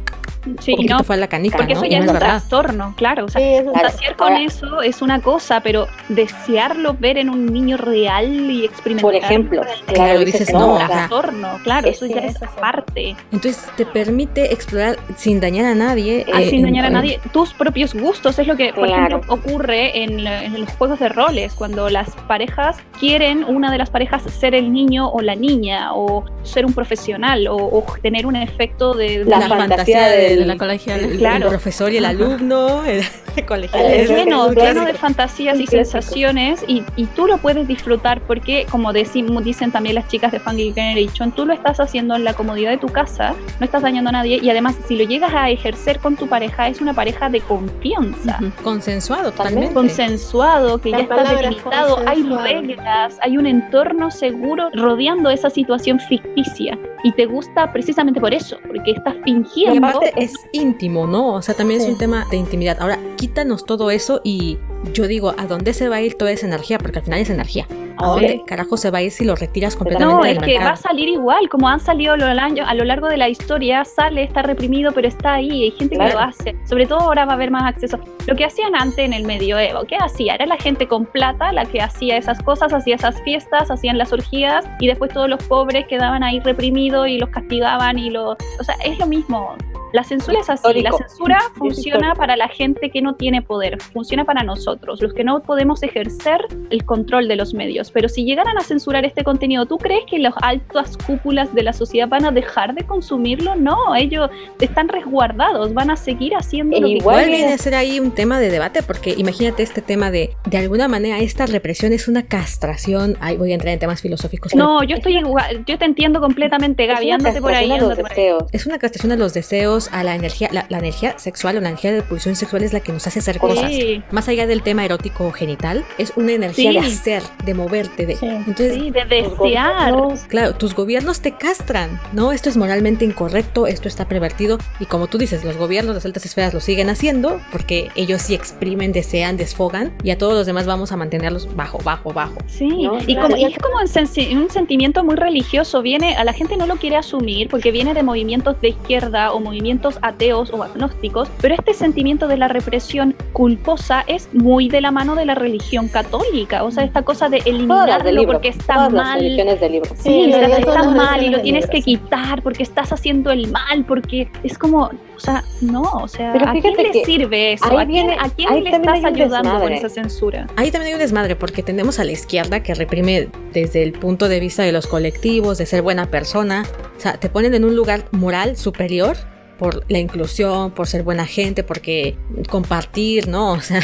Sí, poquito no, fue a la canica, porque ¿no? eso ya no es es un verdad. trastorno, claro. O sea, Sí, fantasear con Ahora- eso es una cosa, pero desearlo ver en un niño real y experimentar. Por ejemplo, es Claro, claro, dices, no, trastorno, claro, Sí, eso sí, ya es aparte. Entonces te permite explorar sin dañar a nadie. Ah, eh, sin dañar a en- nadie, tus propios gustos es lo que, por Claro. ejemplo, ocurre en, en los juegos de roles, cuando las parejas quieren, una de las parejas, ser el niño o la niña, o ser un profesional, o, o tener un efecto de... La la, fantasía fantasía del- del la colegiala. el- Claro. el profesor y el alumno, el colegial. Es- lleno, lleno de fantasías y sensaciones y, y tú lo puedes disfrutar porque, como decimos, dicen también las chicas de Funky Generation, tú lo estás haciendo en la comodidad de tu casa, no estás dañando a nadie y además si lo llegas a ejercer con tu pareja es una pareja de confianza. Ujú. Consensuado Totalmente. consensuado, que La ya está delimitado, hay reglas, hay un entorno seguro rodeando esa situación ficticia y te gusta precisamente por eso, porque estás Y fingiendo aparte es íntimo, ¿no? O sea, también es un tema de intimidad. Ahora, quítanos todo eso y yo digo, ¿a dónde se va a ir toda esa energía? Porque al final es energía. ¿A Sí. dónde carajo se va a ir si lo retiras completamente No, del es que va a salir igual, como han salido a lo, largo- a lo largo de la historia, sale, está reprimido, pero está ahí, hay gente que lo hace. Sobre todo ahora va a haber más acceso. Lo que hacían antes en el medioevo, ¿qué hacía? Era la gente con plata la que hacía esas cosas, hacía esas fiestas, hacían las orgías y después todos los pobres quedaban ahí reprimidos y los castigaban y lo... O sea, es lo mismo. La censura es así, la censura funciona para la gente que no tiene poder, funciona para nosotros, los que no podemos ejercer el control de los medios. Pero si llegaran a censurar este contenido, ¿tú crees que las altas cúpulas de la sociedad van a dejar de consumirlo? No, ellos están resguardados, van a seguir haciendo lo que Igual que- viene a ser ahí un tema de debate, porque imagínate este tema de, de alguna manera, esta represión es una castración. Ahí voy a entrar en temas filosóficos. No, yo estoy igual, yo te entiendo completamente, Gaby, por ahí, por ahí. Es una castración a los deseos, a la energía. La, la energía sexual o la energía de pulsión sexual es la que nos hace hacer cosas. Sí, Más allá del tema erótico o genital, es una energía Sí. de hacer, de moverte. De, Sí. Entonces, sí, de Los desear. Claro, tus gobiernos te castran, ¿no? Esto es moralmente incorrecto, esto está pervertido y como tú dices, los gobiernos, las altas esferas lo siguen haciendo porque ellos sí exprimen, desean, desfogan y a todos los demás vamos a mantenerlos bajo, bajo, bajo. Sí, No, y, claro. como, y es como un, un sentimiento muy religioso, viene, a la gente no lo quiere asumir porque viene de movimientos de izquierda o movimientos ateos o agnósticos, pero este sentimiento de la represión culposa es muy de la mano de la religión católica, o sea, esta cosa de eliminarlo libro, porque está todas las mal. religiones del libro. Sí, Sí, está, está mal y lo tienes libro, que quitar porque estás haciendo el mal, porque es como, o sea, no, o sea, Pero ¿a quién le sirve eso? ¿A quién, a quién le estás ayudando con desmadre. esa censura? Ahí también hay un desmadre porque tendemos a la izquierda que reprime desde el punto de vista de los colectivos, de ser buena persona, o sea, te ponen en un lugar moral superior por la inclusión, por ser buena gente, porque compartir, ¿no? O sea,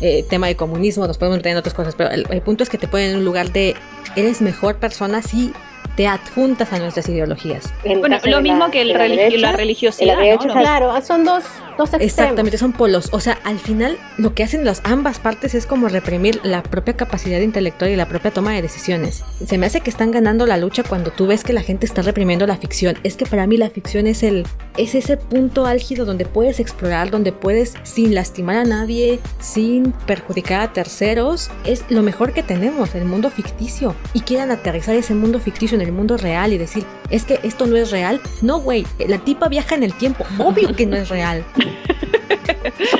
eh, tema de comunismo, nos podemos meter en otras cosas, pero el, el punto es que te ponen en un lugar de eres mejor persona si te adjuntas a nuestras ideologías. En Bueno, lo mismo la- que el la religi- derecha, la de religiosidad, la derecha ¿no? es al- Claro, son dos Dos extremos. Exactamente, son polos. O sea, al final lo que hacen las ambas partes es como reprimir la propia capacidad intelectual y la propia toma de decisiones. Se me hace que están ganando la lucha cuando tú ves que la gente está reprimiendo la ficción. Es que para mí la ficción es el es ese punto álgido donde puedes explorar, donde puedes sin lastimar a nadie, sin perjudicar a terceros, es lo mejor que tenemos, el mundo ficticio. Y quieran aterrizar ese mundo ficticio en el mundo real y decir, es que esto no es real. No, güey, la tipa viaja en el tiempo. Obvio que no es real.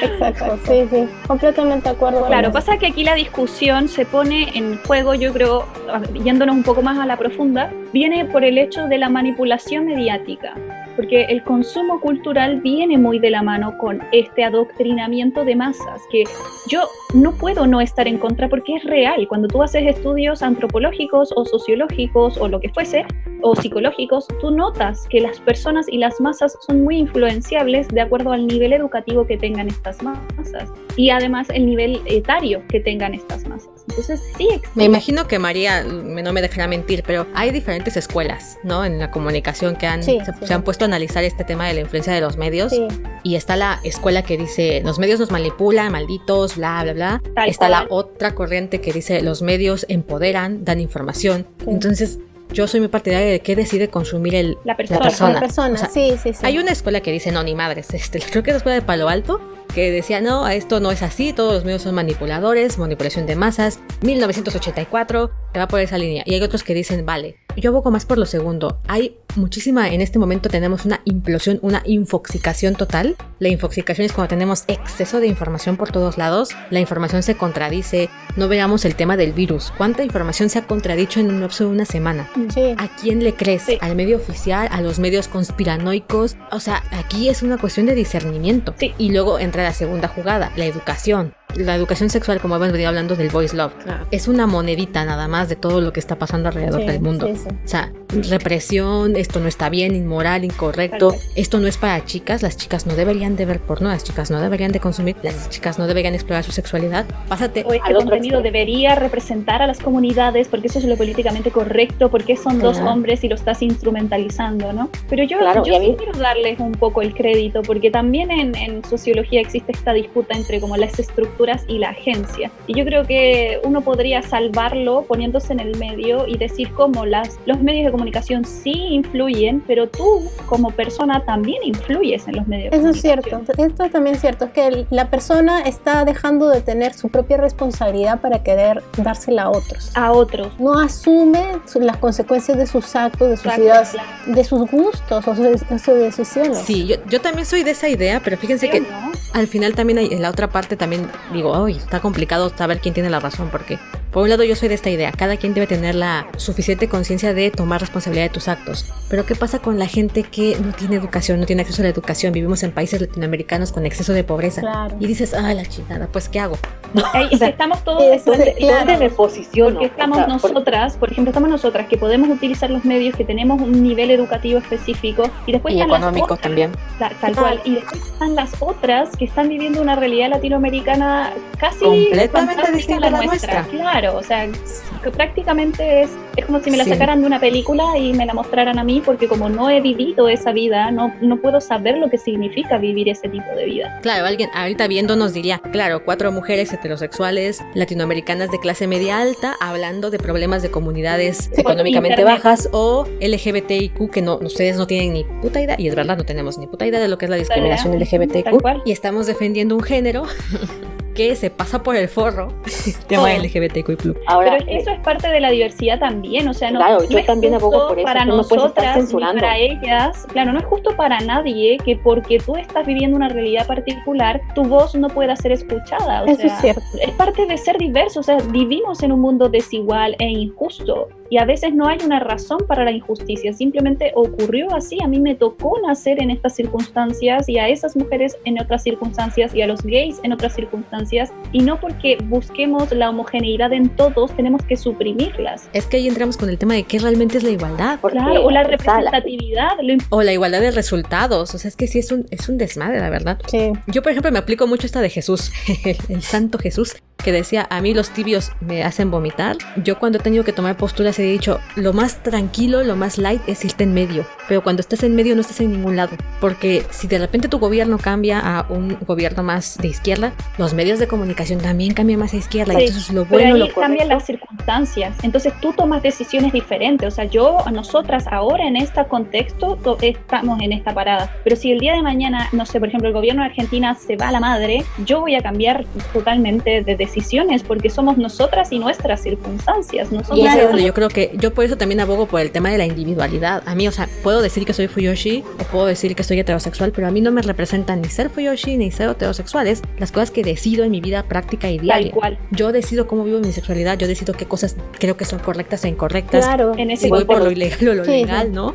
Exacto, sí, sí, completamente de acuerdo. Claro, pasa que aquí la discusión se pone en juego, yo creo, yéndonos un poco más a la profunda, viene por el hecho de la manipulación mediática, porque el consumo cultural viene muy de la mano con este adoctrinamiento de masas, que yo no puedo no estar en contra porque es real. Cuando tú haces estudios antropológicos o sociológicos o lo que fuese, o psicológicos, tú notas que las personas y las masas son muy influenciables de acuerdo al nivel educativo que tengan estas masas y además el nivel etario que tengan estas masas. Entonces, sí, existe. Me imagino que María me- no me dejará mentir, pero hay diferentes escuelas, ¿no? En la comunicación que han, Sí, se, sí. se han puesto a analizar este tema de la influencia de los medios. Sí, Y está la escuela que dice, los medios nos manipulan, malditos, bla, bla, bla. Tal está la otra corriente que dice, los medios empoderan, dan información. Entonces, yo soy muy partidaria de qué decide consumir el, La persona. persona. la persona, O sea, sí, sí, sí. Hay una escuela que dice, no, ni madres, este, creo que es la escuela de Palo Alto, que decía, no, esto no es así, todos los medios son manipuladores, manipulación de masas, 1984, te va por esa línea. Y hay otros que dicen, vale, yo abogo más por lo segundo. Hay muchísima, en este momento tenemos una implosión, una infoxicación total. La infoxicación es cuando tenemos exceso de información por todos lados, la información se contradice, no veamos el tema del virus. ¿Cuánta información se ha contradicho en un lapso de una semana? Sí. ¿A quién le crees? Sí. ¿Al medio oficial? ¿A los medios conspiranoicos? O sea, aquí es una cuestión de discernimiento. Sí. Y luego entra la segunda jugada, la educación. La educación sexual, como hemos venido hablando del voice love, es una monedita nada más de todo lo que está pasando alrededor Sí, del mundo. sí, sí. O sea, represión, esto no está bien, inmoral, incorrecto, esto no es para chicas, las chicas no deberían de ver porno, las chicas no deberían de consumir, las chicas no deberían explorar su sexualidad. Pásate o este al contenido debería representar a las comunidades porque eso es lo políticamente correcto, porque son dos Claro. hombres y lo estás instrumentalizando, ¿no? Pero yo, Claro, yo sí quiero darles un poco el crédito porque también en, en sociología existe esta disputa entre como las estructuras y la agencia. Y yo creo que uno podría salvarlo poniéndose en el medio y decir cómo las, los medios de comunicación sí influyen, pero tú como persona también influyes en los medios de Eso es comunicación. cierto, esto también es cierto, es que la persona está dejando de tener su propia responsabilidad para querer dársela a otros. A otros. No asume su- las consecuencias de sus actos, de sus Exacto, ideas, claro. de sus gustos o sus, o sus decisiones. Sí, yo, yo también soy de esa idea, pero fíjense que ¿no? al final también hay, en la otra parte también digo, ay, está complicado saber quién tiene la razón, porque por un lado yo soy de esta idea, cada quien debe tener la suficiente conciencia de tomar responsabilidad de tus actos, pero ¿qué pasa con la gente que no tiene educación, no tiene acceso a la educación? Vivimos en países latinoamericanos con exceso de pobreza. Claro. Y dices, ay, la chingada, pues ¿qué hago? Ey, O sea, estamos todos eso es- desconectados. claro. ¿Dónde me posiciono? Porque estamos O sea, por- nosotras, por ejemplo, estamos nosotras que podemos utilizar los medios, que tenemos un nivel educativo específico y después Y están las económico otras, también. ta- tal cual, y después están las otras que están viviendo una realidad latinoamericana casi Completamente distinta a la nuestra. Claro, o sea, que prácticamente es, es como si me la Sí. sacaran de una película y me la mostraran a mí, porque como no he vivido esa vida, no, no puedo saber lo que significa vivir ese tipo de vida. Claro, alguien ahorita viéndonos diría, claro, cuatro mujeres heterosexuales latinoamericanas de clase media alta hablando de problemas de comunidades económicamente Internet. bajas o LGBTIQ que no ustedes no tienen ni puta idea y es verdad no tenemos ni puta idea de lo que es la discriminación LGBTIQ y estamos defendiendo un género que se pasa por el forro el tema Oh. LGBTIQ+. Ahora, Pero es que eh, eso es parte de la diversidad también, o sea, no, Claro, no yo es también justo abogo por eso, para no nosotras ni para ellas, claro, no es justo para nadie que porque tú estás viviendo una realidad particular, tu voz no pueda ser escuchada, o Eso sea, es cierto. es parte de ser diverso, o sea, vivimos en un mundo desigual e injusto y a veces no hay una razón para la injusticia, simplemente ocurrió así, a mí me tocó nacer en estas circunstancias y a esas mujeres en otras circunstancias y a los gays en otras circunstancias y no porque busquemos la homogeneidad en todos tenemos que suprimirlas. Es que ahí entramos con el tema de qué realmente es la igualdad porque Claro, o la la- representatividad, imp- o la igualdad de resultados, o sea, es que sí es un es un desmadre, la verdad. Sí. Yo, por ejemplo, me aplico mucho esta de Jesús, el, el santo Jesús, que decía, a mí los tibios me hacen vomitar. Yo cuando he tenido que tomar posturas he dicho, lo más tranquilo, lo más light es irte en medio. Pero cuando estás en medio no estás en ningún lado. Porque si de repente tu gobierno cambia a un gobierno más de izquierda, los medios de comunicación también cambian más a izquierda. Sí, Entonces lo Pero bueno, ahí lo cambian las circunstancias. Entonces tú tomas decisiones diferentes. O sea, yo, nosotras ahora en este contexto to- estamos en esta parada. Pero si el día de mañana, no sé, por ejemplo, el gobierno de Argentina se va a la madre, yo voy a cambiar totalmente de decisiones porque somos nosotras y nuestras circunstancias. Nosotras Y yo creo que yo por eso también abogo por el tema de la individualidad. A mí, o sea, puedo decir que soy Fuyoshi o puedo decir que soy heterosexual, pero a mí no me representan ni ser Fuyoshi ni ser heterosexual. Es las cosas que decido en mi vida práctica y tal diaria. cual. Yo decido cómo vivo mi sexualidad, yo decido qué cosas creo que son correctas e incorrectas. Claro. En ese Si voy por lo ilegal o lo Sí, legal, sí. ¿no?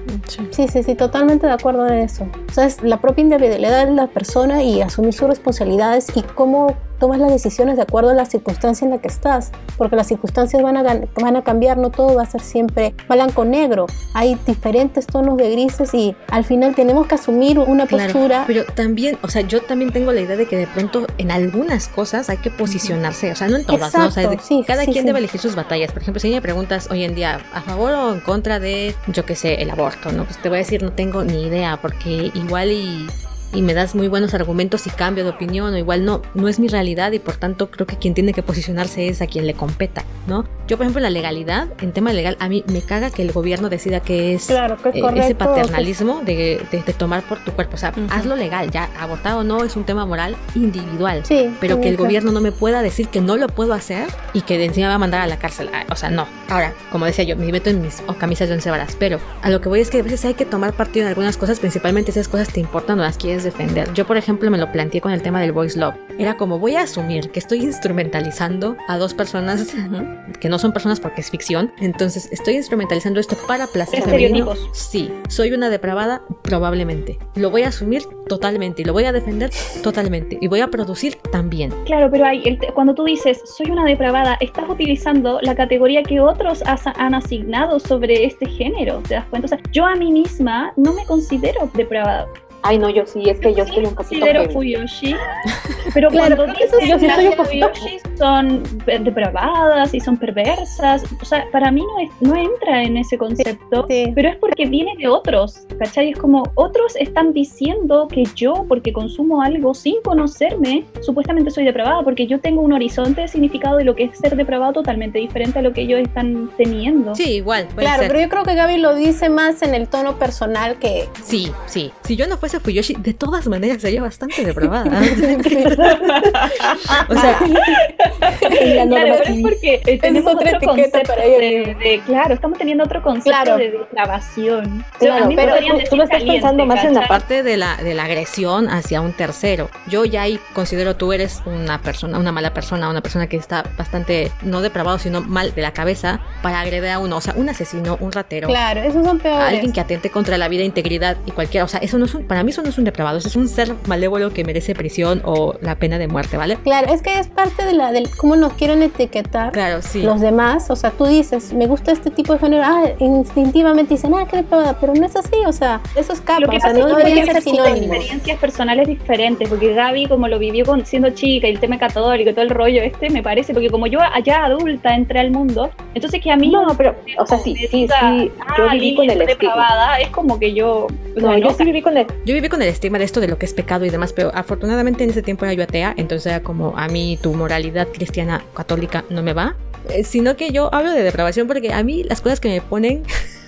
Sí, sí, sí, totalmente de acuerdo en eso. O sea, es la propia individualidad de la persona y asumir sus responsabilidades y cómo tomas las decisiones de acuerdo a la circunstancia en la que estás, porque las circunstancias van a, van a cambiar, no todo va a ser siempre blanco-negro, hay diferentes tonos de grises y al final tenemos que asumir una Claro, postura. pero también, o sea, yo también tengo la idea de que de pronto en algunas cosas hay que posicionarse, o sea, no en todas, ¿no? O sea, Exacto, de- sí, cada sí, quien sí. debe elegir sus batallas. Por ejemplo, si me preguntas hoy en día a favor o en contra de, yo qué sé, el aborto, ¿no? Pues te voy a decir, no tengo ni idea, porque igual y y me das muy buenos argumentos y cambio de opinión o igual no, no es mi realidad y por tanto creo que quien tiene que posicionarse es a quien le competa, ¿no? Yo por ejemplo la legalidad, en tema legal, a mí me caga que el gobierno decida que es Claro, que es eh, correcto. ese paternalismo de, de- de tomar por tu cuerpo, o sea, Ujú. hazlo legal, ya abortar o no es un tema moral individual. Sí, Pero que el sí, gobierno no me pueda decir que no lo puedo hacer y que de encima va a mandar a la cárcel. Ah, O sea, no. Ahora, como decía yo, me meto en mis oh, camisas de once varas. Pero a lo que voy es que a veces hay que tomar partido en algunas cosas, principalmente esas cosas te importan o las quieres defender. Yo, por ejemplo, me lo planteé con el tema del voice love. Era como voy a asumir que estoy instrumentalizando a dos personas que no son personas porque es ficción. Entonces, estoy instrumentalizando esto para placer femenino. Sí. Soy una depravada, probablemente. Lo voy a asumir totalmente y lo voy a defender totalmente. Y voy a producir también. Claro, pero hay, el cuando tú dices soy una depravada, estás utilizando la categoría que otros han asignado sobre este género, ¿te das cuenta? O sea, yo a mí misma no me considero depravada. Ay, no, yo sí, es que yo Sí soy me un poquito considero. Fuyoshi, pero Claro, cuando dicen yo sí un poquito Fuyoshi son depravadas y son perversas, o sea, para mí no, es- no entra en ese concepto. Sí. Pero es porque viene de otros, ¿cachai? Es como otros están diciendo que yo, porque consumo algo sin conocerme, supuestamente soy depravada, porque yo tengo un horizonte de significado de lo que es ser depravado totalmente diferente a lo que ellos están teniendo. Sí, igual. Puede Claro, ser. pero yo creo que Gaby lo dice más en el tono personal que Sí, sí. Si yo no fuese Fuyoshi, de todas maneras sería bastante depravada. o sea, la Claro, pero es porque eh, tenemos otra otro etiqueta concepto para ella de, de- claro, estamos teniendo otro concepto Claro. de depravación. Claro, a mí me pero tú- tú lo estás caliente, pensando más en la ¿cachai? parte de la, de la agresión hacia un tercero. Yo ya ahí considero tú eres una persona, una mala persona, una persona que está bastante, no depravado, sino mal de la cabeza para agredir a uno. O sea, un asesino, un ratero. Claro, esos son peores. Alguien que atente contra la vida, integridad y cualquiera. O sea, eso no es un, para mí eso no es un depravado, eso es un ser malévolo que merece prisión o la pena de muerte, ¿vale? Claro, es que es parte de la del cómo nos quieren etiquetar Claro, sí. los demás. O sea, tú dices, me gusta este tipo de género, ah, instintivamente dicen, ah, qué depravada, pero no es así, o sea, eso escapa, Lo que o sea, no es que deberían ser sinónimos. experiencias personales diferentes, porque Gaby, como lo vivió con, siendo chica y el tema católico y todo el rollo este, me parece, porque como yo allá adulta entré al mundo, entonces que a mí No, pero, o sea, sí, sí, sí, yo ah, viví Lili con el es estigma. es como que yo... No, yo sí viví con el... Yo viví con el estigma de esto de lo que es pecado y demás, pero afortunadamente en ese tiempo era yo atea, entonces era como a mí tu moralidad cristiana católica no me va. Eh, sino que yo hablo de depravación porque a mí las cosas que me ponen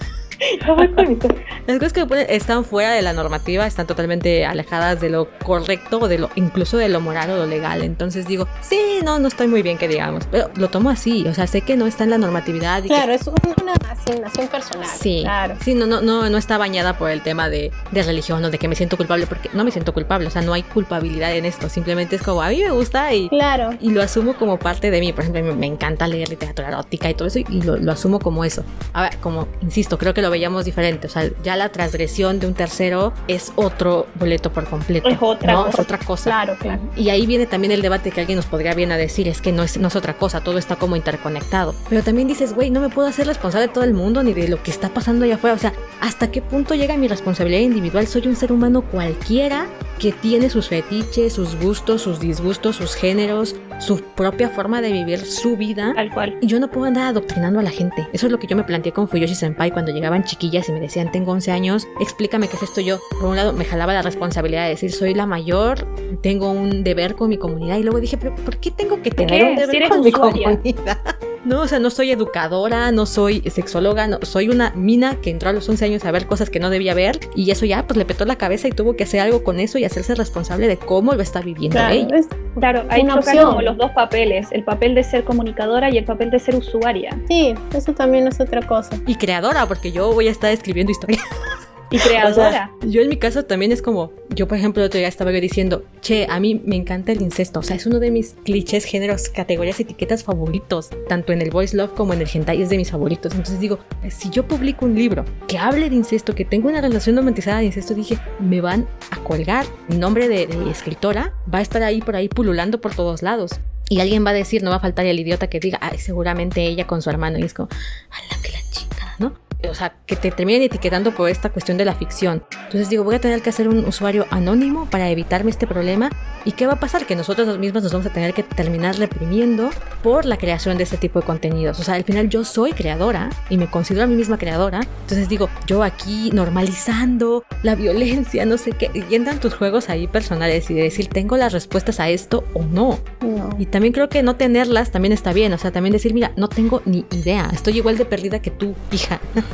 Las cosas que ponen están fuera de la normativa, están totalmente alejadas de lo correcto o de lo incluso de lo moral o lo legal. Entonces digo, sí, no, no estoy muy bien que digamos, pero lo tomo así, o sea, sé que no está en la normatividad y que- Claro, es un- una asignación personal. Sí, Claro. sí, no, no, no, no está bañada por el tema de, de religión o de que me siento culpable, porque no me siento culpable, o sea, no hay culpabilidad en esto, simplemente es como a mí me gusta y, Claro. y lo asumo como parte de mí. Por ejemplo, me, encanta leer literatura erótica y todo eso, y lo, lo asumo como eso. Ahora, como insisto, creo que lo veíamos diferente. O sea, ya la transgresión de un tercero es otro boleto por completo. Es otra ¿no? cosa. Es otra cosa. Claro, claro. Y ahí viene también el debate que alguien nos podría bien a decir, es que no es, no es otra cosa, todo está como interconectado. Pero también dices, güey, no me puedo hacer responsable de todo el mundo ni de lo que está pasando allá afuera. O sea, ¿hasta qué punto llega mi responsabilidad individual? Soy un ser humano cualquiera que tiene sus fetiches, sus gustos, sus disgustos, sus géneros, su propia forma de vivir su vida. Tal cual. Y yo no puedo andar adoctrinando a la gente. Eso es lo que yo me planteé con Fuyoshi Senpai cuando chiquillas y me decían, tengo 11 años, explícame qué es esto yo. Por un lado, me jalaba la responsabilidad de decir, soy la mayor, tengo un deber con mi comunidad. Y luego dije, pero ¿por qué tengo que tener qué? un deber Si con mi usuaria. comunidad? No, o sea, no soy educadora, no soy sexóloga, no, soy una mina que entró a los 11 años a ver cosas que no debía ver y eso ya pues le petó la cabeza y tuvo que hacer algo con eso y hacerse responsable de cómo lo está viviendo Claro, ella. es- Claro, ahí Una opción. como los dos papeles, el papel de ser comunicadora y el papel de ser usuaria sí, eso también es otra cosa. Y creadora, porque yo voy a estar escribiendo historias. y O sea, creadora. yo en mi caso también es como, yo por ejemplo el otro día estaba yo diciendo, che, a mí me encanta el incesto, o sea, es uno de mis clichés, géneros, categorías, etiquetas favoritos, tanto en el voice love como en el hentai es de mis favoritos. Entonces digo, si yo publico un libro que hable de incesto, que tenga una relación romantizada de incesto, dije, me van a colgar, mi nombre de, de escritora va a estar ahí por ahí pululando por todos lados. Y alguien va a decir, no va a faltar el idiota que diga, ay, seguramente ella con su hermano. Y es como, a la que la chingada, ¿no? O sea, que te terminen etiquetando por esta cuestión de la ficción. Entonces digo, voy a tener que hacer un usuario anónimo para evitarme este problema. ¿Y qué va a pasar? Que nosotros mismos nos vamos a tener que terminar reprimiendo por la creación de este tipo de contenidos. O sea, al final yo soy creadora y me considero a mí misma creadora. Entonces digo, yo aquí normalizando la violencia, no sé qué. Y entran tus juegos ahí personales y de decir, tengo las respuestas a esto o no. No. Y también creo que no tenerlas también está bien. O sea, también decir, mira, no tengo ni idea. Estoy igual de perdida que tú, hija.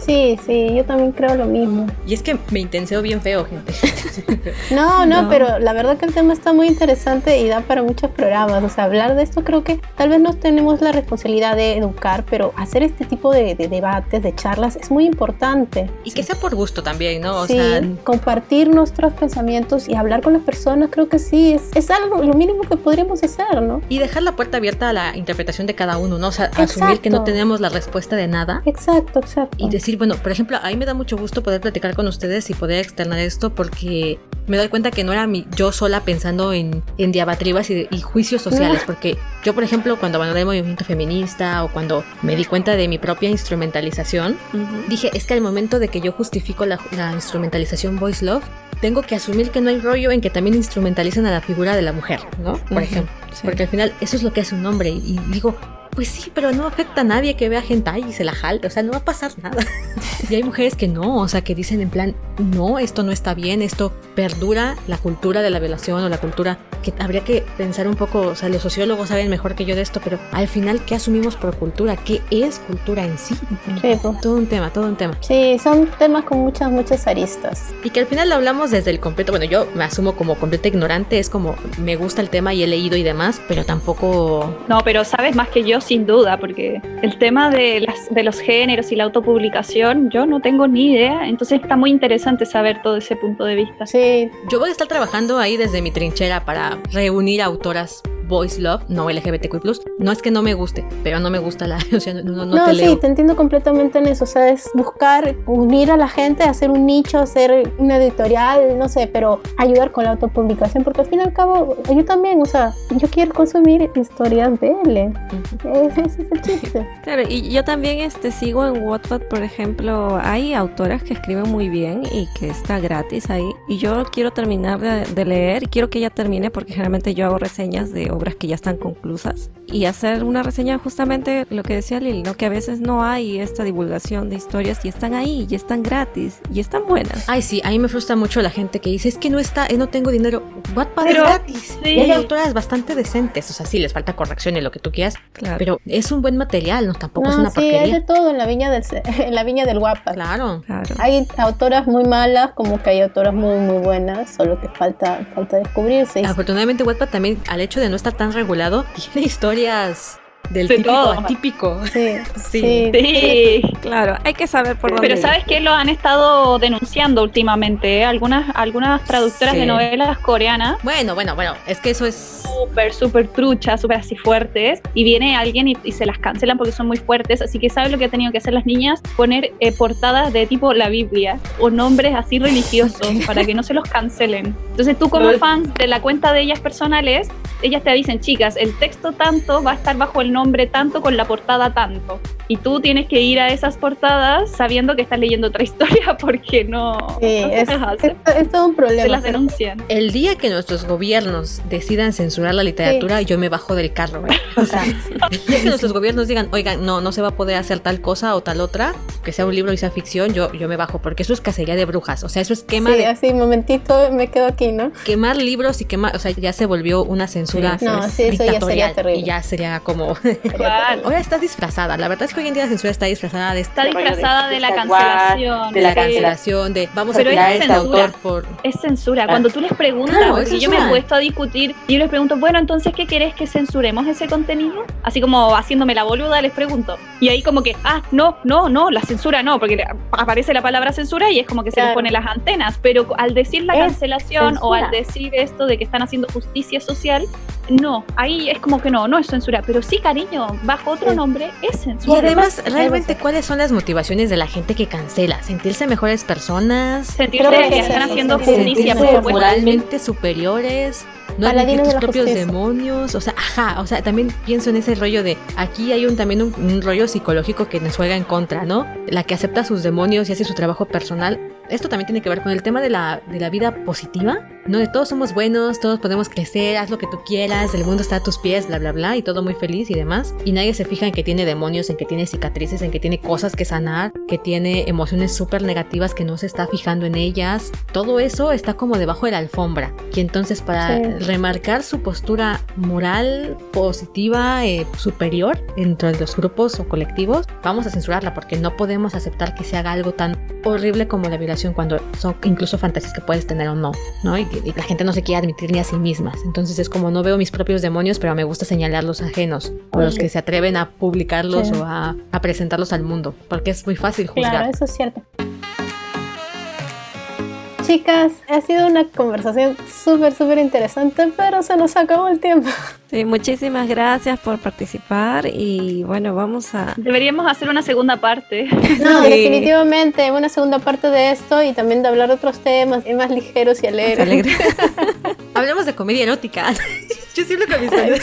Sí, sí, yo también creo lo mismo. Y es que me intenseo bien feo, gente. No, no, No. pero la verdad que el tema está muy interesante y da para muchos programas. O sea, hablar de esto creo que tal vez no tenemos la responsabilidad de educar, pero hacer este tipo de, de debates, de charlas, es muy importante. y que sea por gusto también, ¿no? O sí, sea, compartir nuestros pensamientos y hablar con las personas, creo que sí, es, es algo, lo mínimo que podríamos hacer, ¿no? y dejar la puerta abierta a la interpretación de cada uno, ¿no? O sea, asumir que no tenemos la respuesta de nada. Exacto, exacto. Y decir, bueno, por ejemplo, a mí me da mucho gusto poder platicar con ustedes y poder externar esto porque me doy cuenta que no era mi, yo sola pensando en, en diabatribas y, y juicios sociales, porque yo, por ejemplo, cuando abandoné el movimiento feminista o cuando me di cuenta de mi propia instrumentalización, dije, es que al momento de que yo justifico la, la instrumentalización voice love, tengo que asumir que no hay rollo en que también instrumentalizan a la figura de la mujer, ¿no? Por Ujú, ejemplo. sí. Porque al final eso es lo que hace un hombre. Y digo, pues sí, pero no afecta a nadie que vea hentai y se la jale. O sea, no va a pasar nada. y hay mujeres que no, o sea, que dicen en plan, no, esto no está bien, esto perdura la cultura de la violación o la cultura que habría que pensar un poco, o sea, los sociólogos saben mejor que yo de esto, pero al final, ¿qué asumimos por cultura? ¿Qué es cultura en sí? Sí, pues. Todo un tema, todo un tema. Sí, son temas con muchas, muchas aristas. Y que al final lo hablamos desde el completo, bueno, yo me asumo como completa ignorante, es como me gusta el tema y he leído y demás, pero tampoco... No, pero sabes más que yo sin duda, porque el tema de, las, de los géneros y la autopublicación, yo no tengo ni idea, entonces está muy interesante saber todo ese punto de vista. Sí, Yo voy a estar trabajando ahí desde mi trinchera para reunir autoras Voice Love, no LGBTQ+. No es que no me guste, pero no me gusta la... O sea, no, no, no te sí, leo. te entiendo completamente en eso. O sea, es buscar unir a la gente, hacer un nicho, hacer una editorial, no sé, pero ayudar con la autopublicación, porque al fin y al cabo, yo también, o sea, yo quiero consumir historias de él. Ujú. Ese es el chiste. Claro, y yo también este, sigo en Wattpad, por ejemplo, hay autoras que escriben muy bien y que está gratis ahí. Y yo quiero terminar de, de leer, y quiero que ella termine porque generalmente yo hago reseñas de obras que ya están conclusas. Y hacer una reseña justamente lo que decía Lili, ¿no? que a veces no hay esta divulgación de historias y están ahí, y están gratis, y están buenas. Ay, sí, a mí me frustra mucho la gente que dice, es que no está, eh, no tengo dinero. Wattpad es Pero, gratis. sí. Y hay autoras bastante decentes, o sea, sí, les falta corrección y lo que tú quieras, Claro. pero es un buen material, no tampoco es No, una sí, hay porquería. de todo en la viña del, en la viña del guapa. Claro. Claro. Hay autoras muy malas como que hay autoras muy muy buenas, solo que falta falta descubrirse. Afortunadamente Wattpad también, al hecho de no estar tan regulado, tiene historias del De típico todo. atípico. Sí, Sí. sí. Sí. Claro, hay que saber por dónde Pero ir. sabes que lo han estado denunciando últimamente, ¿eh? algunas, algunas traductoras Sí. de novelas coreanas Bueno, bueno, bueno, es que eso es... súper, súper truchas, súper así fuertes, y viene alguien y, y se las cancelan porque son muy fuertes, así que ¿sabes lo que han tenido que hacer las niñas? Poner eh, portadas de tipo la Biblia o nombres así religiosos para que no se los cancelen. Entonces tú como fan de la cuenta de ellas personales, ellas te dicen, chicas, el texto tanto va a estar bajo el nombre tanto con la portada tanto. Y tú tienes que ir a esas portadas sabiendo que estás leyendo otra historia porque no, Sí, no se es, es- es todo un Se las problema. denuncian. El día que nuestros gobiernos decidan censurar la literatura, yo me bajo del carro. ¿eh? O sea, el día que nuestros gobiernos digan, oigan, no, no se va a poder hacer tal cosa o tal otra, que sea un libro y sea ficción, yo, yo me bajo, porque eso es cacería de brujas. O sea, eso es quema Sí, de así, momentito, me quedo aquí, ¿no? quemar libros y quemar, o sea, ya se volvió una censura Sí. No, sí, eso ya sería terrible. y ya sería como. Ahora estás disfrazada. La verdad es que hoy en día la censura está disfrazada de Está rollo de- disfrazada de la cancelación. de la cancelación, de vamos a Pero es tirar a este censura. autor por Es censura. Ah. Cuando tú les preguntas, Claro, es porque yo me he censura. puesto a discutir y yo les pregunto, bueno, entonces, ¿qué querés que censuremos ese contenido? Así como haciéndome la boluda, les pregunto. Y ahí como que, ah, no, no, no, la censura no, porque aparece la palabra censura y es como que se les Claro. pone las antenas. Pero al decir la Es cancelación o al censura. decir esto de que están haciendo justicia social, no, ahí es como que no, no es censura. Pero sí, cariño, bajo otro Sí. nombre es Y censura. además, además, realmente, ¿cuáles son las motivaciones de la gente que cancela? ¿Sentirse mejores personas? Sentirse que que es están haciendo justicia, moralmente superiores, no admitir tus propios justicia. demonios, o sea, ajá, o sea, también pienso en ese rollo de aquí hay un también un, un rollo psicológico que nos juega en contra, ¿no? La que acepta sus demonios y hace su trabajo personal. Esto también tiene que ver con el tema de la, de la vida positiva, ¿no? De todos somos buenos, todos podemos crecer, haz lo que tú quieras, el mundo está a tus pies, bla, bla, bla, y todo muy feliz y demás. Y nadie se fija en que tiene demonios, en que tiene cicatrices, en que tiene cosas que sanar, que tiene emociones súper negativas que no se está fijando en ellas. Todo eso está como debajo de la alfombra. Y entonces para Sí. remarcar su postura moral, positiva, eh, superior dentro de los grupos o colectivos, vamos a censurarla porque no podemos aceptar que se haga algo tan horrible como la violación cuando son incluso fantasías que puedes tener o no, ¿no? Y, y la gente no se quiere admitir ni a sí mismas. Entonces es como no veo mis propios demonios, pero me gusta señalar los ajenos o los que se atreven a publicarlos Sí. o a, a presentarlos al mundo, porque es muy fácil juzgar. Claro, eso es cierto. Chicas, ha sido una conversación súper, súper interesante, pero se nos acabó el tiempo. Sí, muchísimas gracias por participar y bueno, vamos a... Deberíamos hacer una segunda parte. No, Sí. definitivamente, una segunda parte de esto y también de hablar de otros temas más ligeros y alegres. alegre. Hablemos de comedia erótica. Yo siempre con mis amigos,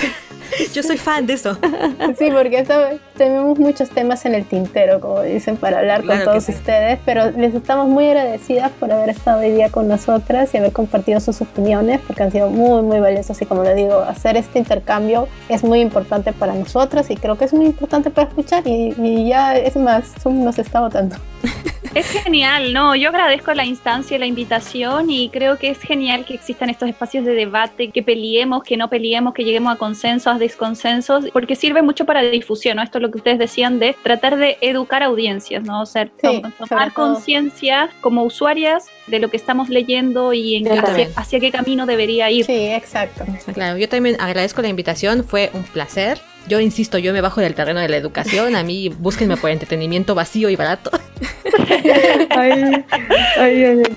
Yo soy fan de eso. Sí, porque esta- tenemos muchos temas en el tintero, como dicen, para hablar con Claro que todos sí. ustedes, pero les estamos muy agradecidas por haber estado hoy día con nosotras y haber compartido sus opiniones, porque han sido muy, muy valiosas y como le digo, hacer este intercambio es muy importante para nosotras y creo que es muy importante para escuchar y, y ya es más, Zoom nos está votando. Es genial, ¿no? Yo agradezco la instancia, la invitación y creo que es genial que existan estos espacios de debate, que peleemos, que no peleemos, que lleguemos a consensos, a desconsensos, porque sirve mucho para difusión, ¿no? Esto es lo que ustedes decían de tratar de educar audiencias, ¿no? O sea, Sí, tomar conciencia como usuarias de lo que estamos leyendo y en hacia, hacia qué camino debería ir. Sí, exacto. Claro, yo también agradezco la invitación, fue un placer. Yo insisto, yo me bajo del terreno de la educación, a mí búsquenme por entretenimiento vacío y barato.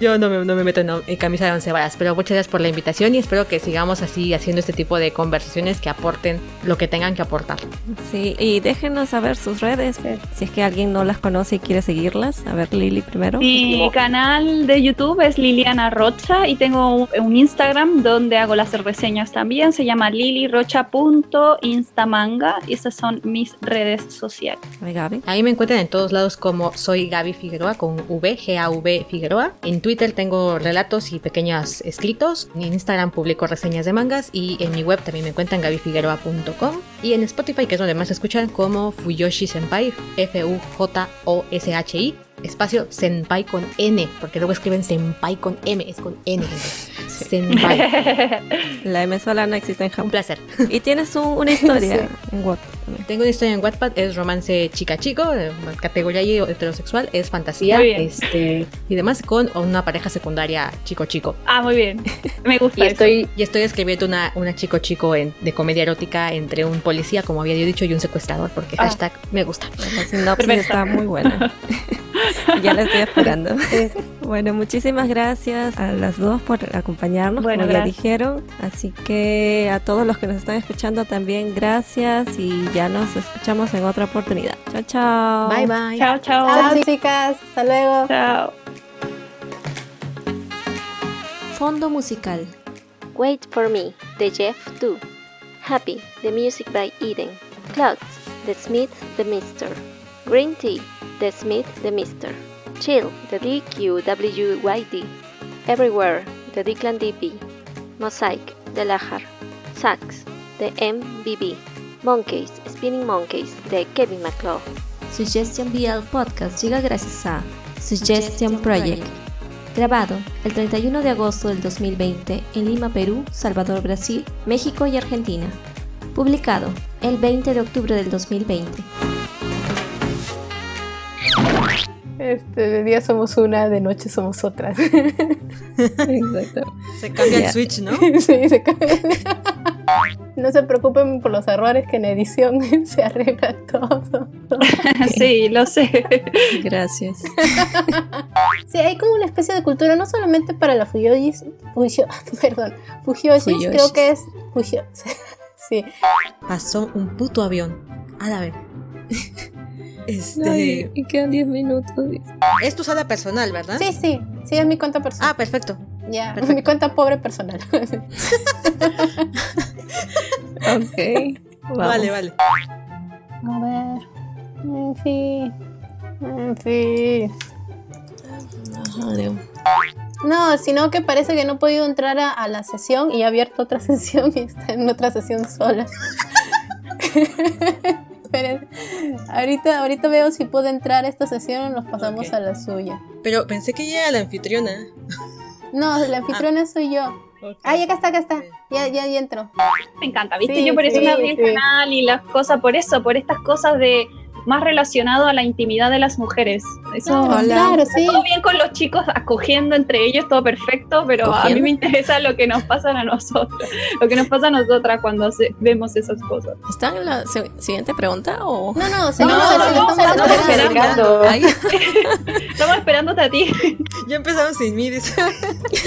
Yo no me, no me meto en, en camisa de once varas, pero muchas gracias por la invitación y espero que sigamos así haciendo este tipo de conversaciones que aporten lo que tengan que aportar. Sí, y déjenos saber sus redes, si es que alguien no las conoce y quiere seguirlas. A ver, Lili primero. Mi canal de YouTube es Liliana Rocha y tengo un, un Instagram donde hago las reseñas también. Se llama lilirocha.instamanga y esas son mis redes sociales. Ay, Gaby. Ahí me encuentran en todos lados como soy Gaby Figueroa con V, G-A-V Figueroa. En Twitter tengo relatos y pequeños escritos. En Instagram publico reseñas de mangas y en mi web también me encuentran gabyfigueroa.com. Y en Spotify, que es donde más se escuchan, como Fuyoshi Senpai, F-U-J-O-S-H-I. Espacio Senpai con N, porque luego escriben Senpai con M, es con N. gente. Senpai. La M sola no existe en Un Japón. placer. Y tienes un- una historia en Wattpad también. Tengo una historia en Wattpad, es romance chica-chico, eh, categoría y heterosexual, es fantasía este, y demás con una pareja secundaria chico-chico. Ah, muy bien. Me gusta. Y eso. estoy, Y estoy escribiendo una, una chico-chico en- de comedia erótica entre un policía, como había yo dicho, y un secuestrador, porque Ah. hashtag me gusta. La sinopsis Perfecto. está muy buena. ya la estoy esperando. Bueno, muchísimas gracias a las dos por acompañarnos, Bueno, como ya dijeron. Así que a todos los que nos están escuchando también gracias y ya nos escuchamos en otra oportunidad. Chao, chao. Bye bye. Chao, chao. Chao, chicas. Hasta luego. Chao. Fondo musical. Wait for Me de Jeff Du. Happy, the music by Eden. Clouds, The Smith, The Mister. Green Tea, The Smith, The Mister. Chill, The DQWYD. Everywhere, The Declan DP. Mosaic, The Lahar. Sax, The MBB. Monkeys, Spinning Monkeys, de Kevin McClough. Suggestion BL Podcast llega gracias a Suggestion Project. Grabado el 31 de agosto del 2020 en Lima, Perú, Salvador, Brasil, México y Argentina. Publicado el 20 de octubre del 2020. Este, de día somos una, de noche somos otras. Exacto. Se cambia el switch, ¿no? sí, se cambia. No se preocupen por los errores que en edición se arregla todo. sí, lo sé. Gracias. Sí, hay como una especie de cultura, no solamente para la Fuyoshis, Fuyo, perdón, Fuyoshis. creo que es Fuyo, sí, Pasó un puto avión. A la vez. Este. Ay, y quedan 10 minutos. Es tu sala personal, ¿verdad? sí, sí, sí, es mi cuenta personal. Ah, perfecto. ya, mi cuenta pobre personal. Ok. Vamos. Vale, vale. A ver, en fin, en fin. No, sino que parece que no he podido entrar a, a la sesión y he abierto otra sesión y está en otra sesión sola. Esperen, ahorita, ahorita veo si puedo entrar a esta sesión o nos pasamos a la suya. Pero pensé que ella era la anfitriona. No, la anfitriona soy yo. Ok. Ay, acá está, acá está. Ya, ya, ya entro. Me encanta, ¿viste? Sí, yo por eso sí, me abrí el canal y las cosas, por eso, por estas cosas de más relacionado a la intimidad de las mujeres. Eso Hola. Claro, sí. todo bien con los chicos acogiendo entre ellos, todo perfecto, pero a mí me interesa lo que nos pasa a nosotros, lo que nos pasa a nosotras cuando vemos esas cosas. ¿Están en la si- siguiente pregunta o...? No, no, seguimos, no, no, estamos no, esperando. Estamos esperándote a ti. Ya empezaron sin mí, dice.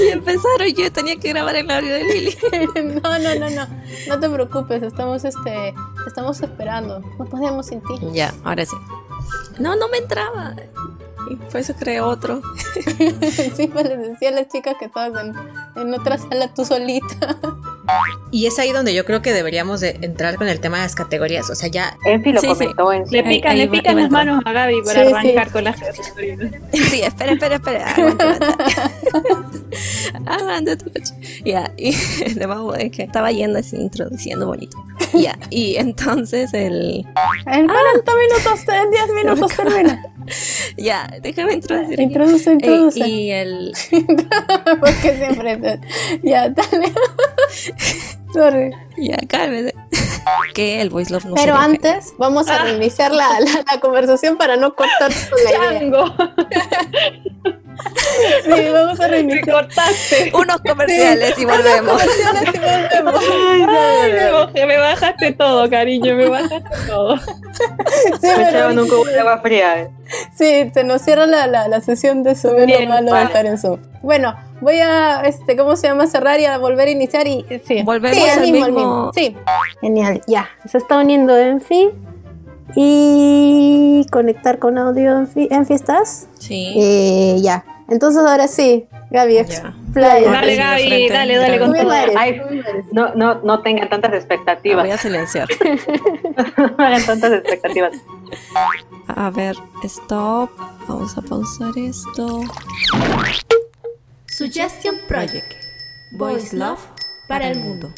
ya empezaron. Yo tenía que grabar el audio de Lili. No, no, no, no. No te preocupes, estamos este, estamos esperando. No podemos sin ti. Ya, ahora sí. No, no me entraba. Y por eso creé otro. Sí, pues les decía a las chicas que estabas en, en otra sala tú solita. Y es ahí donde yo creo que deberíamos de entrar con el tema de las categorías. O sea, ya Enfi lo Sí, sí. comentó en su... Le pican, ahí le pican las manos a Gaby para Sí, arrancar sí. con las categorías. Sí, espera, espera, espera. Aguanta, tu coche. Ya, y es que estaba yendo así, introduciendo bonito. Ya, y entonces el. En 40 minutos, en 10 minutos termina. Ya, déjame introducir. Introduce, Eh, introduce. y el. Porque siempre. Ya, dale. Sorry. Ya, cálmese. Que el voice love no Pero sería antes, vamos a reiniciar la, la, la conversación para no cortar la idea. Sí, vamos a reiniciar. cortaste. Unos comerciales y volvemos. Comerciales y volvemos. Ay, me, bajé- me bajaste todo, cariño, me bajaste todo. Sí, Me echaban un cubo de agua fría. eh. Sí, se nos cierra la, la, la sesión de Zoom, es Bien, lo malo de vale. estar en Zoom. Bueno, voy a, este, ¿cómo se llama? Cerrar y a volver a iniciar y, sí. Volvemos sí, el al mismo, el mismo- mismo. Sí. Genial, ya. Se está uniendo Enfi. Y conectar con audio Enfi. ¿Enfi estás? Sí. Eh, ya. Entonces ahora sí, Gaby, explaya. Dale, Gaby, dale, dale con todo. Ay, no, no, no tengan tantas expectativas. voy a silenciar. no hagan tantas expectativas. A ver, stop. Vamos a pausar esto. Suggestion Project. Voice Love para el mundo.